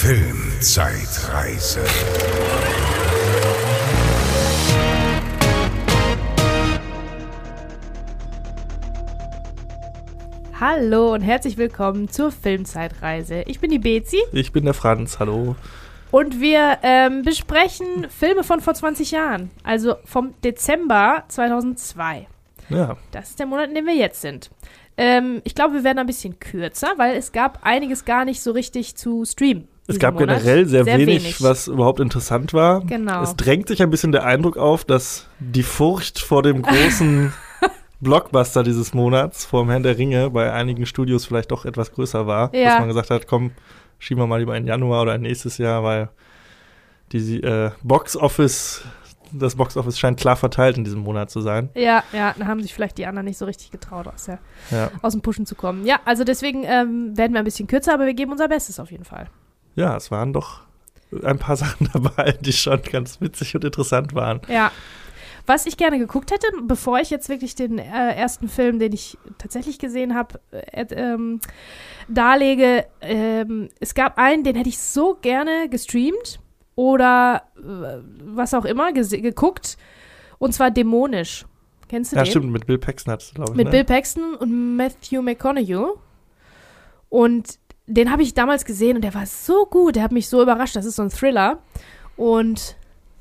Filmzeitreise. Hallo und herzlich willkommen zur Filmzeitreise. Ich bin die Bezi Ich bin der Franz, hallo. und wir ähm, besprechen Filme von vor 20 Jahren, also vom Dezember 2002. Ja, Das ist der Monat, in dem wir jetzt sind. Ähm, ich glaube, wir werden ein bisschen kürzer, weil es gab einiges gar nicht so richtig zu streamen. Es gab Monat. generell sehr, wenig, was überhaupt interessant war. Genau. Es drängt sich ein bisschen der Eindruck auf, dass die Furcht vor dem großen Blockbuster dieses Monats, vor dem Herrn der Ringe, bei einigen Studios vielleicht doch etwas größer war. Ja. Dass man gesagt hat, komm, schieben wir mal lieber in Januar oder in nächstes Jahr, weil die äh, Box Office, das Box Office scheint klar verteilt in diesem Monat zu sein. Ja, ja, dann haben sich vielleicht die anderen nicht so richtig getraut, aus, der, Ja, aus dem Pushen zu kommen. Ja, also deswegen ähm, werden wir ein bisschen kürzer, aber wir geben unser Bestes auf jeden Fall. Ja es waren doch ein paar Sachen dabei, die schon ganz witzig und interessant waren. Ja. Was ich gerne geguckt hätte, bevor ich jetzt wirklich den äh, ersten Film, den ich tatsächlich gesehen habe, äh, ähm, darlege, ähm, es gab einen, den hätte ich so gerne gestreamt oder äh, was auch immer geguckt, und zwar dämonisch. Kennst du Ja, den? stimmt, mit Bill Paxton hat glaube ich. Mit ne? Bill Paxton und Matthew McConaughey. Und den habe ich damals gesehen und der war so gut. Der hat mich so überrascht. Das ist so ein Thriller. Und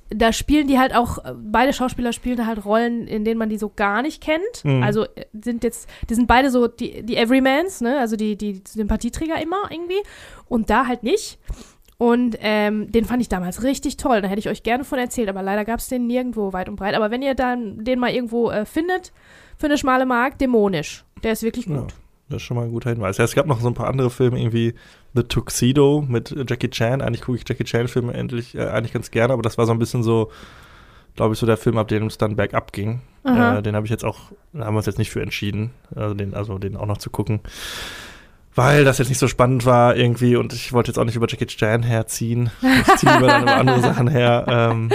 da spielen die halt auch, beide Schauspieler spielen da halt Rollen, in denen man die so gar nicht kennt. Mhm. Also äh, sind jetzt, die sind beide so die, die Everymans, ne? Also die, die Sympathieträger immer irgendwie. Und da halt nicht. Und ähm, den fand ich damals richtig toll. Da hätte ich euch gerne von erzählt, aber leider gab es den nirgendwo weit und breit. Aber wenn ihr dann den mal irgendwo äh, findet, für eine schmale Mark, dämonisch. Der ist wirklich Ja. Das ist schon mal ein guter Hinweis. Ja, es gab noch so ein paar andere Filme, irgendwie The Tuxedo mit Jackie Chan. Eigentlich gucke ich Jackie Chan-Filme endlich äh, eigentlich ganz gerne, aber das war so ein bisschen so, glaube ich, so der Film, ab dem es dann bergab ging. Äh, den habe ich jetzt auch, da haben wir uns jetzt nicht für entschieden, also den, also den auch noch zu gucken. Weil das jetzt nicht so spannend war irgendwie und ich wollte jetzt auch nicht über Jackie Chan herziehen. Ich ziehe lieber dann über andere Sachen her. Ähm,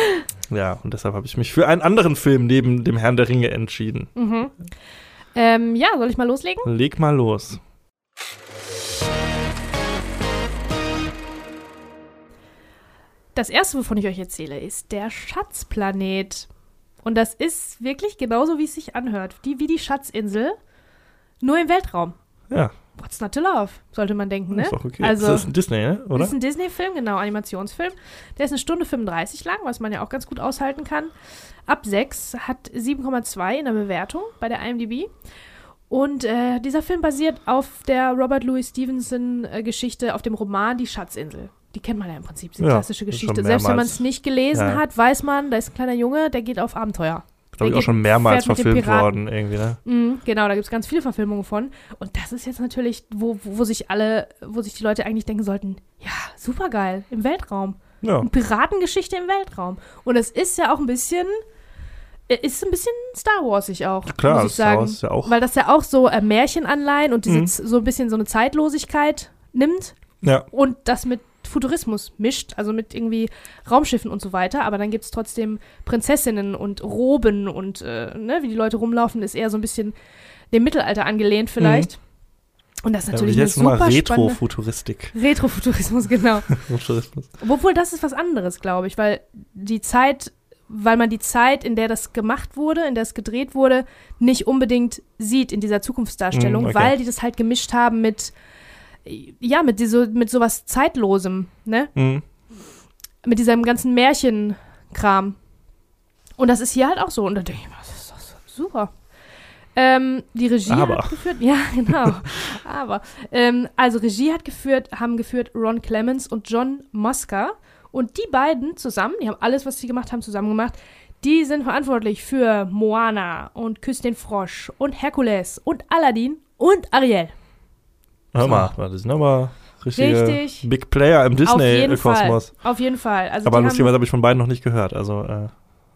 ja, und deshalb habe ich mich für einen anderen Film neben dem Herrn der Ringe entschieden. Mhm. Ähm, ja, soll ich mal loslegen? Leg mal los. Das erste, wovon ich euch erzähle, ist der Schatzplanet. Und das ist wirklich genauso, wie es sich anhört. Die, wie die Schatzinsel, nur im Weltraum. Ja, What's not to love, sollte man denken, ne? ist auch okay. Also, das ist ein Disney, ne? oder? Das ist ein Disney-Film, genau, Animationsfilm. Der ist eine Stunde 35 lang, was man ja auch ganz gut aushalten kann. Ab 6, hat 7,2 in der Bewertung bei der IMDb. Und äh, dieser Film basiert auf der Robert Louis Stevenson-Geschichte, auf dem Roman Die Schatzinsel. Die kennt man ja im Prinzip, diese Ja, klassische Geschichte. Selbst wenn man es nicht gelesen Ja. hat, weiß man, da ist ein kleiner Junge, der geht auf Abenteuer. glaube ich auch schon mehrmals verfilmt worden irgendwie, ne? Mhm, genau, da gibt es ganz viele Verfilmungen von. Und das ist jetzt natürlich, wo, wo, sich alle, wo sich die Leute eigentlich denken sollten, ja, super geil, im Weltraum. Ja. Piratengeschichte im Weltraum. Und es ist ja auch ein bisschen, äh, ist ein bisschen Star Warsig auch, Klar, muss ich Star sagen. Wars ist ja auch. Weil das ja auch so äh, Märchenanleihen und diese, Mhm. so ein bisschen so eine Zeitlosigkeit nimmt Ja, und das mit Futurismus mischt, also mit irgendwie Raumschiffen und so weiter, aber dann gibt es trotzdem Prinzessinnen und Roben und äh, ne, wie die Leute rumlaufen, ist eher so ein bisschen dem Mittelalter angelehnt vielleicht. Und das ist ja natürlich eine jetzt mal super Retrofuturistik. Retrofuturismus, genau. Futurismus. Obwohl, das ist was anderes, glaube ich, weil die Zeit, weil man die Zeit, in der das gemacht wurde, in der es gedreht wurde, nicht unbedingt sieht in dieser Zukunftsdarstellung, Mm, okay. weil die das halt gemischt haben mit, ja, mit, diese, mit sowas Zeitlosem, ne? Mhm. Mit diesem ganzen Märchenkram. Und das ist hier halt auch so. Und da denke ich das ist so super. Ähm, die Regie Aber. hat geführt, ja, genau. Aber, ähm, also Regie hat geführt, haben geführt Ron Clements und John Mosca. Und die beiden zusammen, die haben alles, was sie gemacht haben, zusammen gemacht. Die sind verantwortlich für Moana und Küss den Frosch und Herkules und Aladdin und Ariel. Hör So. mal, das sind aber richtige Richtig. Big Player im Auf Disney-Kosmos. Fall. Auf jeden Fall. Also Aber lustigerweise habe ich von beiden noch nicht gehört. Also, äh,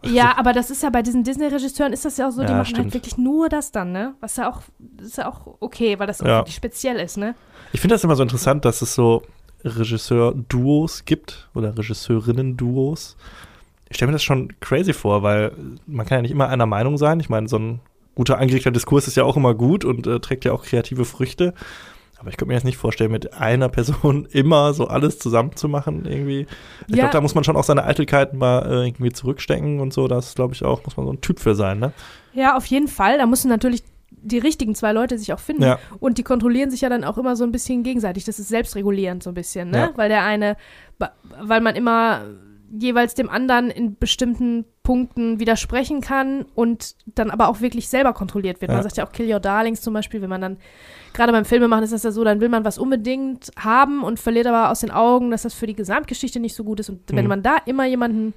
Ja, aber das ist ja bei diesen Disney-Regisseuren ist das ja auch so, die Ja, machen stimmt. halt wirklich nur das dann, ne? Was ja auch, das ist ja auch okay, weil das auch Ja. wirklich speziell ist, ne? ich finde das immer so interessant, dass es so Regisseur-Duos gibt oder Regisseurinnen-Duos. Ich stelle mir das schon crazy vor, weil man kann ja nicht immer einer Meinung sein. Ich meine, so ein guter angeregter Diskurs ist ja auch immer gut und äh, trägt ja auch kreative Früchte. Aber ich könnte mir jetzt nicht vorstellen, mit einer Person immer so alles zusammenzumachen irgendwie. Ich Ja. glaube, da muss man schon auch seine Eitelkeiten mal äh, irgendwie zurückstecken und so. Das glaube ich auch, muss man so ein Typ für sein, ne? Ja, auf jeden Fall. Da müssen natürlich die richtigen zwei Leute sich auch finden. Ja. Und die kontrollieren sich ja dann auch immer so ein bisschen gegenseitig. Das ist selbstregulierend so ein bisschen, ne? Ja. Weil der eine, weil man immer jeweils dem anderen in bestimmten Punkten widersprechen kann und dann aber auch wirklich selber kontrolliert wird. Man Ja. sagt ja auch Kill Your Darlings zum Beispiel, wenn man dann, gerade beim Filmemachen ist das ja so, dann will man was unbedingt haben und verliert aber aus den Augen, dass das für die Gesamtgeschichte nicht so gut ist. Und wenn Mhm. man da immer jemanden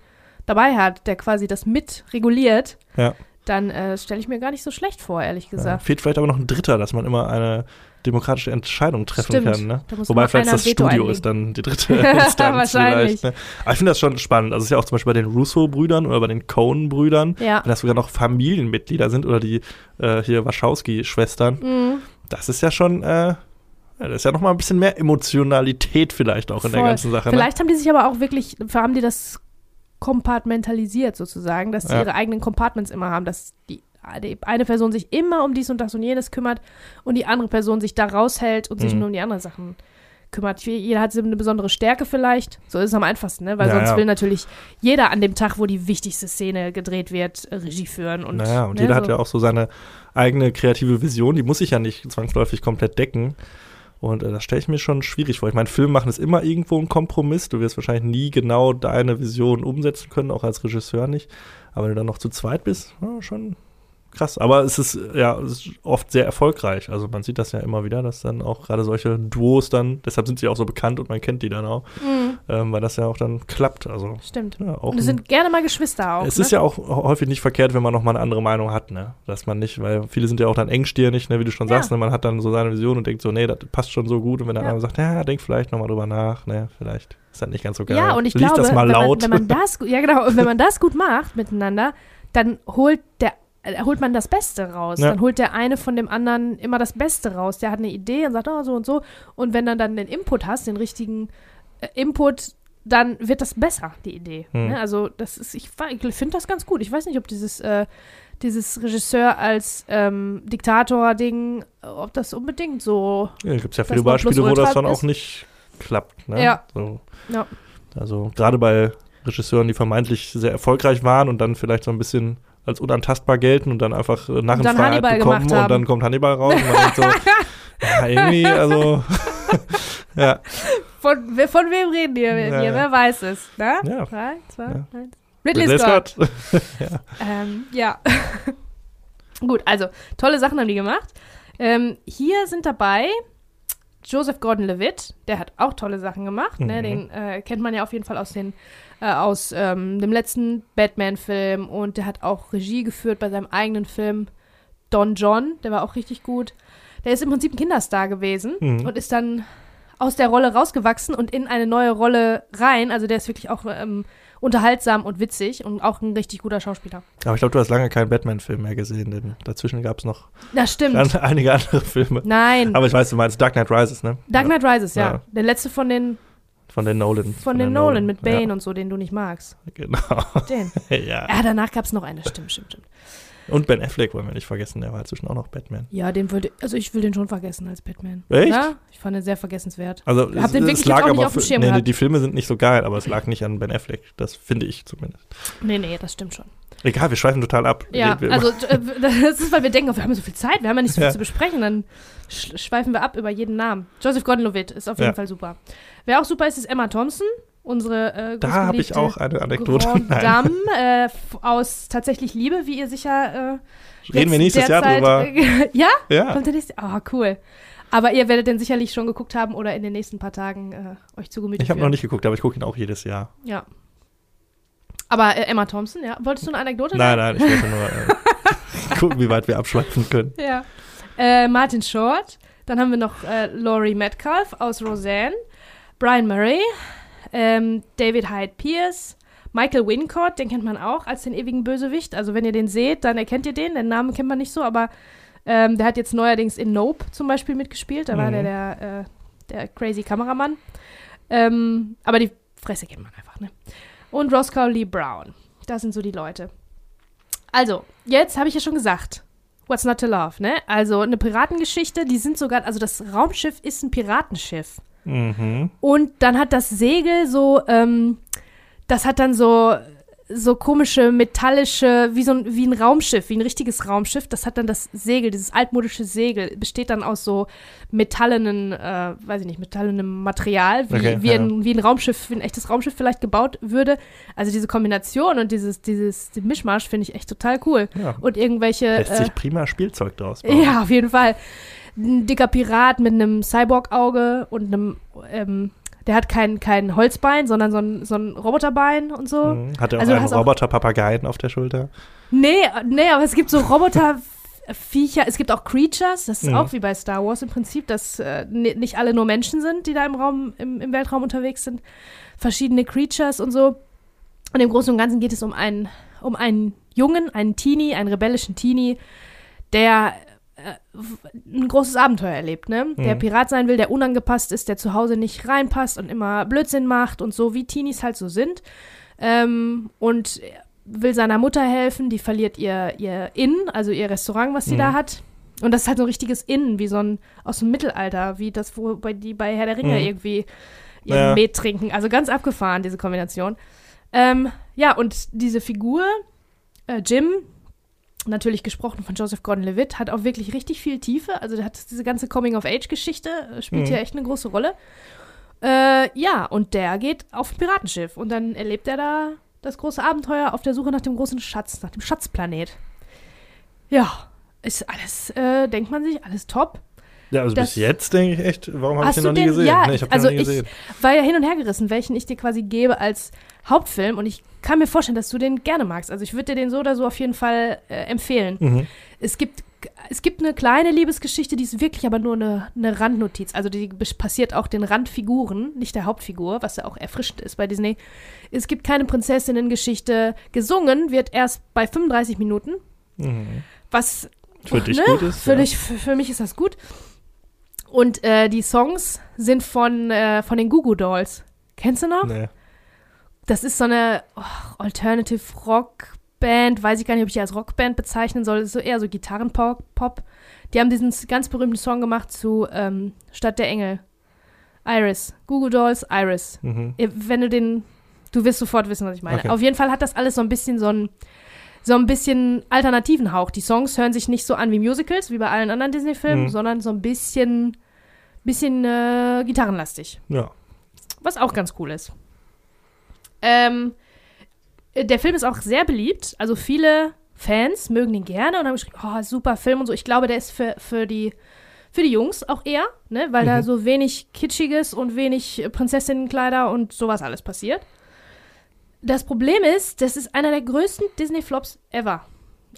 dabei hat, der quasi das mit reguliert, Ja. Dann äh, stelle ich mir gar nicht so schlecht vor, ehrlich ja. gesagt. Fehlt vielleicht aber noch ein Dritter, dass man immer eine demokratische Entscheidung treffen Stimmt. kann. Ne? Wobei vielleicht das Veto Studio einlegen. ist dann die dritte Instanz Wahrscheinlich. vielleicht. Ne? Aber ich finde das schon spannend. Also es ist ja auch zum Beispiel bei den Russo-Brüdern oder bei den Cohen-Brüdern, Ja. wenn das sogar noch Familienmitglieder sind oder die äh, hier Wachowski-Schwestern. Mhm. Das ist ja schon, äh, ja, das ist ja noch mal ein bisschen mehr Emotionalität vielleicht auch in der Voll. ganzen Sache. Ne? Vielleicht haben die sich aber auch wirklich, haben die das kompartmentalisiert sozusagen, dass sie Ja. ihre eigenen Compartments immer haben, dass die, die eine Person sich immer um dies und das und jenes kümmert und die andere Person sich da raushält und sich Mhm. nur um die anderen Sachen kümmert. Jeder hat eine besondere Stärke vielleicht. So ist es am einfachsten, ne? Weil Ja, sonst ja. will natürlich jeder an dem Tag, wo die wichtigste Szene gedreht wird, Regie führen. Und, naja, und ne, jeder so. hat ja auch so seine eigene kreative Vision, die muss sich ja nicht zwangsläufig komplett decken. Und äh, das stelle ich mir schon schwierig vor. Ich meine, Film machen ist immer irgendwo ein Kompromiss. Du wirst wahrscheinlich nie genau deine Vision umsetzen können, auch als Regisseur nicht. Aber wenn du dann noch zu zweit bist, ja, schon krass. Aber es ist ja es ist oft sehr erfolgreich. Also man sieht das ja immer wieder, dass dann auch gerade solche Duos dann, deshalb sind sie auch so bekannt und man kennt die dann auch, Mhm, ähm, weil das ja auch dann klappt. Also stimmt. ja, Und es sind gerne mal Geschwister auch. es ne? ist ja auch häufig nicht verkehrt, wenn man noch mal eine andere Meinung hat, ne? Dass man nicht, weil viele sind ja auch dann engstirnig, ne, wie du schon Ja. sagst, ne? Man hat dann so seine Vision und denkt so, nee, das passt schon so gut. Und wenn der Ja. andere sagt, ja, denk vielleicht noch mal drüber nach, ne, vielleicht ist das nicht ganz so geil. Ja, und ich Lies glaube, das mal wenn, laut. Man, wenn man das, ja genau, und wenn man das gut macht miteinander, dann holt der holt man das Beste raus. Ja. Dann holt der eine von dem anderen immer das Beste raus. Der hat eine Idee und sagt, oh, so und so. Und wenn du dann den Input hast, den richtigen äh, Input, dann wird das besser, die Idee. Hm. Ne? Also, das ist, ich, ich finde das ganz gut. Ich weiß nicht, ob dieses, äh, dieses Regisseur als ähm, Diktator-Ding, äh, ob das unbedingt so. ja, gibt es ja viele Beispiele, wo das dann auch ist. nicht klappt, ne? Ja. So. Ja. Also gerade bei Regisseuren, die vermeintlich sehr erfolgreich waren und dann vielleicht so ein bisschen als unantastbar gelten und dann einfach äh, Narrenfreiheit Hannibal bekommen und haben. dann kommt Hannibal raus und man denkt so, ja, irgendwie, also, ja. Von, von wem reden wir Ja, hier? ja. Wer weiß es? Ne? Ja. Drei, zwei, Ja. eins. Ridley, Ridley Scott. Scott. Ähm, ja. Gut, also tolle Sachen haben die gemacht. Ähm, hier sind dabei Joseph Gordon-Levitt, der hat auch tolle Sachen gemacht. Ne? Mhm. Den äh, kennt man ja auf jeden Fall aus, den, äh, aus ähm, dem letzten Batman-Film und der hat auch Regie geführt bei seinem eigenen Film Don John, der war auch richtig gut. Der ist im Prinzip ein Kinderstar gewesen Mhm. und ist dann aus der Rolle rausgewachsen und in eine neue Rolle rein. Also der ist wirklich auch ähm, unterhaltsam und witzig und auch ein richtig guter Schauspieler. Aber ich glaube, du hast lange keinen Batman-Film mehr gesehen, denn dazwischen gab es noch Das stimmt. einige andere Filme. Nein. Aber ich weiß, du meinst Dark Knight Rises, ne? Dark Knight Rises, ja. Ja. Der letzte von den, Von den Nolan. von den der Nolan mit Bane Ja, und so, den du nicht magst. genau. Den. ja. Ja, danach gab es noch eine. Stimmt, stimmt, stimmt. Und Ben Affleck wollen wir nicht vergessen, der war inzwischen auch noch Batman. Ja, den würde, also ich will den schon vergessen als Batman. Echt? Ja? Ich fand den sehr vergessenswert. Also Hab es, den wirklich es lag auch nicht auf dem Schirm nee, gehabt. die Filme sind nicht so geil, aber es lag nicht an Ben Affleck. Das finde ich zumindest. Nee, nee, das stimmt schon. Egal, wir schweifen total ab. Ja, also äh, das ist, weil wir denken, wir haben so viel Zeit, wir haben ja nicht so viel Ja. zu besprechen, dann sch schweifen wir ab über jeden Namen. Joseph Gordon-Levitt ist auf jeden Ja. Fall super. Wer auch super ist, ist Emma Thompson, unsere äh, da habe ich auch eine Anekdote. Dame äh, aus tatsächlich Liebe, wie ihr sicher äh, Reden wir nächstes Jahr derzeit- drüber. ja? Ja, Kommt der nächste? Ah, cool. Aber ihr werdet den sicherlich schon geguckt haben oder in den nächsten paar Tagen äh, euch zu Gemüte ich habe noch nicht geguckt, aber ich gucke ihn auch jedes Jahr. Ja. Aber äh, Emma Thompson, ja. Wolltest du eine Anekdote? Nein, nein, ich wollte nur äh, gucken, wie weit wir abschweifen können. Ja. Äh, Martin Short. Dann haben wir noch äh, Laurie Metcalf aus Roseanne. Brian Murray. Ähm, David Hyde Pierce. Michael Wincott, den kennt man auch als den ewigen Bösewicht. Also wenn ihr den seht, dann erkennt ihr den. Den Namen kennt man nicht so, aber ähm, der hat jetzt neuerdings in Nope zum Beispiel mitgespielt. Da war Mhm. der der, äh, der crazy Kameramann. Ähm, aber die Fresse kennt man einfach, ne? Und Roscoe Lee Brown. Das sind so die Leute. Also, jetzt habe ich ja schon gesagt. What's Not to Love, ne? Also eine Piratengeschichte, die sind sogar, also das Raumschiff ist ein Piratenschiff. Mhm. Und dann hat das Segel so, ähm, das hat dann so, so komische metallische, wie so ein, wie ein Raumschiff, wie ein richtiges Raumschiff. Das hat dann das Segel, dieses altmodische Segel, besteht dann aus so metallenen, äh, weiß ich nicht, metallenem Material, wie, Okay, wie, ja. ein, wie ein Raumschiff, wie ein echtes Raumschiff vielleicht gebaut würde. Also diese Kombination und dieses, dieses den Mischmasch finde ich echt total cool. Ja. Und irgendwelche. Lässt äh, sich prima Spielzeug draus bauen. ja, auf jeden Fall. Ein dicker Pirat mit einem Cyborg-Auge und einem, ähm, der hat kein, kein Holzbein, sondern so ein, so ein Roboterbein und so. Mhm. Hat er auch Also du einen auch- Roboter-Papageien auf der Schulter? Nee, nee, aber es gibt so Roboterviecher, es gibt auch Creatures, das ist Mhm. auch wie bei Star Wars im Prinzip, dass äh, ni- nicht alle nur Menschen sind, die da im Raum, im, im Weltraum unterwegs sind. Verschiedene Creatures und so. Und im Großen und Ganzen geht es um einen, um einen Jungen, einen Teenie, einen rebellischen Teenie, der ein großes Abenteuer erlebt, ne? Der Mhm. Pirat sein will, der unangepasst ist, der zu Hause nicht reinpasst und immer Blödsinn macht und so, wie Teenies halt so sind. Ähm, und will seiner Mutter helfen, die verliert ihr, ihr Inn, also ihr Restaurant, was sie Mhm. da hat. Und das ist halt so ein richtiges Inn, wie so ein aus dem Mittelalter, wie das, wo bei, die bei Herr der Ringe Mhm. irgendwie ihren Ja. Met trinken. Also ganz abgefahren, diese Kombination. Ähm, ja, und diese Figur, äh, Jim, natürlich gesprochen von Joseph Gordon-Levitt, hat auch wirklich richtig viel Tiefe. Also der hat diese ganze Coming-of-Age-Geschichte, äh, spielt Mhm. hier echt eine große Rolle. Äh, ja, und der geht auf ein Piratenschiff und dann erlebt er da das große Abenteuer auf der Suche nach dem großen Schatz, nach dem Schatzplanet. Ja, ist alles, äh, denkt man sich, alles top. Ja, also Das- bis jetzt denke ich echt, warum habe ich den noch nie den- gesehen? ja, nee, ich habe also den noch nie ich- gesehen. War ja hin und her gerissen, welchen ich dir quasi gebe als Hauptfilm und ich kann mir vorstellen, dass du den gerne magst. Also ich würde dir den so oder so auf jeden Fall äh, empfehlen. Mhm. Es gibt, es gibt eine kleine Liebesgeschichte, die ist wirklich aber nur eine, eine Randnotiz. Also die passiert auch den Randfiguren, nicht der Hauptfigur, was ja auch erfrischend ist bei Disney. Es gibt keine Prinzessinnengeschichte. Gesungen wird erst bei 35 Minuten, Mhm. was Für dich ne? gut ist. Für, ja. dich, für, für mich ist das gut. Und äh, die Songs sind von, äh, von den Goo Goo Dolls. Kennst du noch? Nee. Das ist so eine oh, Alternative Rock Band. Weiß ich gar nicht, ob ich die als Rockband bezeichnen soll. Das ist so eher so Gitarrenpop. Pop. Die haben diesen ganz berühmten Song gemacht zu ähm, Stadt der Engel. Iris. Goo Goo Dolls, Iris. Mhm. Wenn du den, du wirst sofort wissen, was ich meine. Okay. Auf jeden Fall hat das alles so ein bisschen so ein, so ein bisschen alternativen Hauch. Die Songs hören sich nicht so an wie Musicals, wie bei allen anderen Disney-Filmen, Mhm. sondern so ein bisschen, bisschen äh, gitarrenlastig. Ja. Was auch ganz cool ist. Ähm, äh, der Film ist auch sehr beliebt. Also viele Fans mögen den gerne und haben geschrieben, oh, super Film und so. Ich glaube, der ist für, für die für die Jungs auch eher, ne? weil da Mhm. so wenig Kitschiges und wenig Prinzessinnenkleider und sowas alles passiert. Das Problem ist, das ist einer der größten Disney-Flops ever.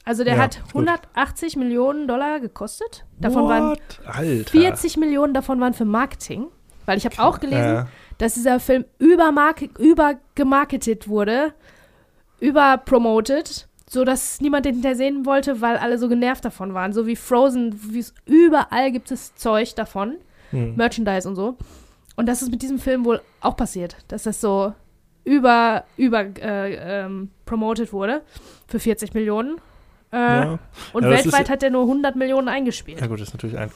Also der Ja, hat gut. 180 Millionen Dollar gekostet. Davon waren What? Alter. 40 Millionen davon waren für Marketing. Weil ich habe auch gelesen, Äh, dass dieser Film übergemarketet wurde, überpromoted, sodass niemand den hinterher sehen wollte, weil alle so genervt davon waren. So wie Frozen, überall gibt es Zeug davon, hm. Merchandise und so. Und das ist mit diesem Film wohl auch passiert, dass das so über, über äh, ähm, promoted wurde für 40 Millionen. Äh, ja. Und Ja, weltweit ist- hat er nur 100 Millionen eingespielt. ja gut, das ist natürlich ein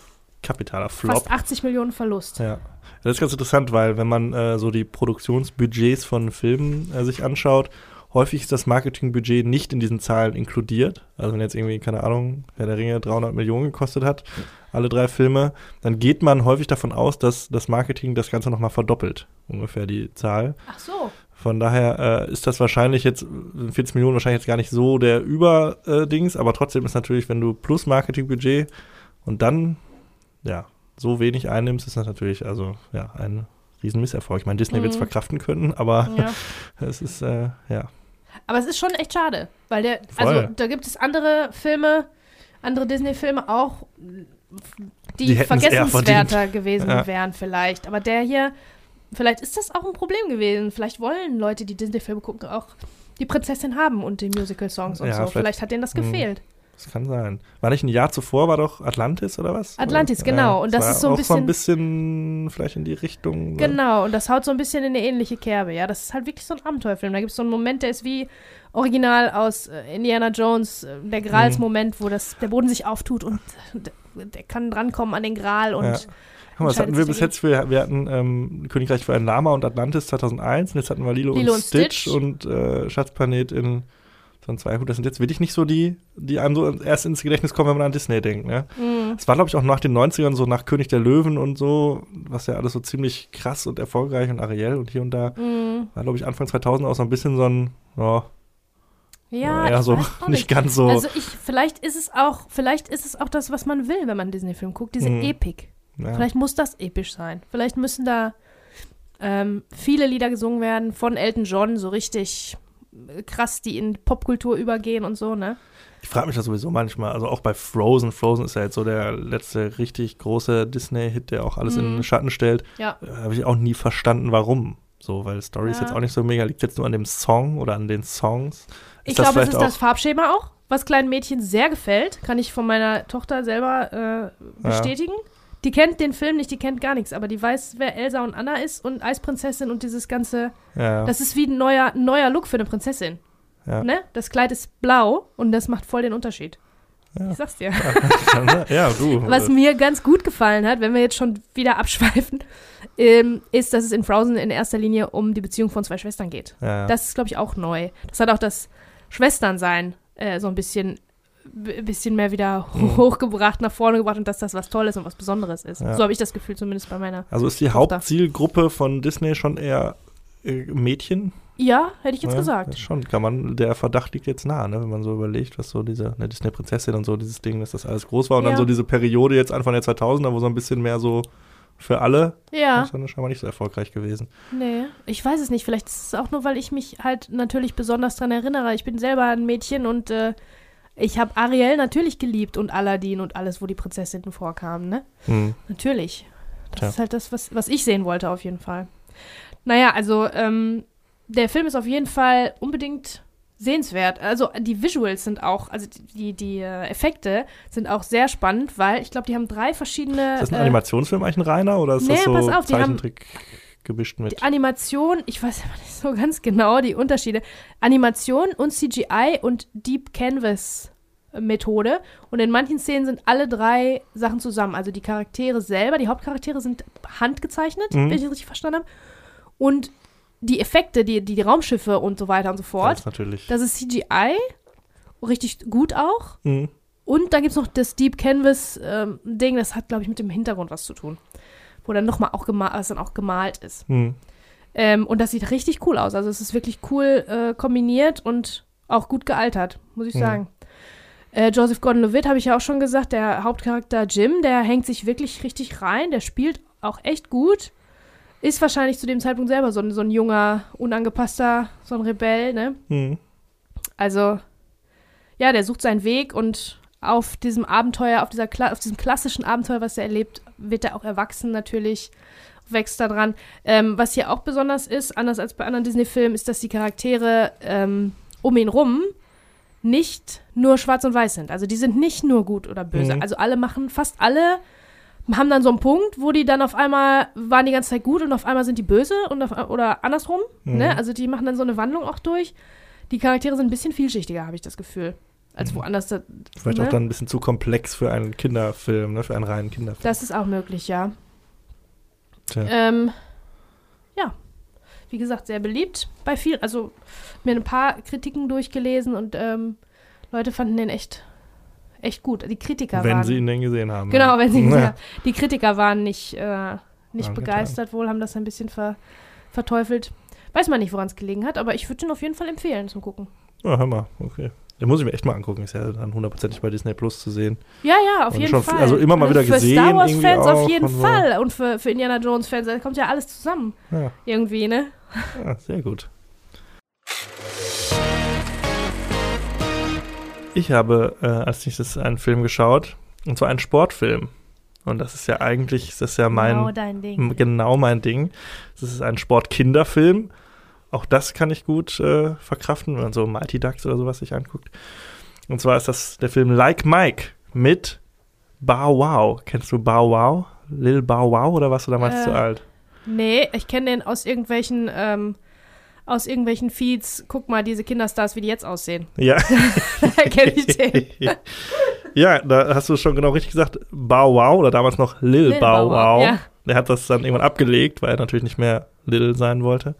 kapitaler Flop. Fast 80 Millionen Verlust. Ja. Das ist ganz interessant, weil wenn man äh, so die Produktionsbudgets von Filmen äh, sich anschaut, häufig ist das Marketingbudget nicht in diesen Zahlen inkludiert. Also wenn jetzt irgendwie, keine Ahnung, Herr der Ringe 300 Millionen gekostet hat, alle drei Filme, dann geht man häufig davon aus, dass das Marketing das Ganze nochmal verdoppelt, ungefähr die Zahl. Ach so. Von daher äh, ist das wahrscheinlich jetzt, äh, 40 Millionen wahrscheinlich jetzt gar nicht so der Überdings, aber trotzdem ist natürlich, wenn du plus Marketingbudget und dann, ja, so wenig einnimmst, ist das natürlich, also, ja, ein riesen Misserfolg. Ich meine, Disney Mhm. wird es verkraften können, aber Ja. es ist, äh, ja. Aber es ist schon echt schade, weil der, also Voll. da gibt es andere Filme, andere Disney-Filme auch, die, Die vergessenswerter gewesen Ja. wären vielleicht. Aber der hier, vielleicht ist das auch ein Problem gewesen. Vielleicht wollen Leute, die Disney-Filme gucken, auch die Prinzessin haben und die Musical-Songs und Ja, so. vielleicht- Vielleicht hat denen das Mhm. gefehlt. Das kann sein. War nicht ein Jahr zuvor, war doch Atlantis oder was? Atlantis, genau. Und das war ist so ein auch so ein bisschen- bisschen vielleicht in die Richtung. ne? Genau, und das haut so ein bisschen in eine ähnliche Kerbe, ja. Das ist halt wirklich so ein Abenteuerfilm. Da gibt es so einen Moment, der ist wie original aus äh, Indiana Jones, äh, der Grals-Moment, wo das, der Boden sich auftut und der kann drankommen an den Gral und Ja. Guck mal, was hatten wir bis jetzt? Wir, wir hatten ähm, Königreich für ein Lama und Atlantis 2001 und jetzt hatten wir Lilo, Lilo und und Stitch, Stitch. und äh, Schatzplanet in 2002. Gut, das sind jetzt wirklich nicht so die, die einem so erst ins Gedächtnis kommen, wenn man an Disney denkt. Ne? mh, Es war, glaube ich, auch nach den 90ern, so nach König der Löwen und so, was ja alles so ziemlich krass und erfolgreich und Ariel und hier und da. mh. War, glaube ich, Anfang 2000 auch so ein bisschen so ein, ja, ja, ich so auch nicht ganz so. Also ich, vielleicht ist es auch, vielleicht ist es auch das, was man will, wenn man Disney-Film guckt, diese Mhm. Epik. ja. Vielleicht muss das episch sein. Vielleicht müssen da ähm, viele Lieder gesungen werden von Elton John, so richtig krass, die in Popkultur übergehen und so, ne? Ich frage mich das sowieso manchmal, also auch bei Frozen. Frozen ist ja jetzt so der letzte richtig große Disney-Hit, der auch alles in Mhm. den Schatten stellt. Ja. Äh, Habe ich auch nie verstanden, warum. So, weil Story ist Ja. jetzt auch nicht so mega. Liegt jetzt nur an dem Song oder an den Songs? Ich das glaube, es ist das Farbschema auch, was kleinen Mädchen sehr gefällt. Kann ich von meiner Tochter selber äh, bestätigen. Die kennt den Film nicht, die kennt gar nichts, aber die weiß, wer Elsa und Anna ist und Eisprinzessin und dieses ganze. Ja, Das ist wie ein neuer, ein neuer Look für eine Prinzessin. ja. Ne? Das Kleid ist blau und das macht voll den Unterschied. Ja. Ich sag's dir. ja, du. Was mir ganz gut gefallen hat, wenn wir jetzt schon wieder abschweifen, ähm, ist, dass es in Frozen in erster Linie um die Beziehung von zwei Schwestern geht. ja. Das ist, glaube ich, auch neu. Das hat auch das Schwesternsein äh, so ein bisschen, b- bisschen mehr wieder Mhm. hochgebracht, nach vorne gebracht und dass das was Tolles und was Besonderes ist. Ja. So habe ich das Gefühl zumindest bei meiner. also ist die Tochter. Hauptzielgruppe von Disney schon eher äh, Mädchen? Ja, hätte ich jetzt ja, gesagt. Schon, kann man, der Verdacht liegt jetzt nah, ne, wenn man so überlegt, was so diese eine Disney-Prinzessin und so dieses Ding, dass das alles groß war und dann Ja. so diese Periode jetzt Anfang der 2000er, wo so ein bisschen mehr so für alle, Ja, das ist dann scheinbar nicht so erfolgreich gewesen. nee. Ich weiß es nicht. Vielleicht ist es auch nur, weil ich mich halt natürlich besonders dran erinnere. Ich bin selber ein Mädchen und äh, ich habe Ariel natürlich geliebt und Aladdin und alles, wo die Prinzessinnen vorkamen, ne? Hm. Natürlich. Das Tja. ist halt das, was, was ich sehen wollte, auf jeden Fall. Naja, also ähm, der Film ist auf jeden Fall unbedingt sehenswert. Also die Visuals sind auch, also die, die, äh, Effekte sind auch sehr spannend, weil ich glaube, die haben drei verschiedene. Ist das ein äh, Animationsfilm eigentlich ein reiner oder ist nee, das so pass auf, die haben- Zeichentrick gemischt mit? die Animation, ich weiß aber nicht so ganz genau die Unterschiede. Animation und CGI und Deep Canvas Methode. Und in manchen Szenen sind alle drei Sachen zusammen. Also die Charaktere selber, die Hauptcharaktere sind handgezeichnet, Mhm. wenn ich das richtig verstanden habe. Und die Effekte, die, die, die Raumschiffe und so weiter und so das fort, ist natürlich. das ist CGI. Richtig gut auch. Hm. Und dann gibt es noch das Deep Canvas ähm, Ding, das hat, glaube ich, mit dem Hintergrund was zu tun. Wo dann nochmal auch gemalt, was dann auch gemalt ist. Hm. Ähm, und das sieht richtig cool aus. Also es ist wirklich cool äh, kombiniert und auch gut gealtert, muss ich Mhm. sagen. Äh, Joseph Gordon-Levitt habe ich ja auch schon gesagt, der Hauptcharakter Jim, der hängt sich wirklich richtig rein, der spielt auch echt gut. Ist wahrscheinlich zu dem Zeitpunkt selber so ein, so ein junger, unangepasster, so ein Rebell, ne? Hm. Also, ja, der sucht seinen Weg und auf diesem Abenteuer, auf, dieser Kla auf diesem klassischen Abenteuer, was er erlebt, wird er auch erwachsen natürlich, wächst da dran. Ähm, was hier auch besonders ist, anders als bei anderen Disney-Filmen, ist, dass die Charaktere ähm, um ihn rum nicht nur schwarz und weiß sind. Also die sind nicht nur gut oder böse. Mhm. Also alle machen, fast alle haben dann so einen Punkt, wo die dann auf einmal waren die ganze Zeit gut und auf einmal sind die böse und auf, oder andersrum. Mhm. Ne? Also die machen dann so eine Wandlung auch durch. Die Charaktere sind ein bisschen vielschichtiger, habe ich das Gefühl. Als Mhm. woanders. Da, Vielleicht ne? auch dann ein bisschen zu komplex für einen Kinderfilm, ne? für einen reinen Kinderfilm. Das ist auch möglich, ja. Tja. Ähm, ja. Wie gesagt, sehr beliebt bei vielen. Also mir ein paar Kritiken durchgelesen und ähm, Leute fanden den echt, echt gut. Die Kritiker Wenn waren. sie ihn denn gesehen haben. Genau, ja. wenn sie ihn Ja. ja. Die Kritiker waren nicht, äh, nicht Angetan. begeistert wohl, haben das ein bisschen ver, verteufelt. Weiß man nicht, woran es gelegen hat, aber ich würde ihn auf jeden Fall empfehlen zum Gucken. Ja, hör mal, okay. Den muss ich mir echt mal angucken. Ist ja dann hundertprozentig bei Disney Plus zu sehen. Ja, ja, auf Und jeden schon- Fall. also immer mal wieder für gesehen Star Wars-Fans auf jeden und so. Fall. Und für, für Indiana Jones-Fans, da kommt ja alles zusammen. Ja, Irgendwie, ne? ja sehr gut. Ich habe äh, als nächstes einen Film geschaut, und zwar einen Sportfilm. Und das ist ja eigentlich, das ist ja mein, genau dein Ding. Genau mein Ding. Das ist ein Sport-Kinderfilm. Auch das kann ich gut äh, verkraften, wenn man so Mighty Ducks oder sowas sich anguckt. Und zwar ist das der Film Like Mike mit Bow Wow. Kennst du Bow Wow? Lil Bow Wow oder warst du damals Äh. zu alt? Nee, ich kenne den aus irgendwelchen, ähm, aus irgendwelchen Feeds. Guck mal, diese Kinderstars, wie die jetzt aussehen. Ja. da kenne ich den. ja, da hast du schon genau richtig gesagt. Bow Wow oder damals noch Lil, Lil Bow Bow Wow, Wow. ja. Der hat das dann irgendwann abgelegt, weil er natürlich nicht mehr Lil sein wollte.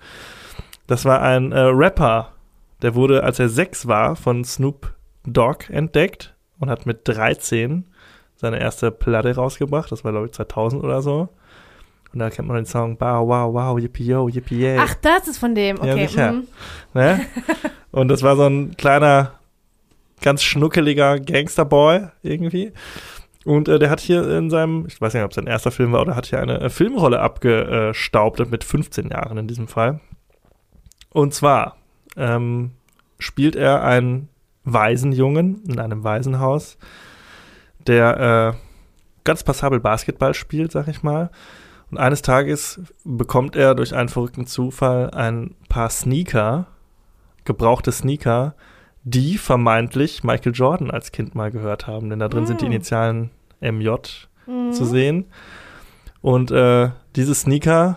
Das war ein äh, Rapper, der wurde, als er sechs war, von Snoop Dogg entdeckt und hat mit 13 seine erste Platte rausgebracht. Das war, glaube ich, 2000 oder so. Und da kennt man den Song Bow Wow Wow Yippie Yo Yippie Yay. Ach, das ist von dem. Ja, Okay. sicher. mhm. Ne? Und das war so ein kleiner, ganz schnuckeliger Gangsterboy irgendwie. Und äh, der hat hier in seinem, ich weiß nicht, ob es sein erster Film war, oder hat hier eine äh, Filmrolle abgestaubt mit 15 Jahren in diesem Fall. Und zwar ähm, spielt er einen Waisenjungen in einem Waisenhaus, der äh, ganz passabel Basketball spielt, sag ich mal. Und eines Tages bekommt er durch einen verrückten Zufall ein paar Sneaker, gebrauchte Sneaker, die vermeintlich Michael Jordan als Kind mal gehört haben, denn da drin sind die Mm. Initialen MJ Mhm. zu sehen. Und äh, diese Sneaker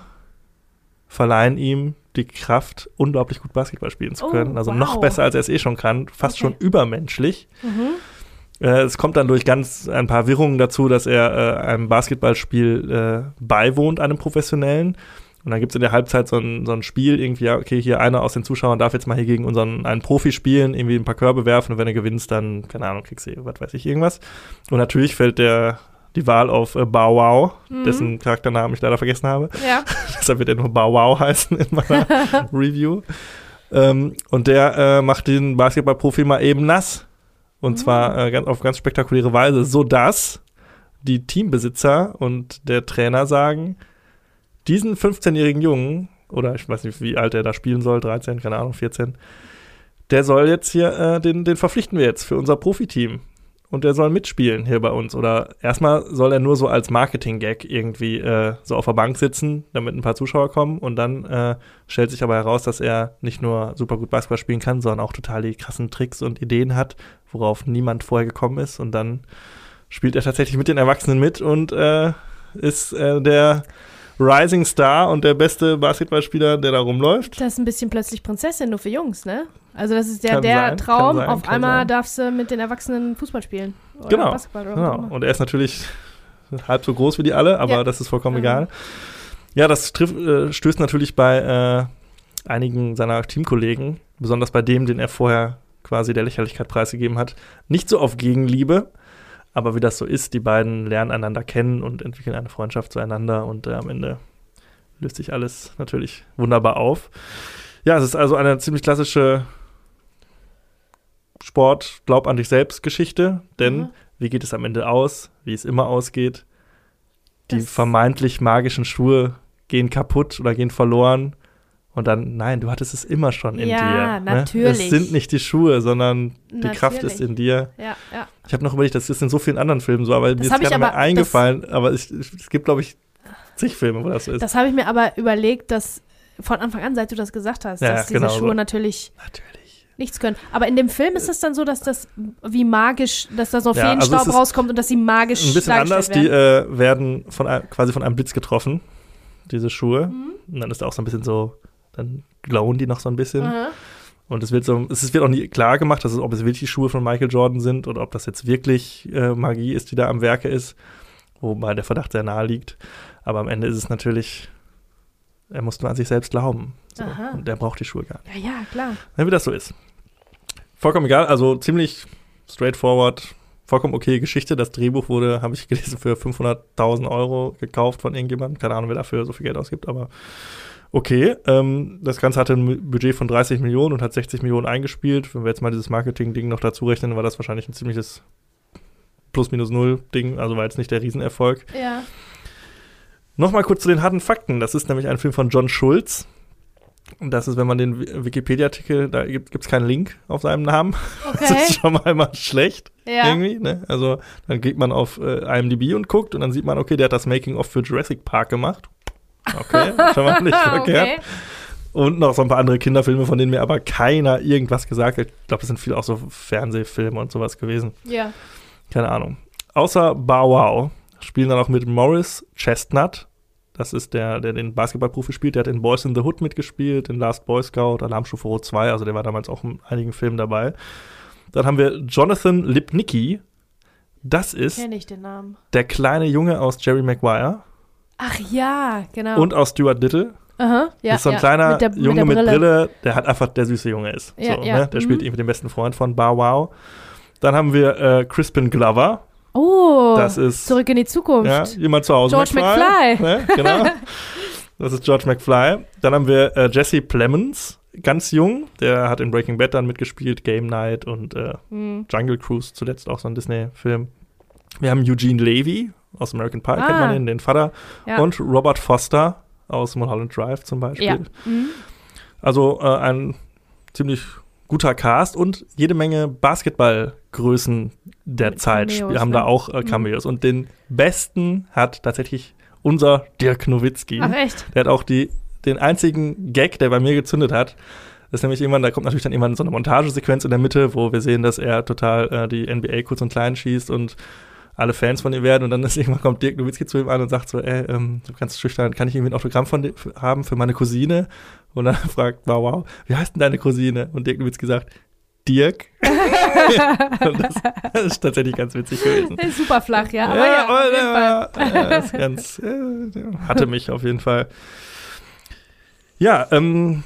verleihen ihm die Kraft, unglaublich gut Basketball spielen zu Oh, können. Also noch wow. besser, als er es eh schon kann, fast Okay. schon übermenschlich. Mhm. Äh, es kommt dann durch ganz ein paar Wirrungen dazu, dass er äh, einem Basketballspiel äh, beiwohnt, einem professionellen. Und dann gibt es in der Halbzeit so ein, so ein Spiel, irgendwie, ja, okay, hier einer aus den Zuschauern darf jetzt mal hier gegen unseren einen Profi spielen, irgendwie ein paar Körbe werfen und wenn du gewinnst, dann, keine Ahnung, kriegst du, was weiß ich, irgendwas. Und natürlich fällt der die Wahl auf äh, Bow Wow, Mhm. dessen Charakternamen ich leider vergessen habe. Ja. Deshalb wird er nur Bow Wow heißen in meiner Review. Ähm, und der äh, macht den Basketballprofi mal eben nass. Und Mhm. zwar äh, ganz, auf ganz spektakuläre Weise, sodass die Teambesitzer und der Trainer sagen, diesen 15-jährigen Jungen, oder ich weiß nicht, wie alt er da spielen soll, 13, keine Ahnung, 14, der soll jetzt hier, äh, den, den verpflichten wir jetzt für unser Profiteam. Und der soll mitspielen hier bei uns. Oder erstmal soll er nur so als Marketing-Gag irgendwie äh, so auf der Bank sitzen, damit ein paar Zuschauer kommen. Und dann äh, stellt sich aber heraus, dass er nicht nur super gut Basketball spielen kann, sondern auch total die krassen Tricks und Ideen hat, worauf niemand vorher gekommen ist. Und dann spielt er tatsächlich mit den Erwachsenen mit und äh, ist äh, der Rising Star und der beste Basketballspieler, der da rumläuft. Das ist ein bisschen plötzlich Prinzessin, nur für Jungs, ne? Also das ist der, Kann der sein, Traum. sein, Auf einmal sein. darfst du mit den Erwachsenen Fußball spielen. Oder Genau, Basketball oder Genau. Und er ist natürlich halb so groß wie die alle, aber Ja. das ist vollkommen Mhm. egal. Ja, das trifft, äh, stößt natürlich bei äh, einigen seiner Teamkollegen, besonders bei dem, den er vorher quasi der Lächerlichkeit preisgegeben hat, nicht so auf Gegenliebe. Aber wie das so ist, die beiden lernen einander kennen und entwickeln eine Freundschaft zueinander und äh, am Ende löst sich alles natürlich wunderbar auf. Ja, es ist also eine ziemlich klassische Sport, glaub an dich selbst Geschichte, denn Mhm. wie geht es am Ende aus, wie es immer ausgeht. Die Das- vermeintlich magischen Schuhe gehen kaputt oder gehen verloren. Und dann, nein, du hattest es immer schon in Ja, dir. Ne? natürlich. Es sind nicht die Schuhe, sondern die Natürlich. Kraft ist in dir. Ja, ja. Ich habe noch überlegt, das ist in so vielen anderen Filmen so, aber Das mir ist mehr aber- eingefallen. aber es, es gibt, glaube ich, zig Filme, wo das so ist. Das habe ich mir aber überlegt, dass von Anfang an, seit du das gesagt hast, Ja, dass diese genau Schuhe so. natürlich Natürlich. nichts können. Aber in dem Film ist es dann so, dass das wie magisch, dass da so Ja, also Feenstaub ist rauskommt und dass sie magisch Ein bisschen anders, dargestellt die werden. äh, werden von, quasi von einem Blitz getroffen, diese Schuhe. Mhm. Und dann ist da auch so ein bisschen so, dann glowen die noch so ein bisschen. Aha. Und es wird so, es wird auch nie klar gemacht, dass es, ob es wirklich die Schuhe von Michael Jordan sind oder ob das jetzt wirklich äh, Magie ist, die da am Werke ist, wobei der Verdacht sehr nahe liegt. Aber am Ende ist es natürlich, er muss nur an sich selbst glauben. So. Und der braucht die Schuhe gar nicht. Ja, ja, klar. Ja, wie das so ist. Vollkommen egal, also ziemlich straightforward, vollkommen okay Geschichte. Das Drehbuch wurde, habe ich gelesen, für 500.000 Euro gekauft von irgendjemandem. Keine Ahnung, wer dafür so viel Geld ausgibt, aber okay. Ähm, das Ganze hatte ein Budget von 30 Millionen und hat 60 Millionen eingespielt. Wenn wir jetzt mal dieses Marketing-Ding noch dazu rechnen, war das wahrscheinlich ein ziemliches Plus-Minus-Null-Ding, also war jetzt nicht der Riesenerfolg. Ja. Nochmal kurz zu den harten Fakten. Das ist nämlich ein Film von John Schulz. Und das ist, wenn man den Wi- Wikipedia-Artikel, da gibt es keinen Link auf seinem Namen. Das Okay. ist schon mal immer schlecht Ja. irgendwie. Ne? Also dann geht man auf äh, IMDb und guckt und dann sieht man, okay, der hat das Making-of für Jurassic Park gemacht. Okay, schon mal nicht verkehrt. okay. Und noch so ein paar andere Kinderfilme, von denen mir aber keiner irgendwas gesagt hat. Ich glaube, das sind viel auch so Fernsehfilme und sowas gewesen. Ja. Keine Ahnung. Außer Bow Wow spielen dann auch mit Morris Chestnut. Das ist der, der den Basketballprofi spielt. Der hat in Boys in the Hood mitgespielt, in Last Boy Scout, Alarmstufe Rot 2. Also der war damals auch in einigen Filmen dabei. Dann haben wir Jonathan Lipnicki. Das ist der kleine Junge aus Jerry Maguire Ach ja, genau. und aus Stuart Little. Aha, ja, das ist so ein ja. kleiner mit der, Junge mit, mit der Brille. der hat einfach der süße Junge ist. Ja, so, ja, Ne? Der mhm. spielt irgendwie den besten Freund von Bow Wow. Dann haben wir äh, Crispin Glover. Oh, Das ist- zurück in die Zukunft. Ja, jemand zu Hause. George McFly. Ne? Genau. Das ist George McFly. Dann haben wir äh, Jesse Plemons, ganz jung. Der hat in Breaking Bad dann mitgespielt, Game Night und äh, Hm. Jungle Cruise, zuletzt auch so ein Disney-Film. Wir haben Eugene Levy aus American Pie, Ah. kennt man ihn, den Vater. Ja. Und Robert Foster aus Mulholland Drive zum Beispiel. ja. Mhm. Also äh, ein ziemlich guter Cast und jede Menge Basketballgrößen der Mit Zeit Cameos, haben ne? da auch äh, Mhm. Cameos. Und den besten hat tatsächlich unser Dirk Nowitzki. Ach echt? Der hat auch die, den einzigen Gag, der bei mir gezündet hat. Das ist nämlich irgendwann, da kommt natürlich dann irgendwann so eine Montagesequenz in der Mitte, wo wir sehen, dass er total äh, die NBA kurz und klein schießt und alle Fans von ihm werden. Und dann ist irgendwann kommt Dirk Nowitzki zu ihm an und sagt so, ey, ähm, du kannst schüchtern, kann ich irgendwie ein Autogramm von dir haben für meine Cousine? Und dann fragt, wow, wow, wie heißt denn deine Cousine? Und Dirk Nowitzki sagt, Dirk. und das, das ist tatsächlich ganz witzig gewesen. Ist super flach, ja. Aber ja, äh, das ist ganz, äh, hatte mich auf jeden Fall. Ja, ähm,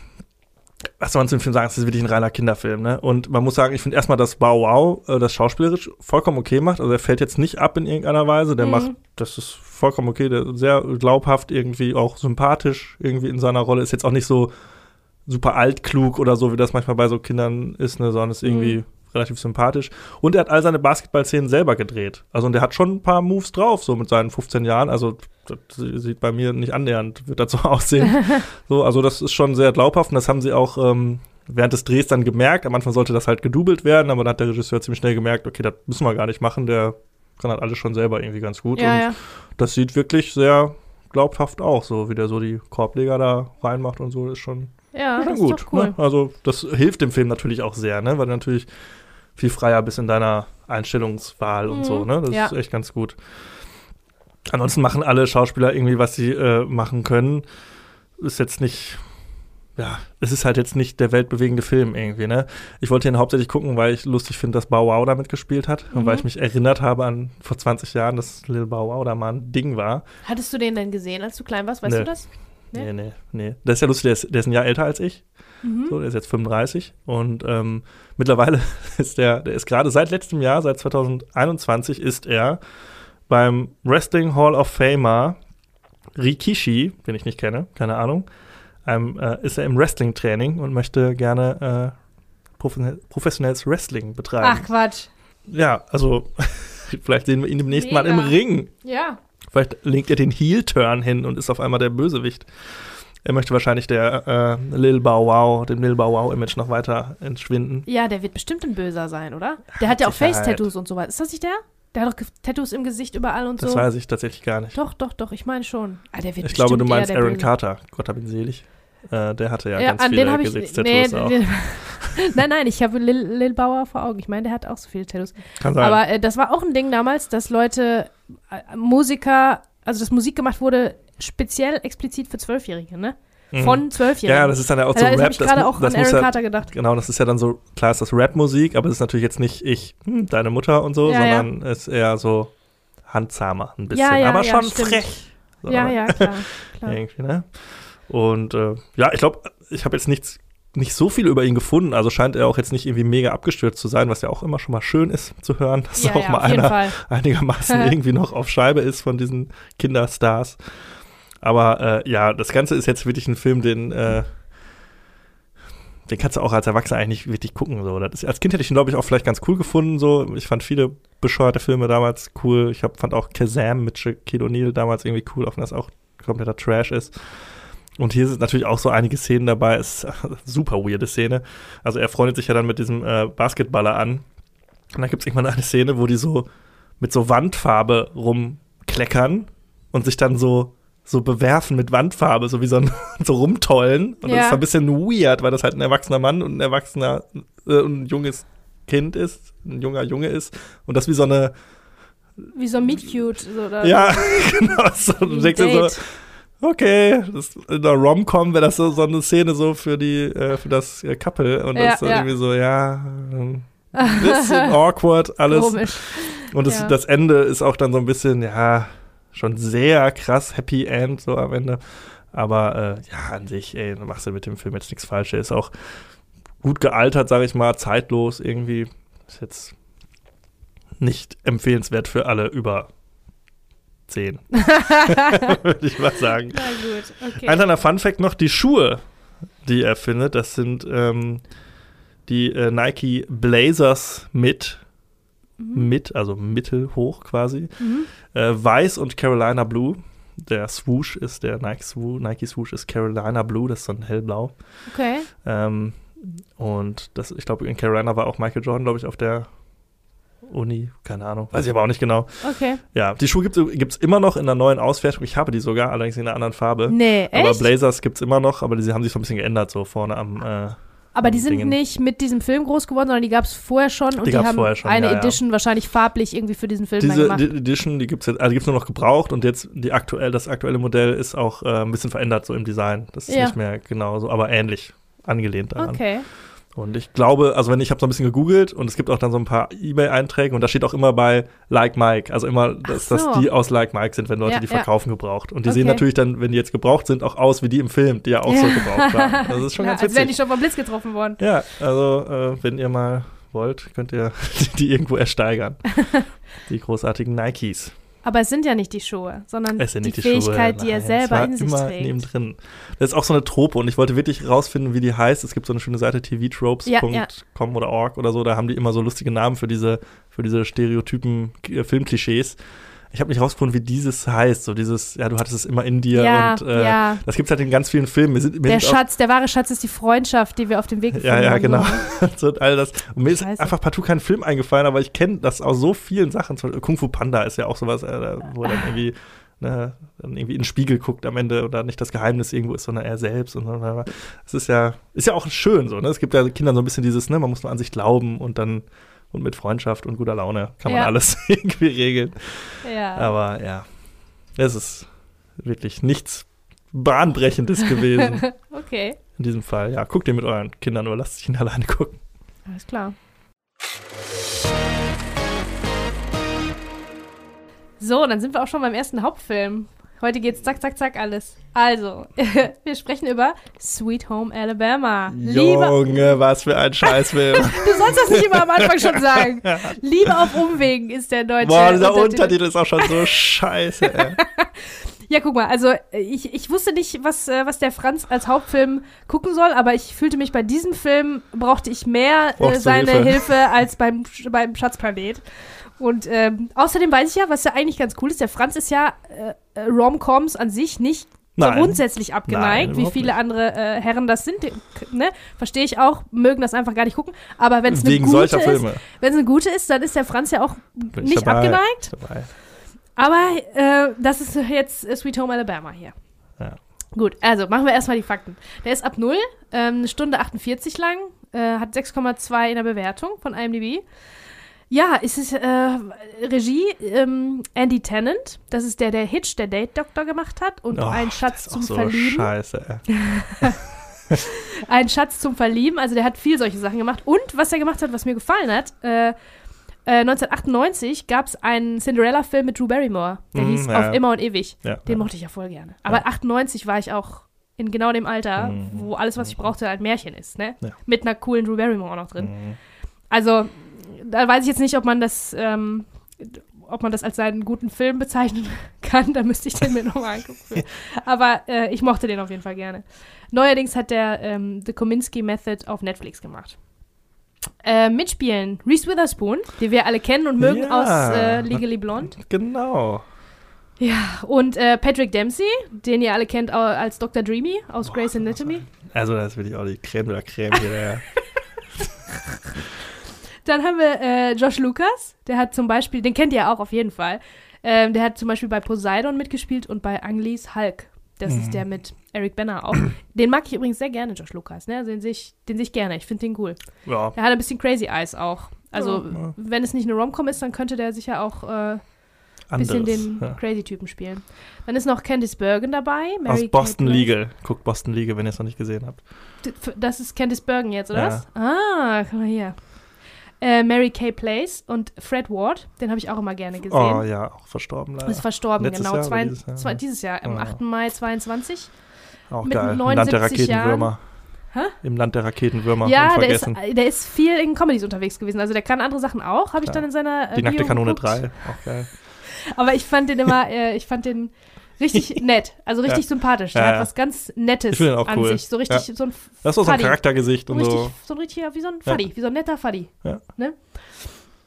was soll man zu dem Film sagen? Es ist wirklich ein reiner Kinderfilm, ne? Und man muss sagen, ich finde erstmal, dass Bow Wow äh, das schauspielerisch vollkommen okay macht. Also er fällt jetzt nicht ab in irgendeiner Weise. Der Mhm. macht, das ist vollkommen okay, der ist sehr glaubhaft, irgendwie auch sympathisch, irgendwie in seiner Rolle. Ist jetzt auch nicht so super altklug oder so, wie das manchmal bei so Kindern ist, ne? Sondern ist irgendwie Mhm. relativ sympathisch. Und er hat all seine Basketballszenen selber gedreht. Also und er hat schon ein paar Moves drauf, so mit seinen 15 Jahren. Also das sieht bei mir nicht annähernd, wird das so aussehen. so, also das ist schon sehr glaubhaft und das haben sie auch ähm, während des Drehs dann gemerkt. Am Anfang sollte das halt gedoubelt werden, aber dann hat der Regisseur ziemlich schnell gemerkt, okay, das müssen wir gar nicht machen, der kann halt alles schon selber irgendwie ganz gut. Ja, und ja. das sieht wirklich sehr glaubhaft auch, so wie der so die Korbleger da reinmacht und so, ist schon Ja, schon das gut. ist doch cool. Ne? Also das hilft dem Film natürlich auch sehr, ne? weil du natürlich viel freier bist in deiner Einstellungswahl und Mhm, so. Ne? Das ja. ist echt ganz gut. Ansonsten machen alle Schauspieler irgendwie, was sie äh, machen können. Ist jetzt nicht, ja, es ist halt jetzt nicht der weltbewegende Film irgendwie, ne? Ich wollte ihn hauptsächlich gucken, weil ich lustig finde, dass Bow Wow da mitgespielt hat und Mhm. weil ich mich erinnert habe an vor 20 Jahren, dass Lil Bow Wow da mal ein Ding war. Hattest du den denn gesehen, als du klein warst? Weißt Nee. du das? Nee? Nee, nee, nee. Das ist ja lustig, der ist, der ist ein Jahr älter als ich. Mhm. So, der ist jetzt 35 und ähm, mittlerweile ist der, der ist gerade seit letztem Jahr, seit 2021 ist er beim Wrestling Hall of Famer Rikishi, den ich nicht kenne, keine Ahnung, einem, äh, ist er im Wrestling-Training und möchte gerne äh, profe- professionelles Wrestling betreiben. Ach, Quatsch. Ja, also vielleicht sehen wir ihn demnächst mal im Mega. Ring. Ja. Vielleicht legt er den Heel-Turn hin und ist auf einmal der Bösewicht. Er möchte wahrscheinlich der äh, Lil Bow Wow, dem Lil Bow Wow-Image noch weiter entschwinden. Ja, der wird bestimmt ein Böser sein, oder? Der hat ja auch. Face-Tattoos und sowas. Ist das nicht der? Der hat doch Tattoos im Gesicht überall und Das so. weiß ich tatsächlich gar nicht. Doch, doch, doch, ich meine schon. Ah, der wird Ich glaube, du meinst Aaron. Carter. Gott hab ihn selig. Äh, der hatte ja, Ja, ganz viele. Gesichtstattoos Nee, auch. nein, nein, ich habe Lil, Lil Bauer vor Augen. Ich meine, der hat auch so viele Tattoos. Kann sein. Aber äh, das war auch ein Ding damals, dass Leute, äh, Musiker, also dass Musik gemacht wurde, speziell explizit für Zwölfjährige, ne? Mhm. Von Zwölfjährigen. ja, das ist dann ja auch so also, Rap. ich gerade auch das an Aaron ja, Carter gedacht. Genau, das ist ja dann so, klar ist das Rap-Musik, aber es ist natürlich jetzt nicht ich, hm, deine Mutter und so, Ja, ja. sondern es ist eher so handzahmer ein bisschen. Ja, ja, aber ja, schon frech. So, Ja, ja, klar. klar. irgendwie, ne? Und äh, ja, ich glaube, ich habe jetzt nichts, nicht so viel über ihn gefunden. Also scheint er auch jetzt nicht irgendwie mega abgestürzt zu sein, was ja auch immer schon mal schön ist zu hören, dass Ja, auch ja, mal einer einigermaßen irgendwie noch auf Scheibe ist von diesen Kinderstars. Aber äh, ja, das Ganze ist jetzt wirklich ein Film, den äh, den kannst du auch als Erwachsener eigentlich wirklich gucken. So. Ist, als Kind hätte ich ihn, glaube ich, auch vielleicht ganz cool gefunden. So. Ich fand viele bescheuerte Filme damals cool. Ich hab, fand auch Kazam mit Shaquille O'Neal damals irgendwie cool, auch wenn das auch kompletter Trash ist. Und hier sind natürlich auch so einige Szenen dabei. Es ist eine super weirde Szene. Also er freundet sich ja dann mit diesem äh, Basketballer an. Und dann gibt es irgendwann eine Szene, wo die so mit so Wandfarbe rumkleckern und sich dann so so bewerfen mit Wandfarbe, so wie so, ein, so rumtollen. Und Ja. das ist ein bisschen weird, weil das halt ein erwachsener Mann und ein erwachsener, äh, ein junges Kind ist, ein junger Junge ist. Und das wie so eine, Wie so ein Meet Cute. Oder ja, genau, so, du ein denkst dir so, okay, das, in der Rom-Com wäre das so, so eine Szene so für die, äh, für das äh, Couple. Und Ja, das ist dann ja. irgendwie so, ja, ähm, bisschen awkward alles. Komisch. Und das, Ja. das Ende ist auch dann so ein bisschen, ja, schon sehr krass Happy End so am Ende. Aber äh, ja, an sich, ey, machst du mit dem Film jetzt nichts falsch. Er ist auch gut gealtert, sage ich mal, zeitlos irgendwie. Ist jetzt nicht empfehlenswert für alle über 10. Würde ich mal sagen. Na gut, okay. Ein kleiner Fun-Fact noch: die Schuhe, die er findet, das sind ähm, die äh, Nike Blazers mit, mit, also mittelhoch quasi. Mhm. Äh, Weiß und Carolina Blue. Der Swoosh ist der Nike Swoosh, Nike Swoosh ist Carolina Blue, das ist so ein hellblau. Okay. Ähm, und das, ich glaube, in Carolina war auch Michael Jordan, glaube ich, auf der Uni, keine Ahnung, weiß ich aber auch nicht genau. Okay. Ja, die Schuhe gibt es immer noch in der neuen Auswertung. Ich habe die sogar, allerdings in einer anderen Farbe. Nee, echt? Aber Blazers gibt es immer noch, aber die haben sich so ein bisschen geändert, so vorne am. Äh, Aber die sind Dingen. nicht mit diesem Film groß geworden, sondern die gab es vorher schon und Die die, haben vorher schon, eine ja, ja. Edition wahrscheinlich farblich irgendwie für diesen Film diese gemacht. die Edition, die gibt es also nur noch gebraucht und jetzt die aktuell, das aktuelle Modell ist auch äh, ein bisschen verändert so im Design. Das ist Ja. nicht mehr genau so, aber ähnlich angelehnt daran. okay. Und ich glaube, also wenn ich habe so ein bisschen gegoogelt und es gibt auch dann so ein paar eBay-Einträge und da steht auch immer bei Like Mike, also immer, dass, so. dass die aus Like Mike sind, wenn Leute Ja, die ja. verkaufen gebraucht. Und die Okay. sehen natürlich dann, wenn die jetzt gebraucht sind, auch aus wie die im Film, die ja auch so gebraucht waren. Das ist schon ja, ganz als wären die witzig. schon vom Blitz getroffen worden. Ja, also äh, wenn ihr mal wollt, könnt ihr die irgendwo ersteigern. die großartigen Nikes. Aber es sind ja nicht die Schuhe, sondern die die, Fähigkeit, Schuhe. die er selber in sich immer trägt. neben drin. Das ist auch so eine Trope und ich wollte wirklich rausfinden, wie die heißt. Es gibt so eine schöne Seite tvtropes.com Ja, oder org oder so. Da haben die immer so lustige Namen für diese, für diese Stereotypen äh, Filmklischees. Ich habe nicht rausgefunden, wie dieses heißt. So dieses, ja, du hattest es immer in dir Ja, und äh, ja. das gibt es halt in ganz vielen Filmen. Sind, Der Schatz, der wahre Schatz ist die Freundschaft, die wir auf dem Weg gefunden Ja, ja, genau. so, und all das. Und mir ist Scheiße. einfach partout kein Film eingefallen, aber ich kenne das aus so vielen Sachen. Zum Beispiel Kung Fu Panda ist ja auch sowas, äh, wo er dann irgendwie, ne, dann irgendwie in den Spiegel guckt am Ende oder nicht das Geheimnis irgendwo ist, sondern er selbst. Und so. Es ist ja, ist ja auch schön so. Ne? Es gibt ja Kindern so ein bisschen dieses, ne, man muss nur an sich glauben und dann und mit Freundschaft und guter Laune kann man Ja. alles irgendwie regeln. Ja. Aber ja, es ist wirklich nichts Bahnbrechendes gewesen okay, in diesem Fall. Ja, guckt ihr mit euren Kindern oder lasst sich ihn alleine gucken. alles klar. So, dann sind wir auch schon beim ersten Hauptfilm. Heute geht's zack, zack, zack alles. Also, wir sprechen über Sweet Home Alabama. Liebe, Junge, was für ein Scheißfilm. du sollst das nicht immer am Anfang schon sagen. Liebe auf Umwegen ist der deutsche Boah, dieser Untertitel ist auch schon so scheiße, ey. Ja, guck mal, also ich, ich wusste nicht, was, äh, was der Franz als Hauptfilm gucken soll, aber ich fühlte mich bei diesem Film, brauchte ich mehr äh, seine Hilfe? Hilfe. als beim, beim Schatzplanet. Und ähm, außerdem weiß ich ja, was ja eigentlich ganz cool ist, der Franz ist ja äh, äh, Rom-Coms an sich nicht Nein. grundsätzlich abgeneigt, Nein, wie viele nicht. andere äh, Herren das sind, ne? Verstehe ich auch, mögen das einfach gar nicht gucken. Aber wenn es eine gute ist, Filme. wenn es eine gute ist, dann ist der Franz ja auch Bin ich nicht dabei. abgeneigt. Dabei. Aber äh, das ist jetzt äh, Sweet Home Alabama hier. Ja. Gut, also machen wir erstmal die Fakten. Der ist ab 0, ähm, eine Stunde 48 lang, äh, hat 6,2 in der Bewertung von IMDb. Ja, es ist äh, Regie ähm, Andy Tennant. Das ist der, der Hitch, der Date Doctor gemacht hat und Oh, ein Schatz zum so Verlieben. Scheiße. Ein Schatz zum Verlieben. Also der hat viel solche Sachen gemacht. Und was er gemacht hat, was mir gefallen hat, äh, äh, 1998 gab es einen Cinderella-Film mit Drew Barrymore. Der Mhm, hieß ja. Auf immer und ewig. Ja, Den ja. mochte ich ja voll gerne. Aber 98 war ich auch in genau dem Alter, Mhm. wo alles, was ich brauchte, ein Märchen ist, ne? Mit einer coolen Drew Barrymore auch noch drin. Mhm. Also, da weiß ich jetzt nicht, ob man das, ähm, ob man das als seinen guten Film bezeichnen kann. Da müsste ich den mir nochmal angucken. Aber äh, ich mochte den auf jeden Fall gerne. Neuerdings hat der ähm, The Kominsky Method auf Netflix gemacht. Äh, mitspielen Reese Witherspoon, die wir alle kennen und mögen Ja. aus äh, Legally Blonde. Genau. Ja, und äh, Patrick Dempsey, den ihr alle kennt als Dr. Dreamy aus Grey's Anatomy. Also, das will ich auch die Creme de la Creme hier. Dann haben wir äh, Josh Lucas, der hat zum Beispiel, den kennt ihr auch auf jeden Fall, Ähm, der hat zum Beispiel bei Poseidon mitgespielt und bei Ang Lees Hulk. Das Mhm. ist der mit Eric Banner auch. Den mag ich übrigens sehr gerne, Josh Lucas. Ne? Also den sehe ich, den sehe ich gerne. Ich finde den cool. Ja. Der hat ein bisschen Crazy Eyes auch. Also, Ja. wenn es nicht eine Rom-Com ist, dann könnte der sicher auch äh, ein bisschen den ja. Crazy-Typen spielen. Dann ist noch Candice Bergen dabei. Aus Mary Boston Kate Legal. Guckt Boston Legal, wenn ihr es noch nicht gesehen habt. Das ist Candice Bergen jetzt, oder Ja. was? Ah, guck mal hier. Äh, Mary Kay Place und Fred Ward, den habe ich auch immer gerne gesehen. Oh ja, auch verstorben leider. Ist verstorben, Letztes genau. Jahr zwei, dieses Jahr? zwei, dieses Jahr, am Ah. 8. Mai 22. Auch mit geil. Im Land der 79 Raketenwürmer. Hä? Im Land der Raketenwürmer. ja, der ist, unvergessen. der ist viel in Comedies unterwegs gewesen. Also der kann andere Sachen auch, habe ich Ja. dann in seiner äh, Die nackte Kanone geguckt. 3. Auch geil. Aber ich fand den immer, äh, ich fand den richtig nett, also richtig Ja. sympathisch. Der Ja, hat ja. was ganz Nettes an cool. sich. So richtig, so ein Das auch so ein. Charaktergesicht So und richtig, so. so ein richtiger, wie so ein Ja. Fuddy, wie so ein netter Fuddy. Ja. Ne?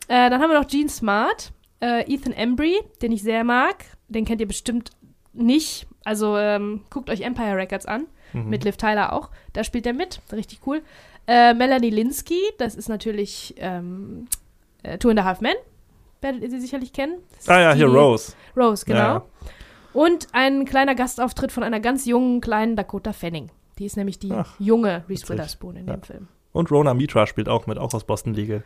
Äh, dann haben wir noch Gene Smart, äh, Ethan Embry, den ich sehr mag. Den kennt ihr bestimmt nicht. Also ähm, guckt euch Empire Records an, Mhm. mit Liv Tyler auch. Da spielt er mit, richtig cool. Äh, Melanie Linsky, das ist natürlich ähm, äh, Two and a Half Men. Werdet ihr sie sicherlich kennen. Ah ja, hier Rose. Rose, genau. Ja. Und ein kleiner Gastauftritt von einer ganz jungen, kleinen Dakota Fanning. Die ist nämlich die Ach, junge Reese. Witherspoon in Ja. dem Film. Und Rona Mitra spielt auch mit, auch aus Boston Legal.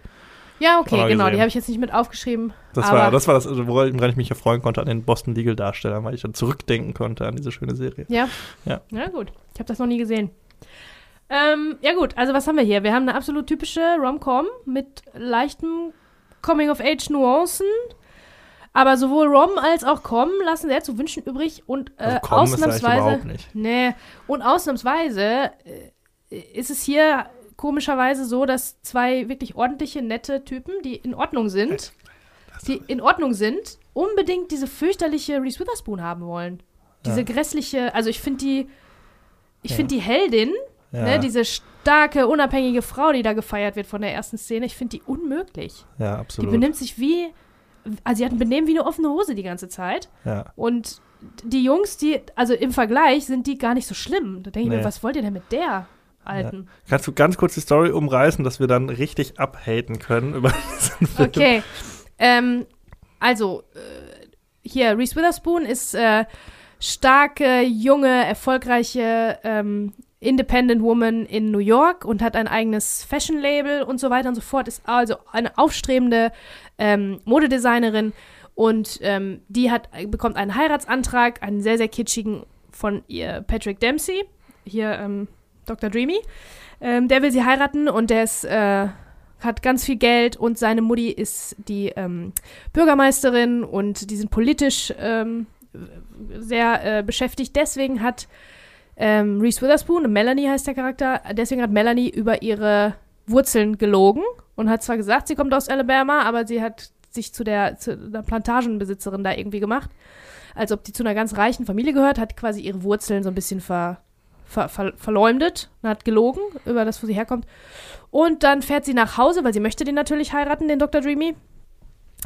Ja, okay, genau. Die gesehen. habe ich jetzt nicht mit aufgeschrieben. Das war das, war das woran ich mich erfreuen konnte an den Boston Legal Darstellern, weil ich dann zurückdenken konnte an diese schöne Serie. Ja. Ja. Ja, gut. Ich habe das noch nie gesehen. Ähm, ja, gut. Also, was haben wir hier? Wir haben eine absolut typische Rom-Com mit leichten Coming-of-Age-Nuancen. Aber sowohl Rom als auch Com lassen sehr zu wünschen übrig und äh, Also ausnahmsweise. Nee, und ausnahmsweise äh, ist es hier komischerweise so, dass zwei wirklich ordentliche, nette Typen, die in Ordnung sind, die in Ordnung sind, unbedingt diese fürchterliche Reese Witherspoon haben wollen. Diese Ja. grässliche, also ich finde die, ich Ja. finde die Heldin, Ja, ne, diese starke, unabhängige Frau, die da gefeiert wird von der ersten Szene, ich finde die unmöglich. ja Die absolut. benimmt sich wie, also sie hat ein Benehmen wie eine offene Hose die ganze Zeit. ja. Und die Jungs, die, also im Vergleich sind die gar nicht so schlimm. Da denke ich Nee. mir, was wollt ihr denn mit der Alten? Kannst du ganz kurz die Story umreißen, dass wir dann richtig abhaten können über diesen Film? Okay. Ähm, also, äh, hier, Reese Witherspoon ist äh, starke, junge, erfolgreiche ähm, Independent Woman in New York und hat ein eigenes Fashion-Label und so weiter und so fort. Ist also eine aufstrebende ähm, Modedesignerin und ähm, die hat, bekommt einen Heiratsantrag, einen sehr, sehr kitschigen von ihr Patrick Dempsey, hier ähm, Dr. Dreamy. Ähm, der will sie heiraten und der ist, äh, hat ganz viel Geld und seine Mutti ist die ähm, Bürgermeisterin und die sind politisch ähm, sehr äh, beschäftigt. Deswegen hat ähm, Reese Witherspoon, Melanie heißt der Charakter, deswegen hat Melanie über ihre Wurzeln gelogen und hat zwar gesagt, sie kommt aus Alabama, aber sie hat sich zu der, zu der Plantagenbesitzerin da irgendwie gemacht, als ob die zu einer ganz reichen Familie gehört, hat quasi ihre Wurzeln so ein bisschen ver, ver, ver, verleumdet und hat gelogen über das, wo sie herkommt. Und dann fährt sie nach Hause, weil sie möchte den natürlich heiraten, den Dr. Dreamy.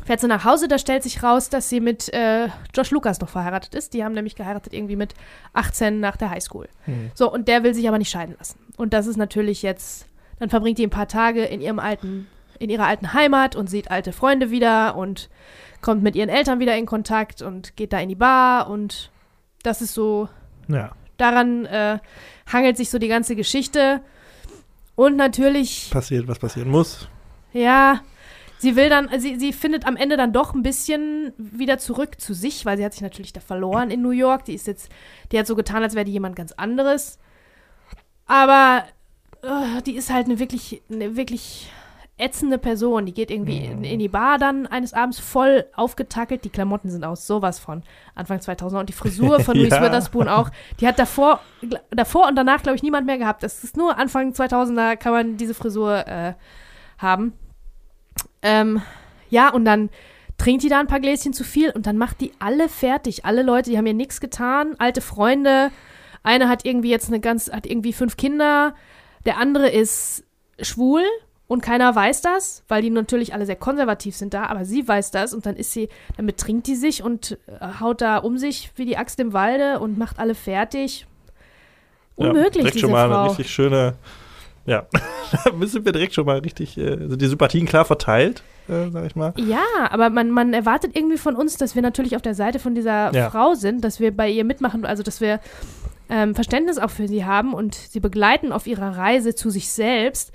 Fährt sie nach Hause, da stellt sich raus, dass sie mit äh, Josh Lucas noch verheiratet ist. Die haben nämlich geheiratet irgendwie mit 18 nach der Highschool. Hm. So, und der will sich aber nicht scheiden lassen. Und das ist natürlich jetzt, dann verbringt die ein paar Tage in ihrem alten, in ihrer alten Heimat und sieht alte Freunde wieder und kommt mit ihren Eltern wieder in Kontakt und geht da in die Bar und das ist so, Ja. daran äh, hangelt sich so die ganze Geschichte. Und natürlich Passiert, was passieren muss. ja, sie will dann, sie, sie findet am Ende dann doch ein bisschen wieder zurück zu sich, weil sie hat sich natürlich da verloren in New York. Die ist jetzt, die hat so getan, als wäre die jemand ganz anderes. Aber äh, die ist halt eine wirklich, eine wirklich ätzende Person. Die geht irgendwie in, in die Bar dann eines Abends voll aufgetackelt. Die Klamotten sind aus sowas von Anfang 2000 und die Frisur von Reese Ja. Witherspoon auch. Die hat davor, davor und danach, glaube ich, niemand mehr gehabt. Das ist nur Anfang 2000er kann man diese Frisur äh, haben. Ähm, ja, und dann trinkt die da ein paar Gläschen zu viel und dann macht die alle fertig. Alle Leute, die haben ihr nichts getan. Alte Freunde. Eine hat irgendwie jetzt eine ganz, hat irgendwie fünf Kinder. Der andere ist schwul und keiner weiß das, weil die natürlich alle sehr konservativ sind da, aber sie weiß das und dann ist sie, dann betrinkt die sich und äh, haut da um sich wie die Axt im Walde und macht alle fertig. ja, Unmöglich, direkt diese schon mal Frau. eine richtig schöne, ja, da sind wir direkt schon mal richtig, äh, sind die Sympathien klar verteilt, äh, sag ich mal. Ja, aber man, man erwartet irgendwie von uns, dass wir natürlich auf der Seite von dieser Ja. Frau sind, dass wir bei ihr mitmachen, also dass wir ähm, Verständnis auch für sie haben und sie begleiten auf ihrer Reise zu sich selbst.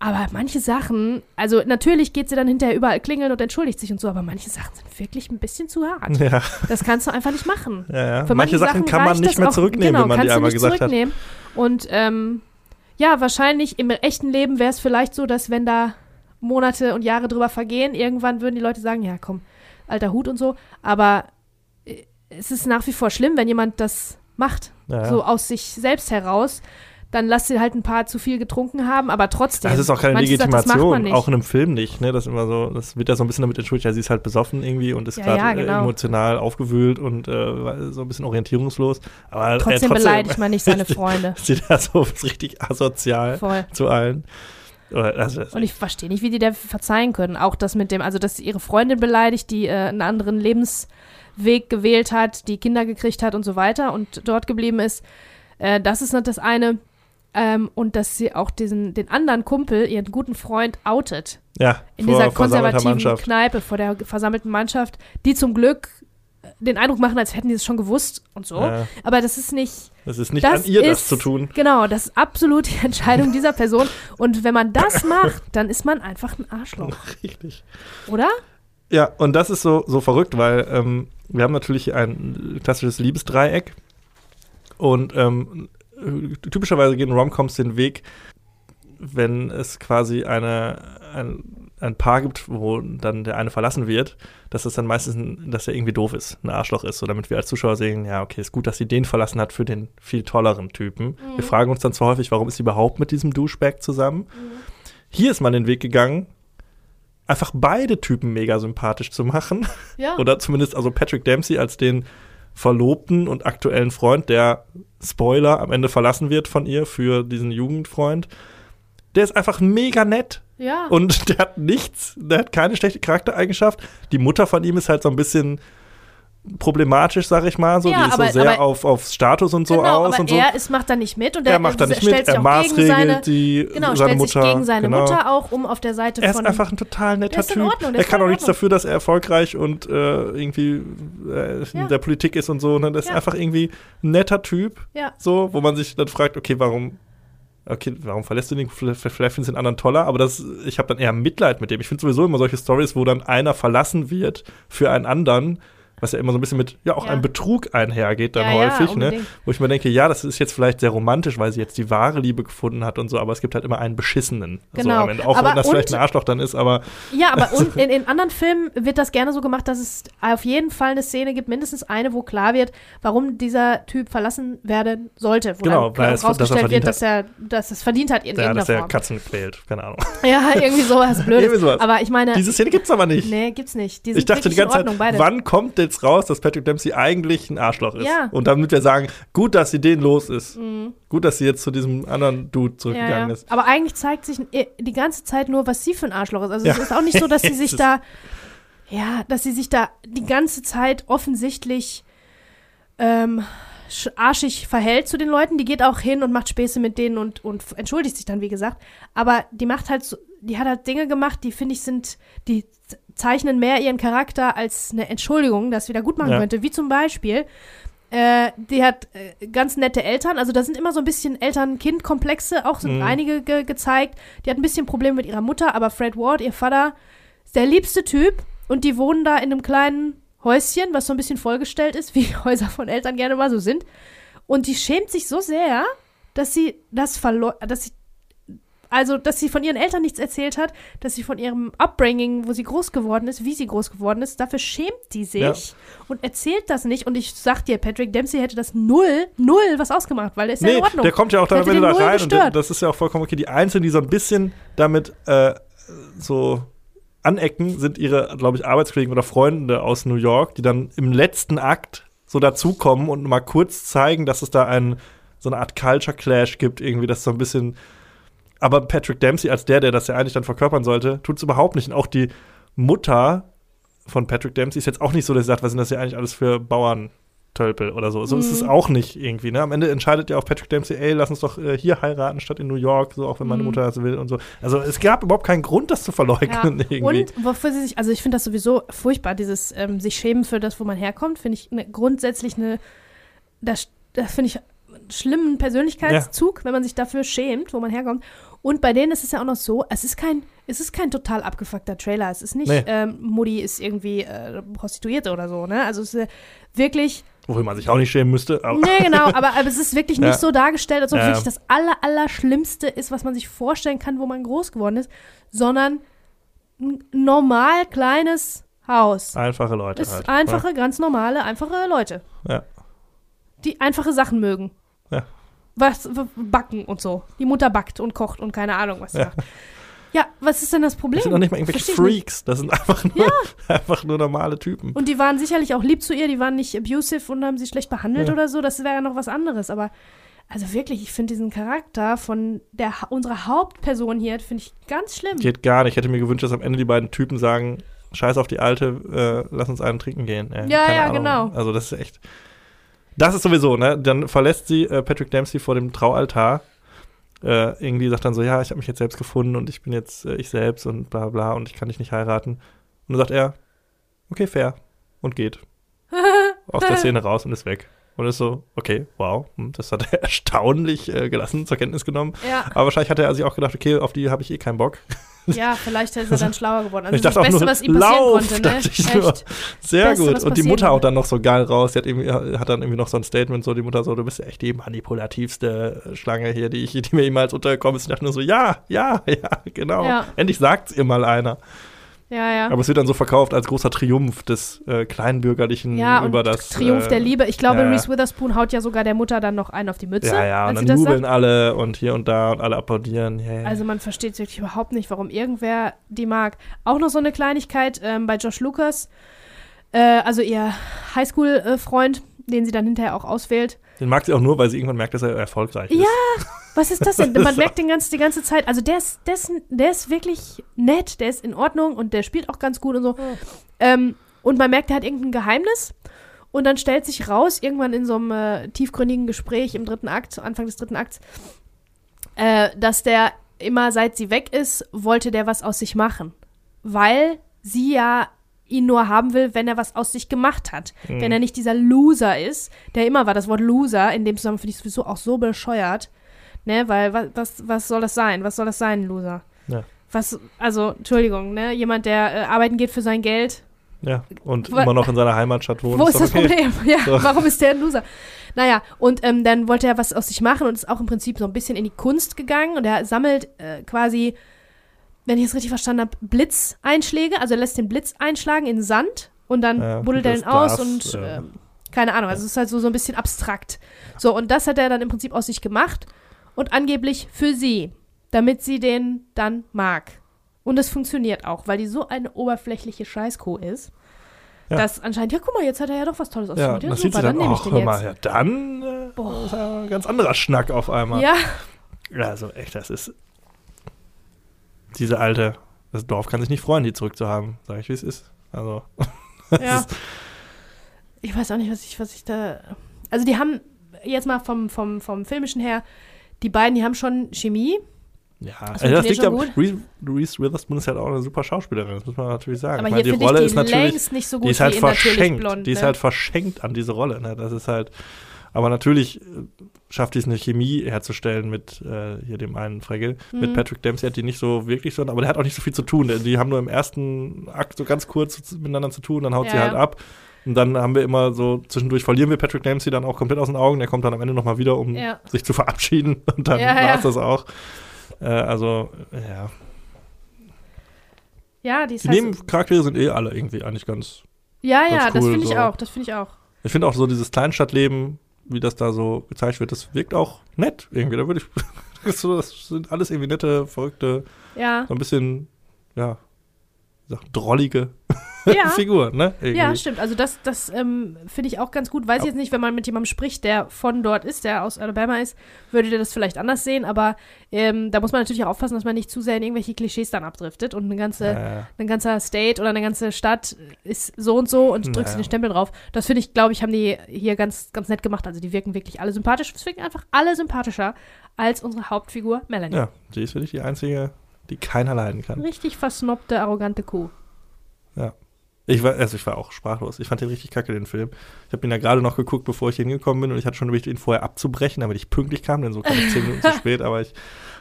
Aber manche Sachen, also natürlich geht sie dann hinterher überall klingeln und entschuldigt sich und so, aber manche Sachen sind wirklich ein bisschen zu hart. Ja, Das kannst du einfach nicht machen. ja, ja. Für Manche Sachen kann man nicht mehr auch- zurücknehmen, genau, wenn man die einmal nicht gesagt hat. zurücknehmen. Und ähm, ja, wahrscheinlich im echten Leben wäre es vielleicht so, dass wenn da Monate und Jahre drüber vergehen, irgendwann würden die Leute sagen, ja komm, alter Hut und so. Aber äh, es ist nach wie vor schlimm, wenn jemand das macht, Ja, ja. so aus sich selbst heraus. Dann lass sie halt ein paar zu viel getrunken haben, aber trotzdem. Das ist auch keine Manche Legitimation, nicht. auch in einem Film nicht. Ne? Das, immer so, das wird ja so ein bisschen damit entschuldigt, ja, sie ist halt besoffen irgendwie und ist Ja, gerade ja, äh, genau. emotional aufgewühlt und äh, so ein bisschen orientierungslos. Aber trotzdem, äh, beleidigt man nicht seine Freunde. sie da so richtig asozial Voll. zu allen. Also, Und ich verstehe nicht, wie die der verzeihen können. Auch das mit dem, also dass sie ihre Freundin beleidigt, die äh, einen anderen Lebensweg gewählt hat, die Kinder gekriegt hat und so weiter und dort geblieben ist. Äh, das ist nicht das eine. Ähm, und dass sie auch diesen, den anderen Kumpel, ihren guten Freund, outet. ja, In dieser konservativen. Kneipe vor der versammelten Mannschaft, die zum Glück den Eindruck machen, als hätten die es schon gewusst und so. Ja, Aber das ist nicht, das ist nicht Das an ihr, das ist- zu tun. genau, das ist absolut die Entscheidung dieser Person. Und wenn man das macht, dann ist man einfach ein Arschloch, Richtig. oder? Ja, und das ist so, so verrückt, weil ähm, wir haben natürlich ein klassisches Liebesdreieck. Und ähm, typischerweise gehen Romcoms den Weg, wenn es quasi eine, ein, ein Paar gibt, wo dann der eine verlassen wird, dass es dann meistens, ein, dass er irgendwie doof ist, ein Arschloch ist, so damit wir als Zuschauer sehen, ja, okay, ist gut, dass sie den verlassen hat für den viel tolleren Typen. Wir fragen uns dann zwar häufig, warum ist sie überhaupt mit diesem Douchebag zusammen? Hier ist man den Weg gegangen, einfach beide Typen mega sympathisch zu machen. Ja. Oder zumindest also Patrick Dempsey als den Verlobten und aktuellen Freund, der Spoiler am Ende verlassen wird von ihr für diesen Jugendfreund. Der ist einfach mega nett Ja. und der hat nichts, der hat keine schlechte Charaktereigenschaft. Die Mutter von ihm ist halt so ein bisschen problematisch, sag ich mal, so. Ja, die ist aber- so sehr aber- auf, auf Status und so genau, aus aber und so. er ist, macht da nicht mit und er er, macht da nicht stellt mit, sich er auch gegen seine, maßregelt die, genau, seine stellt Mutter. sich gegen seine genau. Mutter auch, um auf der Seite Er ist von einfach ein total netter Typ. Ordnung, er kann auch nichts dafür, dass er erfolgreich und äh, irgendwie äh, Ja. in der Politik ist und so. Ne? Das ist Ja. einfach irgendwie ein netter Typ, Ja. so, wo man sich dann fragt, okay, warum, okay, warum verlässt du den? Vielleicht vielleicht findest du den anderen toller, aber das, ich habe dann eher Mitleid mit dem. Ich finde sowieso immer solche Stories, wo dann einer verlassen wird für einen anderen. Was ja immer so ein bisschen mit, ja, auch Ja. einem Betrug einhergeht dann Ja, häufig, ne? Wo ich mir denke, ja, das ist jetzt vielleicht sehr romantisch, weil sie jetzt die wahre Liebe gefunden hat und so, aber es gibt halt immer einen beschissenen. So Genau. am Ende. Auch Aber wenn das vielleicht ein Arschloch dann ist, aber Ja, aber und in, in anderen Filmen wird das gerne so gemacht, dass es auf jeden Fall eine Szene gibt, mindestens eine, wo klar wird, warum dieser Typ verlassen werden sollte. Wo Genau, weil es- rausgestellt verdient wird, dass er, dass es verdient hat in ja, dass er. Katzen quält. Keine Ahnung. Ja, irgendwie sowas Blödes. Irgendwie sowas. Aber ich meine, Diese Szene gibt's aber nicht. nee, gibt's nicht. Die sind ich dachte die ganze Ordnung, Zeit, beide. wann kommt jetzt raus, dass Patrick Dempsey eigentlich ein Arschloch ist? Ja. Und damit wir sagen, gut, dass sie den los ist. Gut, dass sie jetzt zu diesem anderen Dude Mhm. zurückgegangen ja. ist. Aber eigentlich zeigt sich die ganze Zeit nur, was sie für ein Arschloch ist. Also es ist auch nicht so, dass sie sich da, ja, dass sie sich da die ganze Zeit offensichtlich ähm, sch- arschig verhält zu den Leuten. Die geht auch hin und macht Späße mit denen und, und entschuldigt sich dann, wie gesagt. Aber die macht halt so, die hat halt Dinge gemacht, die finde ich sind, die zeichnen mehr ihren Charakter als eine Entschuldigung, das wieder gut machen Ja. könnte. Wie zum Beispiel, äh, die hat äh, ganz nette Eltern, also da sind immer so ein bisschen Eltern-Kind-Komplexe, auch sind Mhm. einige ge gezeigt. Die hat ein bisschen Probleme mit ihrer Mutter, aber Fred Ward, ihr Vater, ist der liebste Typ und die wohnen da in einem kleinen Häuschen, was so ein bisschen vollgestellt ist, wie Häuser von Eltern gerne mal so sind. Und die schämt sich so sehr, dass sie das verloren, dass sie also, dass sie von ihren Eltern nichts erzählt hat, dass sie von ihrem Upbringing, wo sie groß geworden ist, wie sie groß geworden ist, dafür schämt die sich Ja. und erzählt das nicht. Und ich sag dir, Patrick Dempsey hätte das null, null was ausgemacht, weil er ist ja Nee, in Ordnung. der kommt ja auch am Hätte Ende da rein und gestört. das ist ja auch vollkommen okay. Die Einzelnen, die so ein bisschen damit äh, so anecken, sind ihre, glaube ich, Arbeitskollegen oder Freunde aus New York, die dann im letzten Akt so dazukommen und mal kurz zeigen, dass es da ein, so eine Art Culture Clash gibt, irgendwie, das so ein bisschen. Aber Patrick Dempsey als der, der das ja eigentlich dann verkörpern sollte, tut es überhaupt nicht. Und auch die Mutter von Patrick Dempsey ist jetzt auch nicht so, dass sie sagt, was sind das ja eigentlich alles für Bauern? Tölpel oder so. So ist es Mhm. auch nicht irgendwie. Ne? Am Ende entscheidet ja auch Patrick Dempsey, ey, lass uns doch äh, hier heiraten statt in New York, so auch wenn meine Mhm. Mutter das will und so. Also es gab überhaupt keinen Grund, das zu verleugnen Ja. irgendwie. Und wofür sie sich, also ich finde das sowieso furchtbar, dieses ähm, sich schämen für das, wo man herkommt, finde ich ne, grundsätzlich eine, das, das finde ich einen schlimmen Persönlichkeitszug, wenn man sich dafür schämt, wo man herkommt. Und bei denen ist es ja auch noch so, es ist kein, es ist kein total abgefuckter Trailer. Es ist nicht, Nee. ähm, Mutti ist irgendwie äh, Prostituierte oder so, ne? Also es ist äh, wirklich Wofür man sich auch nicht schämen müsste. Aber Nee, genau, aber, aber es ist wirklich Ja. nicht so dargestellt, als ob es Ja. wirklich das aller, Allerschlimmste ist, was man sich vorstellen kann, wo man groß geworden ist, sondern ein normal kleines Haus. Einfache Leute halt. ist einfache, ganz normale, einfache Leute, Ja. die einfache Sachen mögen. Ja. Was, backen und so. Die Mutter backt und kocht und keine Ahnung, was sie Ja. macht. Ja, was ist denn das Problem? Das sind doch nicht mal irgendwelche. Freaks. Das sind einfach nur, einfach nur normale Typen. Und die waren sicherlich auch lieb zu ihr, die waren nicht abusive und haben sie schlecht behandelt Ja. oder so. Das wäre ja noch was anderes. Aber also wirklich, ich finde diesen Charakter von der unserer Hauptperson hier, finde ich ganz schlimm. Geht gar nicht. Ich hätte mir gewünscht, dass am Ende die beiden Typen sagen, scheiß auf die Alte, äh, lass uns einen trinken gehen. Äh, Ja, ja, Ahnung. genau. Also das ist echt. Das ist sowieso, ne? Dann verlässt sie äh, Patrick Dempsey vor dem Traualtar. Äh, irgendwie sagt dann so, ja, ich habe mich jetzt selbst gefunden und ich bin jetzt äh, ich selbst und bla bla und ich kann dich nicht heiraten. Und dann sagt er, okay, fair. Und geht. Aus der Szene raus und ist weg. Und ist so, okay, wow, hm, das hat er erstaunlich äh, gelassen zur Kenntnis genommen. ja, Aber wahrscheinlich hat er sich auch gedacht, okay, auf die habe ich eh keinen Bock. Ja, vielleicht ist er dann schlauer geworden. Also ich das dachte auch Beste, nur, was ihm passieren lauf, konnte, ne? nur. Echt. Sehr Beste, gut. Und die Mutter auch dann noch so geil raus. Sie hat, irgendwie, hat dann irgendwie noch so ein Statement, so die Mutter so, du bist ja echt die manipulativste Schlange hier, die, ich, die mir jemals untergekommen ist. Ich dachte nur so, ja, ja, ja, genau. Ja. Endlich sagt's ihr mal einer. Ja, ja. Aber es wird dann so verkauft als großer Triumph des äh, Kleinbürgerlichen ja, über das. Triumph äh, der Liebe. Ich glaube, ja. Reese Witherspoon haut ja sogar der Mutter dann noch einen auf die Mütze, Ja, ja, und dann jubeln sagt. alle und hier und da und alle applaudieren. Yeah. Also man versteht wirklich überhaupt nicht, warum irgendwer die mag. Auch noch so eine Kleinigkeit ähm, bei Josh Lucas, äh, also ihr Highschool-Freund, den sie dann hinterher auch auswählt. Den mag sie auch nur, weil sie irgendwann merkt, dass er erfolgreich Ja. ist. Was ist das denn? Man merkt den ganz, die ganze Zeit, also der ist, der, ist, der ist wirklich nett, der ist in Ordnung und der spielt auch ganz gut und so. Ähm, und man merkt, der hat irgendein Geheimnis. Und dann stellt sich raus, irgendwann in so einem äh, tiefgründigen Gespräch im dritten Akt, Anfang des dritten Akts, äh, dass der immer seit sie weg ist, wollte der was aus sich machen. Weil sie ja ihn nur haben will, wenn er was aus sich gemacht hat. Mhm. Wenn er nicht dieser Loser ist, der immer war, das Wort Loser, in dem Zusammenhang finde ich sowieso auch so bescheuert. Ne, weil was, was, was soll das sein? Was soll das sein, Loser? Ja. Was, also, Entschuldigung, ne? Jemand, der äh, arbeiten geht für sein Geld. Ja, und Wo- immer noch in seiner Heimatstadt wohnt. Wo ist das okay. Problem? Ja, So. warum ist der ein Loser? Naja, und ähm, dann wollte er was aus sich machen und ist auch im Prinzip so ein bisschen in die Kunst gegangen und er sammelt äh, quasi, wenn ich es richtig verstanden habe, Blitzeinschläge. Also er lässt den Blitz einschlagen in Sand und dann Ja, buddelt er das ihn aus und ähm, keine Ahnung, also es ist halt so, so ein bisschen abstrakt. So, und das hat er dann im Prinzip aus sich gemacht und angeblich für sie, damit sie den dann mag. Und es funktioniert auch, weil die so eine oberflächliche Scheißkuh ist. Ja. Dass anscheinend, ja, guck mal, jetzt hat er ja doch was Tolles aus Ja, ja, das super, dann dann nehme ich den jetzt. mal, ja, dann äh, Boah. ist ja ein ganz anderer Schnack auf einmal. Ja, Ja, Also echt, das ist diese alte, das Dorf kann sich nicht freuen, die zurückzuhaben, sag ich, wie es ist. Also, ja. ist, Ich weiß auch nicht, was ich, was ich da. Also die haben jetzt mal vom, vom, vom Filmischen her, die beiden, die haben schon Chemie. ja, Das also das liegt aber, Reese, Reese Witherspoon ist halt auch eine super Schauspielerin, das muss man natürlich sagen. Aber ich meine, hier die Rolle ich ist die natürlich, längst nicht so gut die ist halt Natürlich verschenkt, Blond. die ist ne? halt verschenkt an diese Rolle, ne? das ist halt, aber natürlich äh, schafft die es eine Chemie herzustellen mit äh, hier dem einen Fregel. Mit Mhm. Patrick Dempsey hat die nicht so wirklich so, aber der hat auch nicht so viel zu tun. Die haben nur im ersten Akt so ganz kurz miteinander zu tun, dann haut Ja, sie halt ja. ab. Und dann haben wir immer so, zwischendurch verlieren wir Patrick Dempsey dann auch komplett aus den Augen. Der kommt dann am Ende nochmal wieder, um Ja. sich zu verabschieden. Und dann Ja, war ja. es das auch. Äh, also, ja. Ja, die Die halt Nebencharaktere sind eh alle irgendwie eigentlich ganz. Ja, ja, ganz das cool, finde ich so. auch. Das finde ich auch. Ich finde auch so dieses Kleinstadtleben, wie das da so gezeigt wird, das wirkt auch nett irgendwie. Da würde ich. das sind alles irgendwie nette, verrückte, Ja. so ein bisschen, ja, wie gesagt, drollige Ja. Figur, ne? Irgendwie. Ja, stimmt. Also das, das ähm, finde ich auch ganz gut. Weiß ich jetzt nicht, wenn man mit jemandem spricht, der von dort ist, der aus Alabama ist, würde der das vielleicht anders sehen. Aber ähm, da muss man natürlich auch aufpassen, dass man nicht zu sehr in irgendwelche Klischees dann abdriftet. Und eine ganze, Äh, ein ganzer State oder eine ganze Stadt ist so und so und drückst Naja. den Stempel drauf. Das finde ich, glaube ich, haben die hier ganz, ganz nett gemacht. Also die wirken wirklich alle sympathisch. Es wirken einfach alle sympathischer als unsere Hauptfigur Melanie. ja, sie ist wirklich die einzige, die keiner leiden kann. Richtig versnobte, arrogante Kuh. Ich war, also ich war auch sprachlos. Ich fand den richtig kacke, den Film. Ich habe ihn ja gerade noch geguckt, bevor ich hingekommen bin und ich hatte schon überlegt, ihn vorher abzubrechen, damit ich pünktlich kam, denn so kam ich zehn Minuten zu spät, aber ich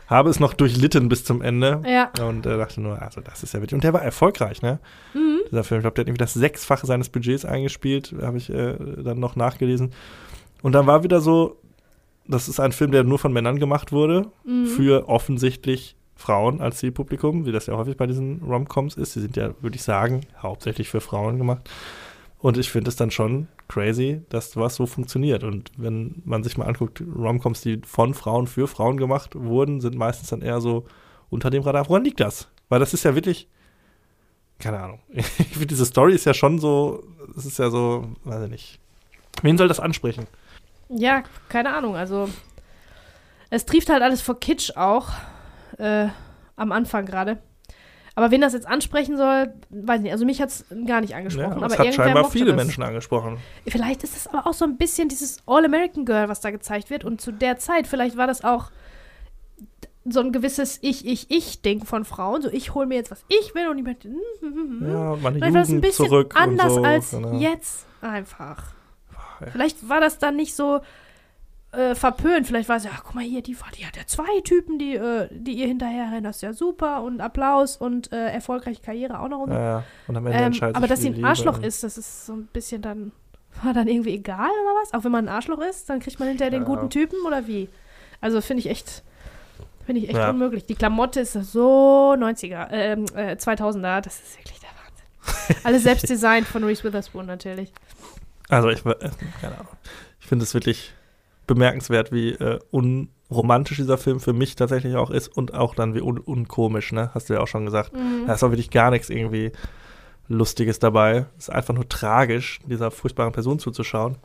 habe es noch durchlitten bis zum Ende Ja. und äh, dachte nur, also das ist ja wirklich. Und der war erfolgreich, ne? Mhm. Dieser Film. Ich glaube, der hat irgendwie das Sechsfache seines Budgets eingespielt, habe ich äh, dann noch nachgelesen. Und dann war wieder so, das ist ein Film, der nur von Männern gemacht wurde, Mhm. für offensichtlich Frauen als Zielpublikum, wie das ja häufig bei diesen Romcoms ist. Die sind ja, würde ich sagen, hauptsächlich für Frauen gemacht. Und ich finde es dann schon crazy, dass sowas so funktioniert. Und wenn man sich mal anguckt, Romcoms, die von Frauen für Frauen gemacht wurden, sind meistens dann eher so unter dem Radar. Woran liegt das? Weil das ist ja wirklich, keine Ahnung. Ich finde, diese Story ist ja schon so, es ist ja so, weiß ich nicht. Wen soll das ansprechen? Ja, keine Ahnung. Also, es trieft halt alles vor Kitsch auch. Äh, am Anfang gerade. Aber wen das jetzt ansprechen soll, weiß ich nicht. Also, mich hat es gar nicht Ja, angesprochen. aber aber es hat scheinbar viele das. Menschen angesprochen. Vielleicht ist es aber auch so ein bisschen dieses All-American Girl, was da gezeigt wird. Und zu der Zeit, vielleicht war das auch so ein gewisses Ich-Ich-Ich-Ding von Frauen. So, ich hole mir jetzt, was ich will und ich möchte. Ja, und meine Vielleicht war das ein bisschen zurück anders so. als genau. jetzt einfach. ja. Vielleicht war das dann nicht so äh, verpönt. Vielleicht war es ja, ach, guck mal hier, die, die hat ja zwei Typen, die, äh, die ihr hinterherrennen. Das ist ja super und Applaus und äh, erfolgreiche Karriere auch noch. Und. Ja, ja. Und am Ende ähm, entscheidet aber dass sie ein Arschloch Liebe. ist, das ist so ein bisschen dann, war dann irgendwie egal oder was? Auch wenn man ein Arschloch ist, dann kriegt man hinterher den Ja. guten Typen oder wie? Also finde ich echt, finde ich echt Ja. unmöglich. Die Klamotte ist so 90er, ähm, äh, 2000er, das ist wirklich der Wahnsinn. Alles selbst designt von Reese Witherspoon natürlich. Also ich, äh, keine Ahnung. Ich finde es wirklich bemerkenswert, wie äh, unromantisch dieser Film für mich tatsächlich auch ist und auch dann wie un unkomisch, ne? Hast du ja auch schon gesagt. Mhm. Da ist auch wirklich gar nichts irgendwie Lustiges dabei. Es ist einfach nur tragisch, dieser furchtbaren Person zuzuschauen.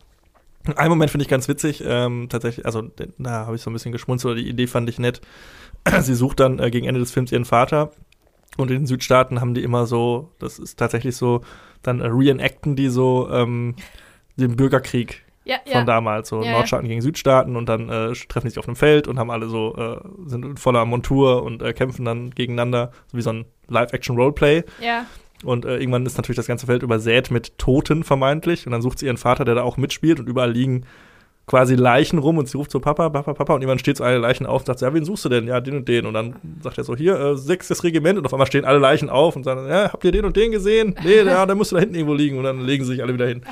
Einen Moment finde ich ganz witzig, ähm, tatsächlich, also da habe ich so ein bisschen geschmunzelt, oder die Idee fand ich nett. Sie sucht dann äh, gegen Ende des Films ihren Vater und in den Südstaaten haben die immer so, das ist tatsächlich so, dann äh, reenacten die so ähm, den Bürgerkrieg Ja, von damals, so Ja, ja. Nordstaaten gegen Südstaaten und dann äh, treffen die sich auf einem Feld und haben alle so, äh, sind in voller Montur und äh, kämpfen dann gegeneinander, so wie so ein Live-Action-Roleplay. ja. Und äh, irgendwann ist natürlich das ganze Feld übersät mit Toten vermeintlich. Und dann sucht sie ihren Vater, der da auch mitspielt. Und überall liegen quasi Leichen rum. Und sie ruft so Papa, Papa, Papa. Und irgendwann steht so eine Leichen auf und sagt, ja, wen suchst du denn? Ja, den und den. Und dann sagt er so, hier, äh, sechstes Regiment. Und auf einmal stehen alle Leichen auf und sagen, ja, habt ihr den und den gesehen? Nee, ja, der müsste da hinten irgendwo liegen. Und dann legen sie sich alle wieder hin.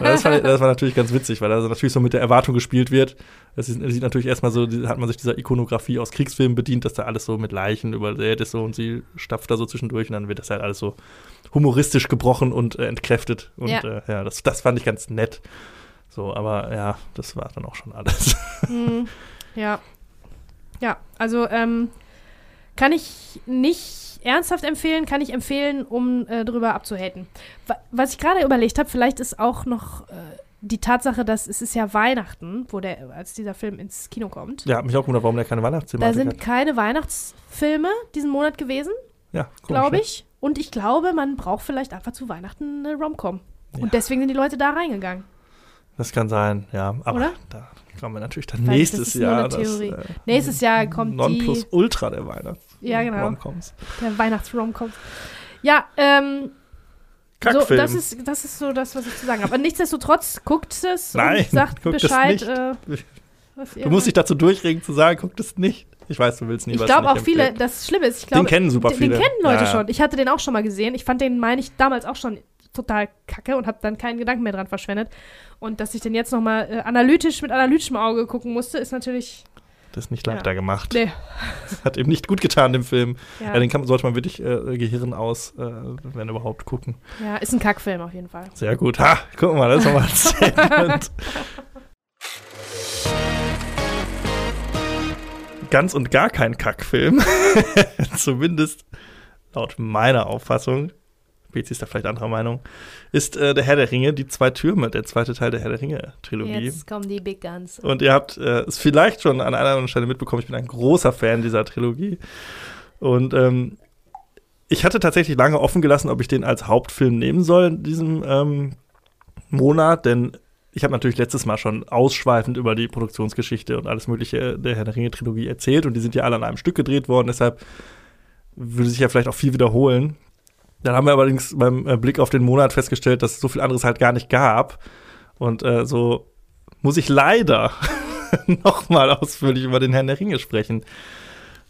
Das, fand das war natürlich ganz witzig, weil da natürlich so mit der Erwartung gespielt wird. Das ist, sieht natürlich erstmal so, hat man sich dieser Ikonografie aus Kriegsfilmen bedient, dass da alles so mit Leichen übersät ist so und sie stapft da so zwischendurch und dann wird das halt alles so humoristisch gebrochen und äh, entkräftet. Und Ja. ja, äh, ja das, das fand ich ganz nett. So, aber ja, das war dann auch schon alles. Mhm. Ja. Ja, also ähm, kann ich nicht ernsthaft empfehlen, kann ich empfehlen, um äh, drüber abzuhaten. Wa- Was ich gerade überlegt habe, vielleicht ist auch noch äh, die Tatsache, dass es ist ja Weihnachten, wo der, als dieser Film ins Kino kommt. ja, hat mich auch gewundert, warum der keine Da Weihnachtsthematik sind hat. keine Weihnachtsfilme diesen Monat gewesen, Ja, glaube ich. Und ich glaube, man braucht vielleicht einfach zu Weihnachten eine Romcom. Ja. Und deswegen sind die Leute da reingegangen. Das kann sein, ja. Aber Oder? da kommen wir natürlich dann Weil nächstes Jahr. das, äh, Nächstes Jahr kommt Nonplus die Ultra der Weihnachts Ja, genau. Romcoms. der Weihnachts-Romcom. Ja, ähm, So, Kackfilm. das, ist, das ist so das, was ich zu sagen habe. Aber nichtsdestotrotz, guckt es Nein, und sagt guckt es Bescheid. Äh, du musst dich dazu durchregen zu sagen, guck das nicht. Ich weiß, du willst nie Ich was glaube nicht auch viele, empfehlen. das Schlimme ist, ich glaube, Den kennen super den, viele. den kennen Leute Ja, ja. schon. Ich hatte den auch schon mal gesehen. Ich fand den, meine ich, damals auch schon total kacke und habe dann keinen Gedanken mehr dran verschwendet. Und dass ich den jetzt nochmal äh, analytisch mit analytischem Auge gucken musste, ist natürlich. Das ist nicht Ja. leichter gemacht. Nee. Hat eben nicht gut getan, dem Film. Ja, Ja, den kann, sollte man wirklich äh, Gehirn aus, äh, wenn überhaupt, gucken. ja, ist ein Kackfilm auf jeden Fall. Sehr gut. Ha, guck mal, das ist nochmal ein Statement. Ganz und gar kein Kackfilm. Zumindest laut meiner Auffassung Bezi ist da vielleicht anderer Meinung, ist äh, der Herr der Ringe, die zwei Türme, der zweite Teil der Herr der Ringe-Trilogie. Jetzt kommen die Big Guns. Und ihr habt äh, es vielleicht schon an einer anderen Stelle mitbekommen, ich bin ein großer Fan dieser Trilogie. Und ähm, ich hatte tatsächlich lange offen gelassen, ob ich den als Hauptfilm nehmen soll in diesem ähm, Monat, denn ich habe natürlich letztes Mal schon ausschweifend über die Produktionsgeschichte und alles Mögliche der Herr der Ringe-Trilogie erzählt und die sind ja alle an einem Stück gedreht worden, deshalb würde sich ja vielleicht auch viel wiederholen. Dann haben wir allerdings beim äh, Blick auf den Monat festgestellt, dass es so viel anderes halt gar nicht gab. Und äh, so muss ich leider nochmal ausführlich über den Herrn der Ringe sprechen.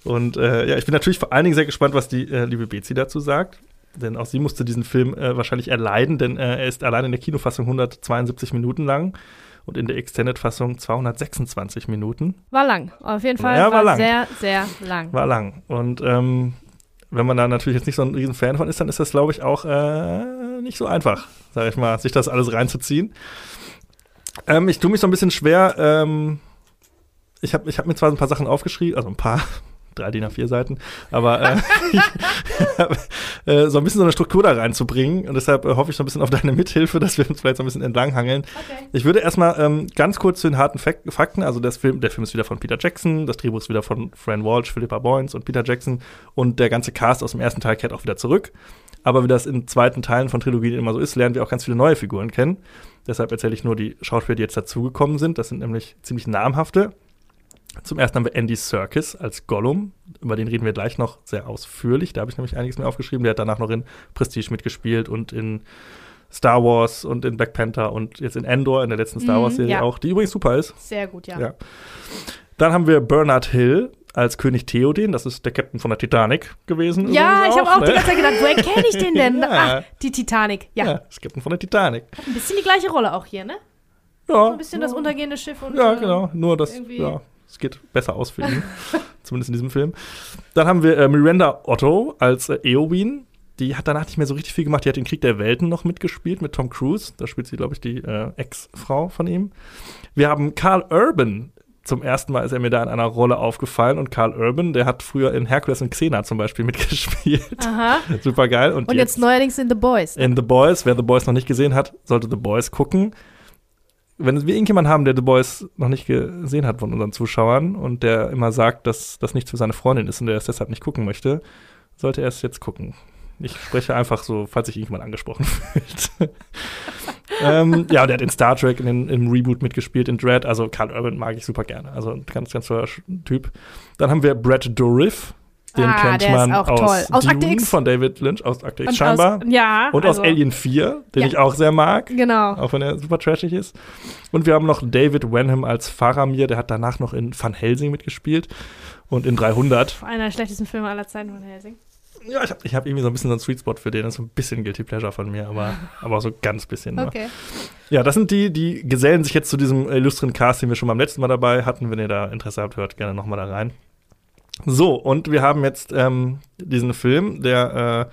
Und äh, ja, ich bin natürlich vor allen Dingen sehr gespannt, was die äh, liebe Bezi dazu sagt. Denn auch sie musste diesen Film äh, wahrscheinlich erleiden, denn äh, er ist allein in der Kinofassung 172 Minuten lang und in der Extended-Fassung 226 Minuten. War lang. Auf jeden Fall Ja, war war, lang. sehr, sehr lang. War lang. Und ähm, wenn man da natürlich jetzt nicht so ein riesen Fan von ist, dann ist das, glaube ich, auch äh, nicht so einfach, sage ich mal, sich das alles reinzuziehen. Ähm, ich tue mich so ein bisschen schwer. Ähm, ich habe ich hab mir zwar ein paar Sachen aufgeschrieben, also ein paar, drei DIN A4 Seiten, aber äh, äh, so ein bisschen so eine Struktur da reinzubringen. Und deshalb äh, hoffe ich so ein bisschen auf deine Mithilfe, dass wir uns vielleicht so ein bisschen entlanghangeln. Okay. Ich würde erstmal ähm, ganz kurz zu den harten Fak Fakten, also das Film, der Film ist wieder von Peter Jackson, das Drehbuch ist wieder von Fran Walsh, Philippa Boyens und Peter Jackson und der ganze Cast aus dem ersten Teil kehrt auch wieder zurück. Aber wie das in zweiten Teilen von Trilogien immer so ist, lernen wir auch ganz viele neue Figuren kennen. Deshalb erzähle ich nur die Schauspieler, die jetzt dazugekommen sind. Das sind nämlich ziemlich namhafte. Zum ersten haben wir Andy Serkis als Gollum. Über den reden wir gleich noch sehr ausführlich. Da habe ich nämlich einiges mehr aufgeschrieben. Der hat danach noch in Prestige mitgespielt und in Star Wars und in Black Panther und jetzt in Endor, in der letzten Star Mhm, Wars-Serie ja. auch, die übrigens super ist. Sehr gut, ja. Ja. Dann haben wir Bernard Hill als König Theoden. Das ist der Captain von der Titanic gewesen. Ja, ich habe auch die ne? ganze Zeit gedacht, woher kenne ich den denn? Ja. Ach, die Titanic. Ja. Ja, das Captain von der Titanic. Ein bisschen die gleiche Rolle auch hier, ne? Ja, So ein bisschen das untergehende Schiff und. Ja, äh, genau. Nur das, ja, es geht besser aus für ihn. Zumindest in diesem Film. Dann haben wir äh, Miranda Otto als äh, Eowyn. Die hat danach nicht mehr so richtig viel gemacht. Die hat den Krieg der Welten noch mitgespielt mit Tom Cruise. Da spielt sie, glaube ich, die äh, Ex-Frau von ihm. Wir haben Carl Urban. Zum ersten Mal ist er mir da in einer Rolle aufgefallen. Und Carl Urban, der hat früher in Hercules und Xena zum Beispiel mitgespielt. Aha. Super geil. Und, Und jetzt neuerdings in The Boys. in The Boys. Wer The Boys noch nicht gesehen hat, sollte The Boys gucken. Wenn wir irgendjemanden haben, der The Boys noch nicht gesehen hat von unseren Zuschauern und der immer sagt, dass das nichts für seine Freundin ist und der es deshalb nicht gucken möchte, sollte er es jetzt gucken. Ich spreche einfach so, falls sich irgendjemand angesprochen fühlt. ähm, ja, der hat in Star Trek in den, im Reboot mitgespielt, in Dread. Also Carl Urban mag ich super gerne. Also ein ganz, ganz toller Typ. Dann haben wir Brad Dourif. Den Ah, kennt der ist man auch aus, toll. Aus Dune Akte X. von David Lynch, aus Akte X scheinbar. Aus, ja. Und also, aus Alien 4, den Ja. ich auch sehr mag. Genau. Auch wenn er super trashig ist. Und wir haben noch David Wenham als Faramir, der hat danach noch in Van Helsing mitgespielt und in 300. Einer der schlechtesten Filme aller Zeiten von Helsing. Ja, ich habe ich hab irgendwie so ein bisschen so einen Sweet Spot für den. Das ist so ein bisschen Guilty Pleasure von mir, aber, aber auch so ganz bisschen. nur. Okay. Ja, das sind die, die gesellen sich jetzt zu diesem illustren Cast, den wir schon beim letzten Mal dabei hatten. Wenn ihr da Interesse habt, hört gerne nochmal da rein. So, und wir haben jetzt ähm, diesen Film, der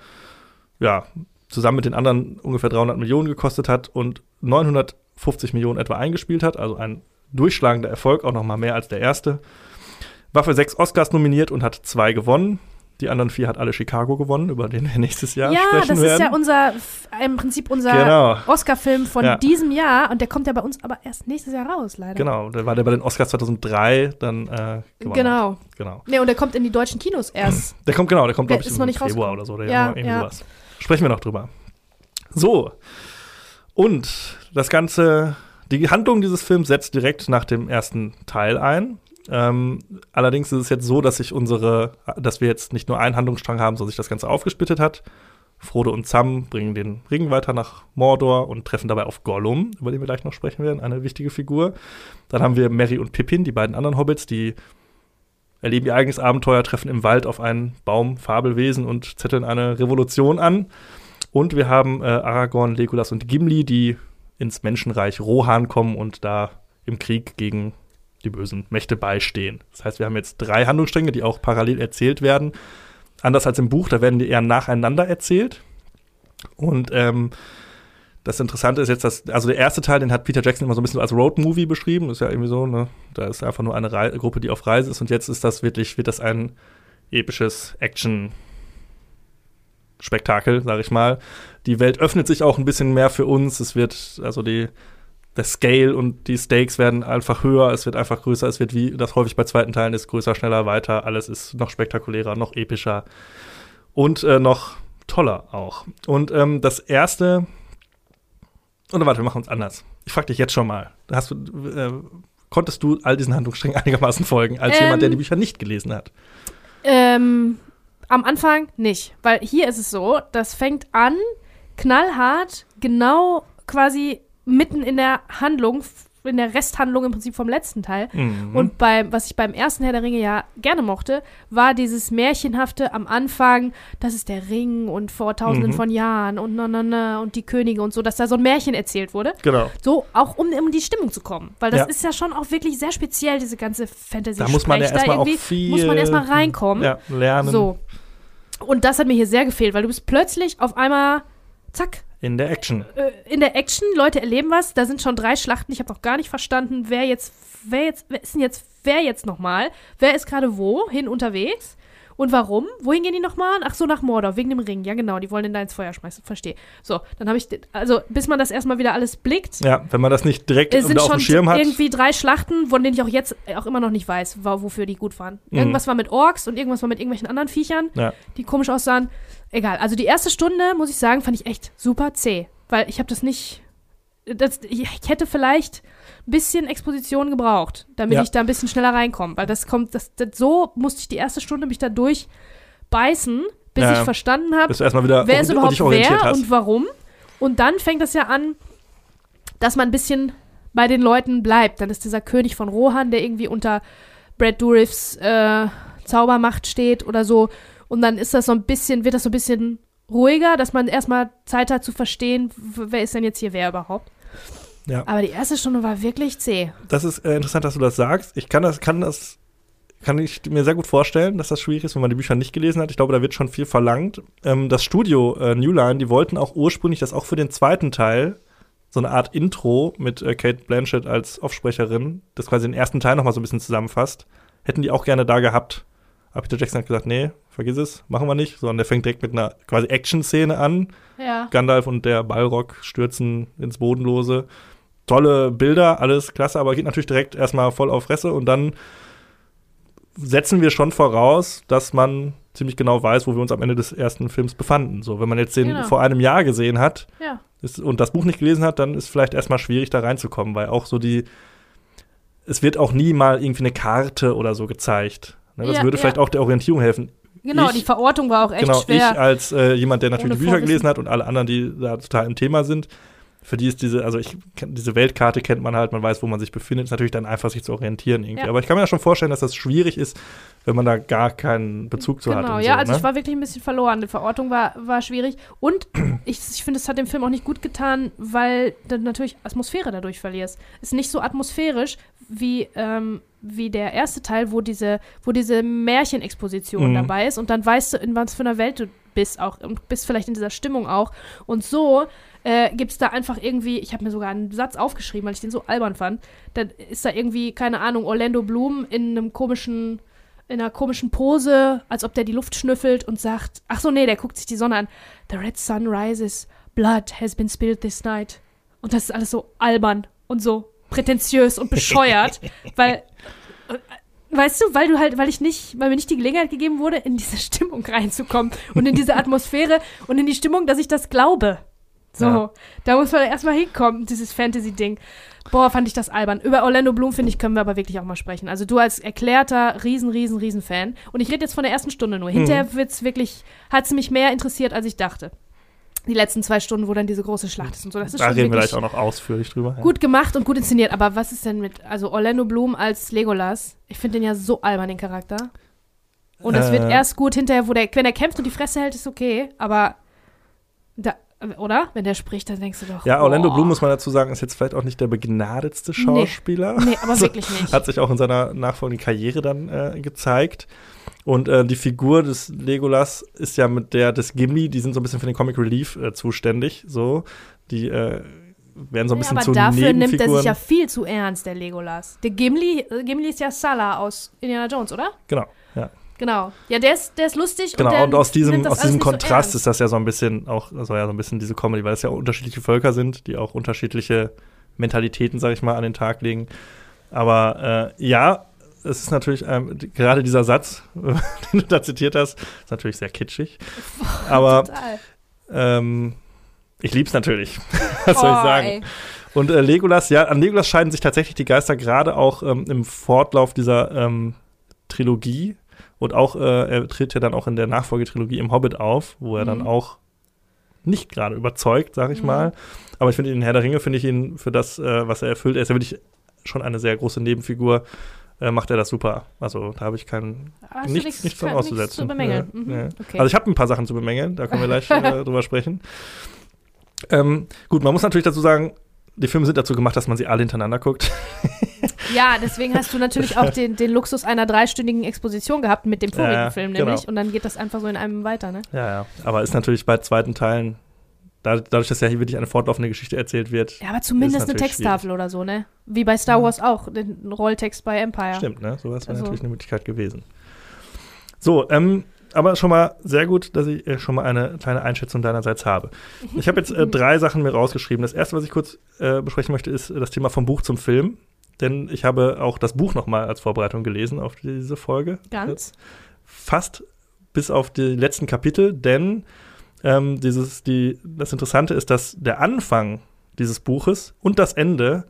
äh, ja zusammen mit den anderen ungefähr 300 Millionen gekostet hat und 950 Millionen etwa eingespielt hat. Also ein durchschlagender Erfolg, auch nochmal mehr als der erste. War für sechs Oscars nominiert und hat zwei gewonnen. Die anderen vier hat alle Chicago gewonnen, über den wir nächstes Jahr Ja, sprechen das werden. ist ja unser, im Prinzip unser Genau. Oscar-Film von Ja. diesem Jahr und der kommt ja bei uns aber erst nächstes Jahr raus, leider. Genau, da war der bei den Oscars 2003 dann äh, gewonnen. Genau. Hat. Genau. Nee, und der kommt in die deutschen Kinos erst. Der kommt genau, der kommt Der glaube ich ist im noch nicht Februar oder so oder Ja, irgendwie ja. sowas. Sprechen wir noch drüber. So. Und das ganze die Handlung dieses Films setzt direkt nach dem ersten Teil ein. Ähm, allerdings ist es jetzt so, dass sich unsere, dass wir jetzt nicht nur einen Handlungsstrang haben, sondern sich das Ganze aufgesplittet hat. Frodo und Sam bringen den Ring weiter nach Mordor und treffen dabei auf Gollum, über den wir gleich noch sprechen werden, eine wichtige Figur. Dann haben wir Merry und Pippin, die beiden anderen Hobbits, die erleben ihr eigenes Abenteuer, treffen im Wald auf einen Baum Fabelwesen und zetteln eine Revolution an. Und wir haben äh, Aragorn, Legolas und Gimli, die ins Menschenreich Rohan kommen und da im Krieg gegen die bösen Mächte beistehen. Das heißt, wir haben jetzt drei Handlungsstränge, die auch parallel erzählt werden. Anders als im Buch, da werden die eher nacheinander erzählt. Und ähm, das Interessante ist jetzt, dass, also der erste Teil, den hat Peter Jackson immer so ein bisschen als Roadmovie beschrieben. Ist ja irgendwie so, ne? Da ist einfach nur eine Rei Gruppe, die auf Reise ist. Und jetzt ist das wirklich, wird das ein episches Action Spektakel, sag ich mal. Die Welt öffnet sich auch ein bisschen mehr für uns. Es wird, also die, der Scale und die Stakes werden einfach höher, es wird einfach größer, es wird wie das häufig bei zweiten Teilen ist, größer, schneller, weiter, alles ist noch spektakulärer, noch epischer und äh, noch toller auch. Und ähm, das erste, oder warte, wir machen uns anders. Ich frag dich jetzt schon mal, hast du, äh, konntest du all diesen Handlungssträngen einigermaßen folgen, als Ähm. jemand, der die Bücher nicht gelesen hat? Ähm, am Anfang nicht, weil hier ist es so, das fängt an knallhart, genau quasi mitten in der Handlung, in der Resthandlung im Prinzip vom letzten Teil. Mhm. Und beim, was ich beim ersten Herr der Ringe ja gerne mochte, war dieses Märchenhafte am Anfang, das ist der Ring und vor tausenden Mhm. von Jahren und na, na, na und die Könige und so, dass da so ein Märchen erzählt wurde. genau. So, auch um in die Stimmung zu kommen. Weil das Ja. ist ja schon auch wirklich sehr speziell, diese ganze fantasy Da muss man ja erstmal auch irgendwie viel muss man erstmal reinkommen. ja, lernen So. Und das hat mir hier sehr gefehlt, weil du bist plötzlich auf einmal, zack, in der Action. äh, in der Action, Leute erleben was, da sind schon drei Schlachten, ich habe noch gar nicht verstanden, wer jetzt, wer jetzt, wer ist denn jetzt, wer jetzt nochmal, wer ist gerade wohin unterwegs und warum, wohin gehen die nochmal? Ach so, nach Mordor, wegen dem Ring, ja genau, die wollen den da ins Feuer schmeißen, verstehe. So, dann habe ich, also bis man das erstmal wieder alles blickt, Ja, wenn man das nicht direkt sind auf dem Schirm hat. irgendwie drei Schlachten, von denen ich auch jetzt auch immer noch nicht weiß, wofür die gut waren. Mhm. Irgendwas war mit Orks und irgendwas war mit irgendwelchen anderen Viechern, Ja. die komisch aussahen. Egal. Also die erste Stunde, muss ich sagen, fand ich echt super zäh. Weil ich habe das nicht. Das, ich, hätte vielleicht ein bisschen Exposition gebraucht, damit Ja. ich da ein bisschen schneller reinkomme. Weil das kommt, das, das, so musste ich die erste Stunde mich da durchbeißen, bis Ja, ich verstanden habe, wer ist überhaupt wer hast. und warum. Und dann fängt es ja an, dass man ein bisschen bei den Leuten bleibt. Dann ist dieser König von Rohan, der irgendwie unter Brad Dourifs äh, Zaubermacht steht oder so. Und dann ist das so ein bisschen, wird das so ein bisschen ruhiger, dass man erstmal Zeit hat zu verstehen, wer ist denn jetzt hier wer überhaupt. Ja. Aber die erste Stunde war wirklich zäh. Das ist äh, interessant, dass du das sagst. Ich kann das, kann das, kann ich mir sehr gut vorstellen, dass das schwierig ist, wenn man die Bücher nicht gelesen hat. Ich glaube, da wird schon viel verlangt. Ähm, das Studio äh, New Line, die wollten auch ursprünglich, dass auch für den zweiten Teil so eine Art Intro mit äh, Kate Blanchett als Offsprecherin, das quasi den ersten Teil noch mal so ein bisschen zusammenfasst, hätten die auch gerne da gehabt. Aber Peter Jackson hat gesagt, nee, vergiss es, machen wir nicht. Sondern der fängt direkt mit einer quasi Action-Szene an. Ja. Gandalf und der Balrog stürzen ins Bodenlose. Tolle Bilder, alles klasse, aber geht natürlich direkt erstmal voll auf Fresse und dann setzen wir schon voraus, dass man ziemlich genau weiß, wo wir uns am Ende des ersten Films befanden. So, wenn man jetzt den Genau. vor einem Jahr gesehen hat Ja. ist, und das Buch nicht gelesen hat, dann ist vielleicht erstmal schwierig, da reinzukommen, weil auch so die, es wird auch nie mal irgendwie eine Karte oder so gezeigt. Ne, das Ja, würde ja. vielleicht auch der Orientierung helfen. Genau, Ich- die Verortung war auch echt genau, schwer. ich als äh, jemand, der natürlich die Bücher Vorwissen. gelesen hat und alle anderen, die da total im Thema sind, für die ist diese, also ich diese Weltkarte kennt man halt, man weiß, wo man sich befindet, ist natürlich dann einfach sich zu orientieren irgendwie. Ja. Aber ich kann mir ja schon vorstellen, dass das schwierig ist, wenn man da gar keinen Bezug zu hat. Genau, ja, so, also ne? ich war wirklich ein bisschen verloren. Die Verortung war, war schwierig. Und ich, ich finde, es hat dem Film auch nicht gut getan, weil du natürlich Atmosphäre dadurch verlierst. Ist nicht so atmosphärisch wie, ähm, wie der erste Teil, wo diese, wo diese Märchenexposition Mhm. dabei ist und dann weißt du, in was für einer Welt du bist auch und bist vielleicht in dieser Stimmung auch. Und so äh, gibt es da einfach irgendwie, ich habe mir sogar einen Satz aufgeschrieben, weil ich den so albern fand. Dann ist da irgendwie, keine Ahnung, Orlando Bloom in einem komischen in einer komischen Pose, als ob der die Luft schnüffelt und sagt, ach so, nee, der guckt sich die Sonne an. The red sun rises, blood has been spilled this night. Und das ist alles so albern und so prätentiös und bescheuert, weil, weißt du, weil du halt, weil ich nicht, weil mir nicht die Gelegenheit gegeben wurde, in diese Stimmung reinzukommen und in diese Atmosphäre und in die Stimmung, dass ich das glaube. So, Ja. da muss man erstmal hinkommen, dieses Fantasy-Ding. Boah, fand ich das albern. Über Orlando Bloom, finde ich, können wir aber wirklich auch mal sprechen. Also du als erklärter riesen, riesen, riesen Fan. Und ich rede jetzt von der ersten Stunde nur. Hinterher wird's wirklich, hat's mich mehr interessiert, als ich dachte. Die letzten zwei Stunden, wo dann diese große Schlacht ist und so. Das ist da schon reden wir gleich auch noch ausführlich drüber. ja. gut gemacht und gut inszeniert. Aber was ist denn mit, also Orlando Bloom als Legolas? Ich finde den ja so albern, den Charakter. Und es wird Äh. erst gut hinterher, wo der, wenn er kämpft und die Fresse hält, ist okay. Aber da, oder? Wenn der spricht, dann denkst du doch. Ja, Orlando boah. Bloom, muss man dazu sagen, ist jetzt vielleicht auch nicht der begnadetste Schauspieler. Nee, aber Also, wirklich nicht. Hat sich auch in seiner nachfolgenden Karriere dann äh, gezeigt. Und äh, die Figur des Legolas ist ja mit der des Gimli, die sind so ein bisschen für den Comic Relief äh, zuständig. So, die äh, werden so ein Ja, bisschen aber zu dafür nimmt er sich ja viel zu ernst, der Legolas. Der Gimli, äh, Gimli ist ja Salah aus Indiana Jones, oder? genau, ja. Genau. Ja, der ist, der ist lustig. Genau, und, und aus diesem, das aus diesem so Kontrast ernst. ist das ja so ein bisschen auch, also ja, so ein bisschen diese Comedy, weil es ja unterschiedliche Völker sind, die auch unterschiedliche Mentalitäten, sag ich mal, an den Tag legen. Aber äh, ja, es ist natürlich, ähm, gerade dieser Satz, den du da zitiert hast, ist natürlich sehr kitschig. Aber Total. ähm, ich lieb's natürlich. Was soll ich Oh, sagen? ey. Und äh, Legolas, ja, an Legolas scheiden sich tatsächlich die Geister gerade auch ähm, im Fortlauf dieser ähm, Trilogie. Und auch, äh, er tritt ja dann auch in der Nachfolgetrilogie im Hobbit auf, wo er dann Mhm. auch nicht gerade überzeugt, sag ich Mhm. mal. Aber ich finde ihn in Herr der Ringe, finde ich ihn für das, äh, was er erfüllt, er ist ja wirklich schon eine sehr große Nebenfigur, äh, macht er das super. Also da habe ich Hast du nichts, nichts von kein- auszusetzen. zu bemängeln. Ja, Mhm. ja. Okay. Also ich habe ein paar Sachen zu bemängeln, da können wir gleich äh, drüber sprechen. Ähm, gut, man muss natürlich dazu sagen, die Filme sind dazu gemacht, dass man sie alle hintereinander guckt. ja, deswegen hast du natürlich auch den, den Luxus einer dreistündigen Exposition gehabt mit dem vorigen Ja, Film genau. nämlich. Und dann geht das einfach so in einem weiter, ne? Ja, ja. Aber ist natürlich bei zweiten Teilen, dadurch, dass ja hier wirklich eine fortlaufende Geschichte erzählt wird, Ja, aber zumindest eine Texttafel oder so, ne? Wie bei Star Wars auch, den Rolltext bei Empire. stimmt, ne? Sowas wäre Also- natürlich eine Möglichkeit gewesen. So, ähm, aber schon mal sehr gut, dass ich äh, schon mal eine kleine Einschätzung deinerseits habe. Ich habe jetzt äh, drei Sachen mir rausgeschrieben. Das erste, was ich kurz äh, besprechen möchte, ist äh, das Thema vom Buch zum Film. Denn ich habe auch das Buch noch mal als Vorbereitung gelesen auf diese Folge. Ganz. fast bis auf die letzten Kapitel, denn ähm, dieses, die, das Interessante ist, dass der Anfang dieses Buches und das Ende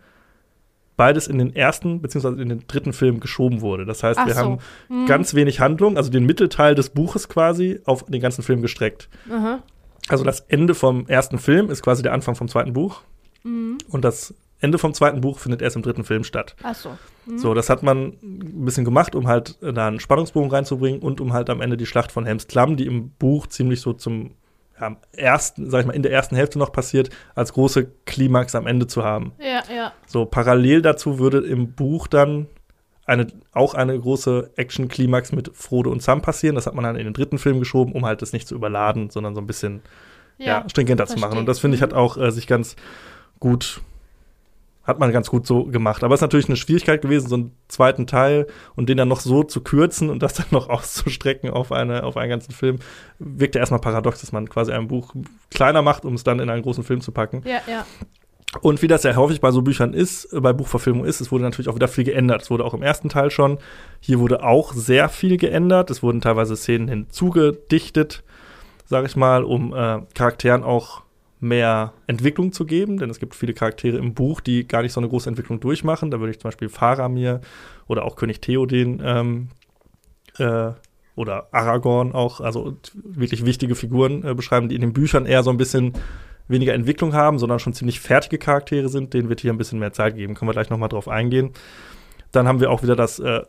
beides in den ersten beziehungsweise in den dritten Film geschoben wurde. Das heißt, Ach wir so. haben Mhm. ganz wenig Handlung, also den Mittelteil des Buches quasi auf den ganzen Film gestreckt. Aha. Also das Ende vom ersten Film ist quasi der Anfang vom zweiten Buch Mhm. und das Ende vom zweiten Buch findet erst im dritten Film statt. Ach so. Mhm. So, das hat man ein bisschen gemacht, um halt da einen Spannungsbogen reinzubringen und um halt am Ende die Schlacht von Helms Klamm, die im Buch ziemlich so zum am ersten, sag ich mal, in der ersten Hälfte noch passiert, als große Klimax am Ende zu haben. Ja, ja. So, parallel dazu würde im Buch dann eine, auch eine große Action-Klimax mit Frodo und Sam passieren. Das hat man dann in den dritten Film geschoben, um halt das nicht zu überladen, sondern so ein bisschen ja, stringenter zu machen. Und das finde ich Mhm. hat auch äh, sich ganz gut, hat man ganz gut so gemacht. Aber es ist natürlich eine Schwierigkeit gewesen, so einen zweiten Teil und den dann noch so zu kürzen und das dann noch auszustrecken auf, eine, auf einen ganzen Film, wirkt ja erstmal paradox, dass man quasi ein Buch kleiner macht, um es dann in einen großen Film zu packen. Ja, ja. Und wie das ja häufig bei so Büchern ist, äh, bei Buchverfilmungen ist, es wurde natürlich auch wieder viel geändert. Es wurde auch im ersten Teil schon. Hier wurde auch sehr viel geändert. Es wurden teilweise Szenen hinzugedichtet, sage ich mal, um äh, Charakteren auch mehr Entwicklung zu geben, denn es gibt viele Charaktere im Buch, die gar nicht so eine große Entwicklung durchmachen. Da würde ich zum Beispiel Faramir oder auch König Theoden ähm, äh, oder Aragorn auch, also wirklich wichtige Figuren äh, beschreiben, die in den Büchern eher so ein bisschen weniger Entwicklung haben, sondern schon ziemlich fertige Charaktere sind. Denen wird hier ein bisschen mehr Zeit geben. Können wir gleich nochmal drauf eingehen. Dann haben wir auch wieder, dass äh,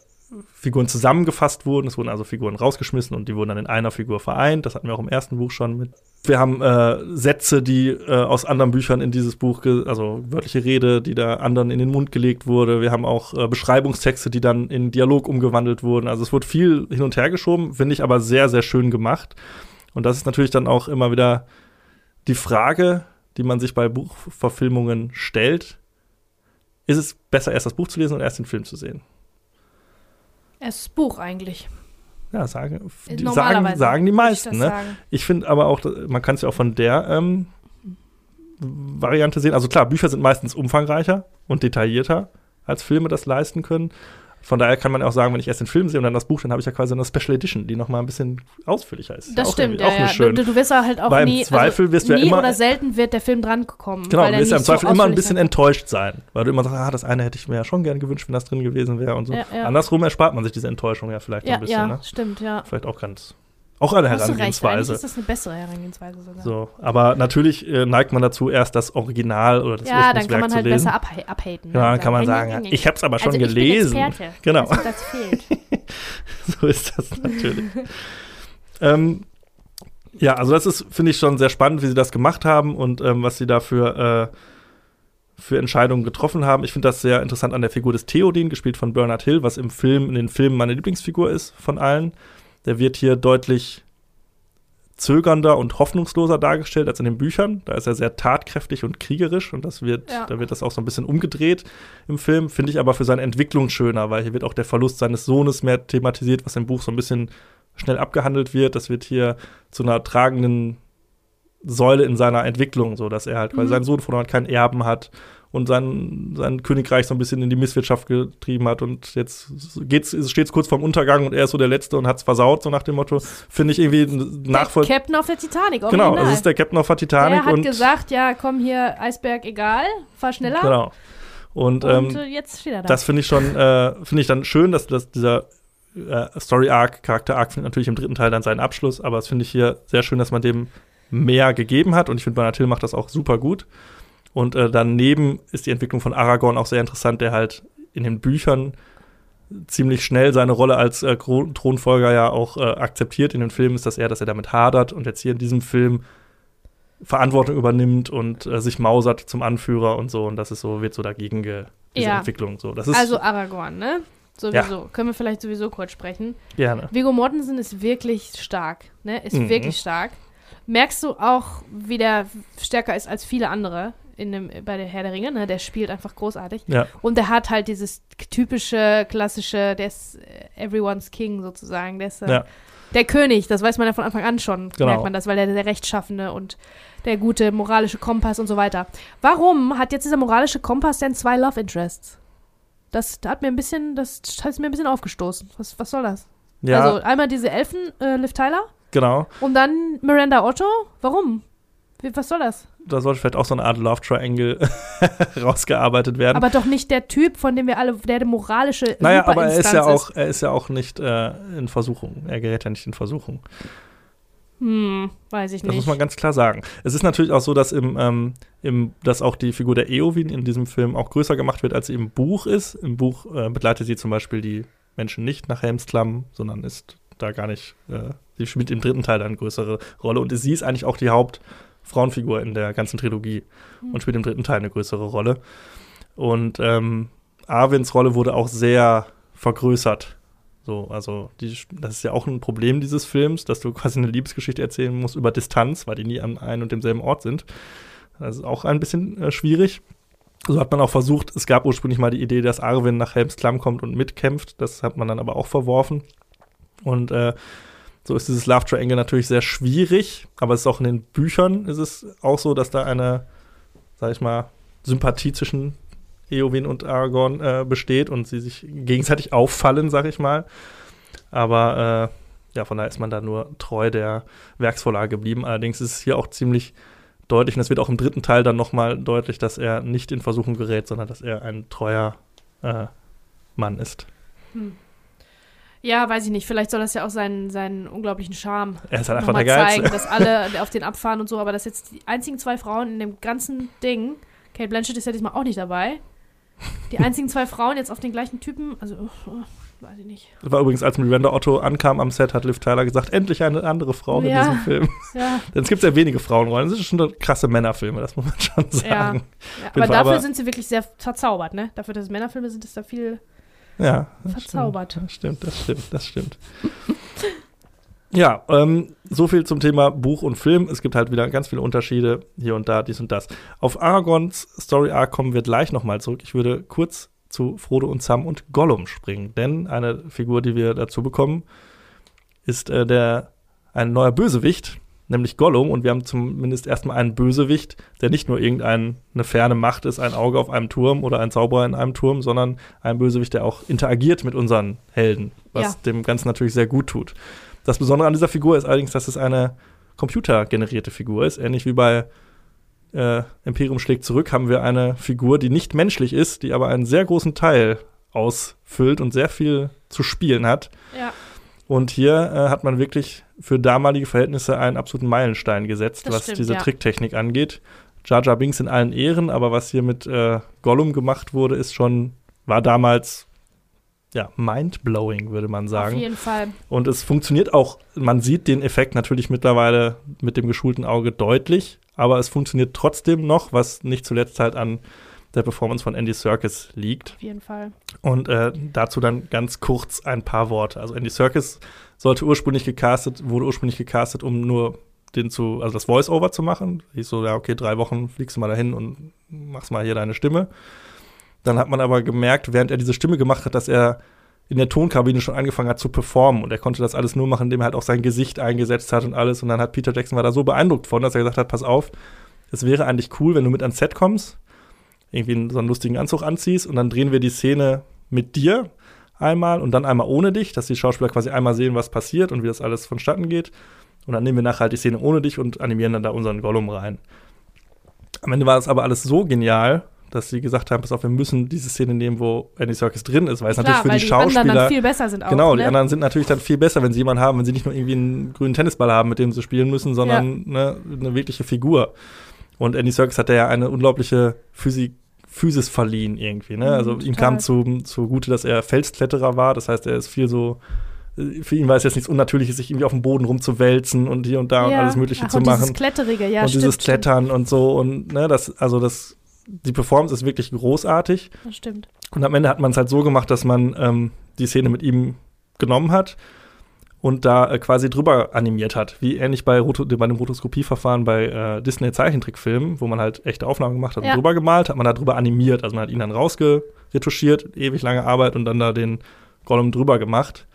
Figuren zusammengefasst wurden. Es wurden also Figuren rausgeschmissen und die wurden dann in einer Figur vereint. Das hatten wir auch im ersten Buch schon mit. Wir haben äh, Sätze, die äh, aus anderen Büchern in dieses Buch, also wörtliche Rede, die da anderen in den Mund gelegt wurde. Wir haben auch äh, Beschreibungstexte, die dann in Dialog umgewandelt wurden. Also es wurde viel hin und her geschoben, finde ich aber sehr, sehr schön gemacht. Und das ist natürlich dann auch immer wieder die Frage, die man sich bei Buchverfilmungen stellt. Ist es besser, erst das Buch zu lesen oder erst den Film zu sehen? Es Buch eigentlich. Ja, sagen die, Normalerweise sagen, sagen die ich meisten. das Ne? Ich finde aber auch, man kann es ja auch von der ähm, Variante sehen. Also klar, Bücher sind meistens umfangreicher und detaillierter, als Filme das leisten können. Von daher kann man auch sagen, wenn ich erst den Film sehe und dann das Buch, dann habe ich ja quasi eine Special Edition, die noch mal ein bisschen ausführlicher ist. Das auch stimmt, irgendwie- ja, auch ja. schön. Du, du wirst halt auch Weil im nie, Zweifel wirst du ja immer- oder selten wird der Film drankommen. Genau, du wirst ja im nicht so Zweifel immer ein bisschen enttäuscht sein, weil du immer sagst, ah, das eine hätte ich mir ja schon gern gewünscht, wenn das drin gewesen wäre und so. Ja, ja. Andersrum erspart man sich diese Enttäuschung ja vielleicht Ja, ein bisschen, ja, ne? stimmt, ja. Vielleicht auch ganz, auch eine du recht, Herangehensweise. ist das eine bessere Herangehensweise sogar. So, aber natürlich äh, neigt man dazu, erst das Original oder das ja, dann Ursprungswerk kann man zu halt lesen. besser abha abhaten. Ne? dann kann man nee, sagen, nee, nee, ich habe es aber schon also gelesen. Genau. Also das fehlt. so ist das natürlich. ähm, ja, also das ist, finde ich, schon sehr spannend, wie sie das gemacht haben und ähm, was sie da für, äh, für Entscheidungen getroffen haben. Ich finde das sehr interessant an der Figur des Theoden, gespielt von Bernard Hill, was im Film, in den Filmen meine Lieblingsfigur ist von allen. Der wird hier deutlich zögernder und hoffnungsloser dargestellt als in den Büchern. Da ist er sehr tatkräftig und kriegerisch und das wird, Ja. da wird das auch so ein bisschen umgedreht im Film. Finde ich aber für seine Entwicklung schöner, weil hier wird auch der Verlust seines Sohnes mehr thematisiert, was im Buch so ein bisschen schnell abgehandelt wird. Das wird hier zu einer tragenden Säule in seiner Entwicklung, so dass er halt, weil Mhm. sein Sohn von keinen Erben hat und sein, sein Königreich so ein bisschen in die Misswirtschaft getrieben hat und jetzt geht's, steht es kurz vorm Untergang und er ist so der Letzte und hat's versaut, so nach dem Motto. Finde ich irgendwie nachvollziehbar. Captain auf der Titanic, Genau, original. das ist der Captain of der Titanic Der hat und gesagt, ja, komm hier, Eisberg, egal, fahr schneller. genau. Und, ähm, äh, jetzt steht er da. das finde ich schon, äh, finde ich dann schön, dass, dass dieser äh, Story Arc, Charakter Arc findet natürlich im dritten Teil dann seinen Abschluss, aber das finde ich hier sehr schön, dass man dem mehr gegeben hat und ich finde, Bernard Hill macht das auch super gut. Und äh, daneben ist die Entwicklung von Aragorn auch sehr interessant, der halt in den Büchern ziemlich schnell seine Rolle als äh, Thronfolger ja auch äh, akzeptiert. In den Filmen ist das eher, dass er damit hadert und jetzt hier in diesem Film Verantwortung übernimmt und äh, sich mausert zum Anführer und so und das ist so, wird so dagegen ge diese Ja. Entwicklung so. Das ist also Aragorn, ne? Sowieso. Können wir vielleicht sowieso kurz sprechen. gerne. Viggo Mortensen ist wirklich stark, ne? Ist Mhm. wirklich stark. Merkst du auch, wie der stärker ist als viele andere in dem, bei der Herr der Ringe, ne? Der spielt einfach großartig. Ja. Und der hat halt dieses typische, klassische, der ist äh, everyone's king sozusagen. Der ist äh, Ja. der König, das weiß man ja von Anfang an schon, Genau. merkt man das, weil er der Rechtschaffene und der gute moralische Kompass und so weiter. Warum hat jetzt dieser moralische Kompass denn zwei Love Interests? Das hat mir ein bisschen, das ist mir ein bisschen aufgestoßen. Was, was soll das? Ja, Also einmal diese Elfen, äh, Liv Tyler genau. und dann Miranda Otto. Warum? Was soll das? Da sollte vielleicht auch so eine Art Love Triangle rausgearbeitet werden. Aber doch nicht der Typ, von dem wir alle, der, der moralische naja, aber er ist ja auch, er ist ja auch nicht äh, in Versuchung. Er gerät ja nicht in Versuchung. Hm, weiß ich Das nicht. muss man ganz klar sagen. Es ist natürlich auch so, dass im, ähm, im, dass auch die Figur der Eowyn in diesem Film auch größer gemacht wird, als sie im Buch ist. Im Buch äh, begleitet sie zum Beispiel die Menschen nicht nach Helmsklamm, sondern ist da gar nicht. Äh, sie spielt im dritten Teil eine größere Rolle und sie ist eigentlich auch die Hauptfrauenfigur in der ganzen Trilogie Hm. und spielt im dritten Teil eine größere Rolle. Und ähm, Arwins Rolle wurde auch sehr vergrößert. So, also die, das ist ja auch ein Problem dieses Films, dass du quasi eine Liebesgeschichte erzählen musst über Distanz, weil die nie an einem und demselben Ort sind. Das ist auch ein bisschen äh, schwierig. So hat man auch versucht, es gab ursprünglich mal die Idee, dass Arwen nach Helmsklamm kommt und mitkämpft. Das hat man dann aber auch verworfen. Und äh, so ist dieses Love Triangle natürlich sehr schwierig, aber es ist auch in den Büchern ist es auch so, dass da eine, sag ich mal, Sympathie zwischen Eowyn und Aragorn äh, besteht und sie sich gegenseitig auffallen, sag ich mal. Aber äh, ja, von daher ist man da nur treu der Werksvorlage geblieben. Allerdings ist es hier auch ziemlich deutlich, und es wird auch im dritten Teil dann nochmal deutlich, dass er nicht in Versuchung gerät, sondern dass er ein treuer äh, Mann ist. Hm. Ja, weiß ich nicht. Vielleicht soll das ja auch seinen, seinen unglaublichen Charme Er ist halt einfach der Geilste. zeigen, dass alle auf den abfahren und so. Aber dass jetzt die einzigen zwei Frauen in dem ganzen Ding, Kate Blanchett ist ja diesmal auch nicht dabei, die einzigen zwei Frauen jetzt auf den gleichen Typen, also, oh, oh, weiß ich nicht. Das war übrigens, als Miranda Otto ankam am Set, hat Liv Tyler gesagt, endlich eine andere Frau in Ja. diesem Film. Ja, Denn es gibt sehr wenige Frauenrollen. Das sind schon krasse Männerfilme, das muss man schon sagen. ja. Fall, aber dafür aber- sind sie wirklich sehr verzaubert, ne? Dafür, dass es Männerfilme sind, ist da viel Ja. das verzaubert. Stimmt, das stimmt, das stimmt. Ja, ähm, so viel zum Thema Buch und Film. Es gibt halt wieder ganz viele Unterschiede hier und da, dies und das. Auf Aragons Story Arc kommen wir gleich nochmal zurück. Ich würde kurz zu Frodo und Sam und Gollum springen, denn eine Figur, die wir dazu bekommen, ist äh, der ein neuer Bösewicht, nämlich Gollum. Und wir haben zumindest erstmal einen Bösewicht, der nicht nur irgendeine ferne Macht ist, ein Auge auf einem Turm oder ein Zauberer in einem Turm, sondern ein Bösewicht, der auch interagiert mit unseren Helden, was Ja. dem Ganzen natürlich sehr gut tut. Das Besondere an dieser Figur ist allerdings, dass es eine computergenerierte Figur ist, ähnlich wie bei äh, Imperium schlägt zurück, haben wir eine Figur, die nicht menschlich ist, die aber einen sehr großen Teil ausfüllt und sehr viel zu spielen hat. Ja, Und hier äh, hat man wirklich für damalige Verhältnisse einen absoluten Meilenstein gesetzt, Das was stimmt, diese ja. Tricktechnik angeht. Jar Jar Binks in allen Ehren, aber was hier mit äh, Gollum gemacht wurde, ist schon, war damals ja, mindblowing, würde man auf sagen. jeden Fall. Und es funktioniert auch, man sieht den Effekt natürlich mittlerweile mit dem geschulten Auge deutlich, aber es funktioniert trotzdem noch, was nicht zuletzt halt an der Performance von Andy Serkis liegt. Auf jeden Fall. Und äh, dazu dann ganz kurz ein paar Worte. Also Andy Serkis sollte ursprünglich gecastet, wurde ursprünglich gecastet, um nur den zu, also das Voice-Over zu machen. Ich so, ja, okay, drei Wochen fliegst du mal dahin und machst mal hier deine Stimme. Dann hat man aber gemerkt, während er diese Stimme gemacht hat, dass er in der Tonkabine schon angefangen hat zu performen und er konnte das alles nur machen, indem er halt auch sein Gesicht eingesetzt hat und alles und dann hat Peter Jackson war da so beeindruckt von, dass er gesagt hat, pass auf, es wäre eigentlich cool, wenn du mit ans Set kommst, irgendwie so einen lustigen Anzug anziehst und dann drehen wir die Szene mit dir einmal und dann einmal ohne dich, dass die Schauspieler quasi einmal sehen, was passiert und wie das alles vonstatten geht und dann nehmen wir nachher halt die Szene ohne dich und animieren dann da unseren Gollum rein. Am Ende war es aber alles so genial, dass sie gesagt haben, pass auf, wir müssen diese Szene nehmen, wo Andy Serkis drin ist, weil es natürlich für die, die Schauspieler anderen dann viel besser sind auch, genau, ne? die anderen sind natürlich dann viel besser, wenn sie jemanden haben, wenn sie nicht nur irgendwie einen grünen Tennisball haben, mit dem sie spielen müssen, sondern ja. ne, eine wirkliche Figur. Und Andy Serkis hatte ja eine unglaubliche Physik Physis verliehen irgendwie. Ne? Also mhm, ihm kam zu, zugute, dass er Felskletterer war. Das heißt, er ist viel so für ihn war es jetzt nichts Unnatürliches, sich irgendwie auf dem Boden rumzuwälzen und hier und da ja. und alles Mögliche Ach, zu und machen. Dieses Kletterige, ja, und stimmt, dieses Klettern und so und ne, das, also das, die Performance ist wirklich großartig. Das stimmt. Und am Ende hat man es halt so gemacht, dass man ähm, die Szene mit ihm genommen hat und da äh, quasi drüber animiert hat. Wie ähnlich bei, Roto bei dem Rotoskopieverfahren bei äh, Disney-Zeichentrickfilmen, wo man halt echte Aufnahmen gemacht hat und drüber gemalt, hat man da drüber animiert. Also man hat ihn dann rausgeretuschiert, ewig lange Arbeit und dann da den Gollum drüber gemacht.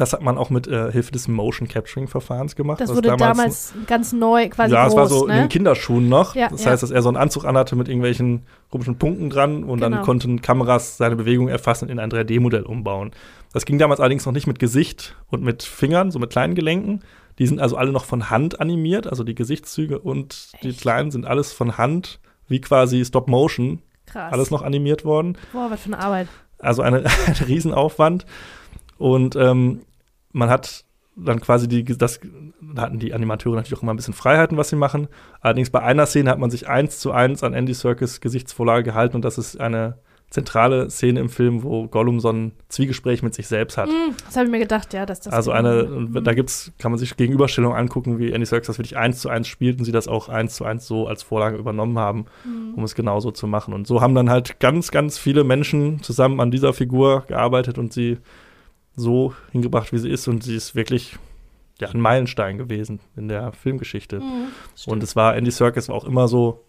Das hat man auch mit äh, Hilfe des Motion Capturing Verfahrens gemacht. Das wurde damals, damals ganz neu quasi Ja, es war so ne? in den Kinderschuhen noch. Ja, das ja. heißt, dass er so einen Anzug anhatte mit irgendwelchen komischen Punkten dran und Genau. dann konnten Kameras seine Bewegung erfassen und in ein 3D-Modell umbauen. Das ging damals allerdings noch nicht mit Gesicht und mit Fingern, so mit kleinen Gelenken. Die sind also alle noch von Hand animiert, also die Gesichtszüge und die Echt? kleinen sind alles von Hand, wie quasi Stop Motion, Krass. alles noch animiert worden. Boah, was für eine Arbeit. Also eine, ein Riesenaufwand. Und ähm, man hat dann quasi die, das da hatten die Animateure natürlich auch immer ein bisschen Freiheiten, was sie machen. Allerdings bei einer Szene hat man sich eins zu eins an Andy Serkis Gesichtsvorlage gehalten und das ist eine zentrale Szene im Film, wo Gollum so ein Zwiegespräch mit sich selbst hat. Mm, das habe ich mir gedacht, ja, dass das. also eine, Mm. da gibt's, kann man sich Gegenüberstellungen angucken, wie Andy Serkis das wirklich eins zu eins spielt und sie das auch eins zu eins so als Vorlage übernommen haben, Mm. um es genauso zu machen. Und so haben dann halt ganz, ganz viele Menschen zusammen an dieser Figur gearbeitet und sie so hingebracht, wie sie ist. Und sie ist wirklich ja, ein Meilenstein gewesen in der Filmgeschichte. Mm, Und es war, Andy Serkis auch immer so,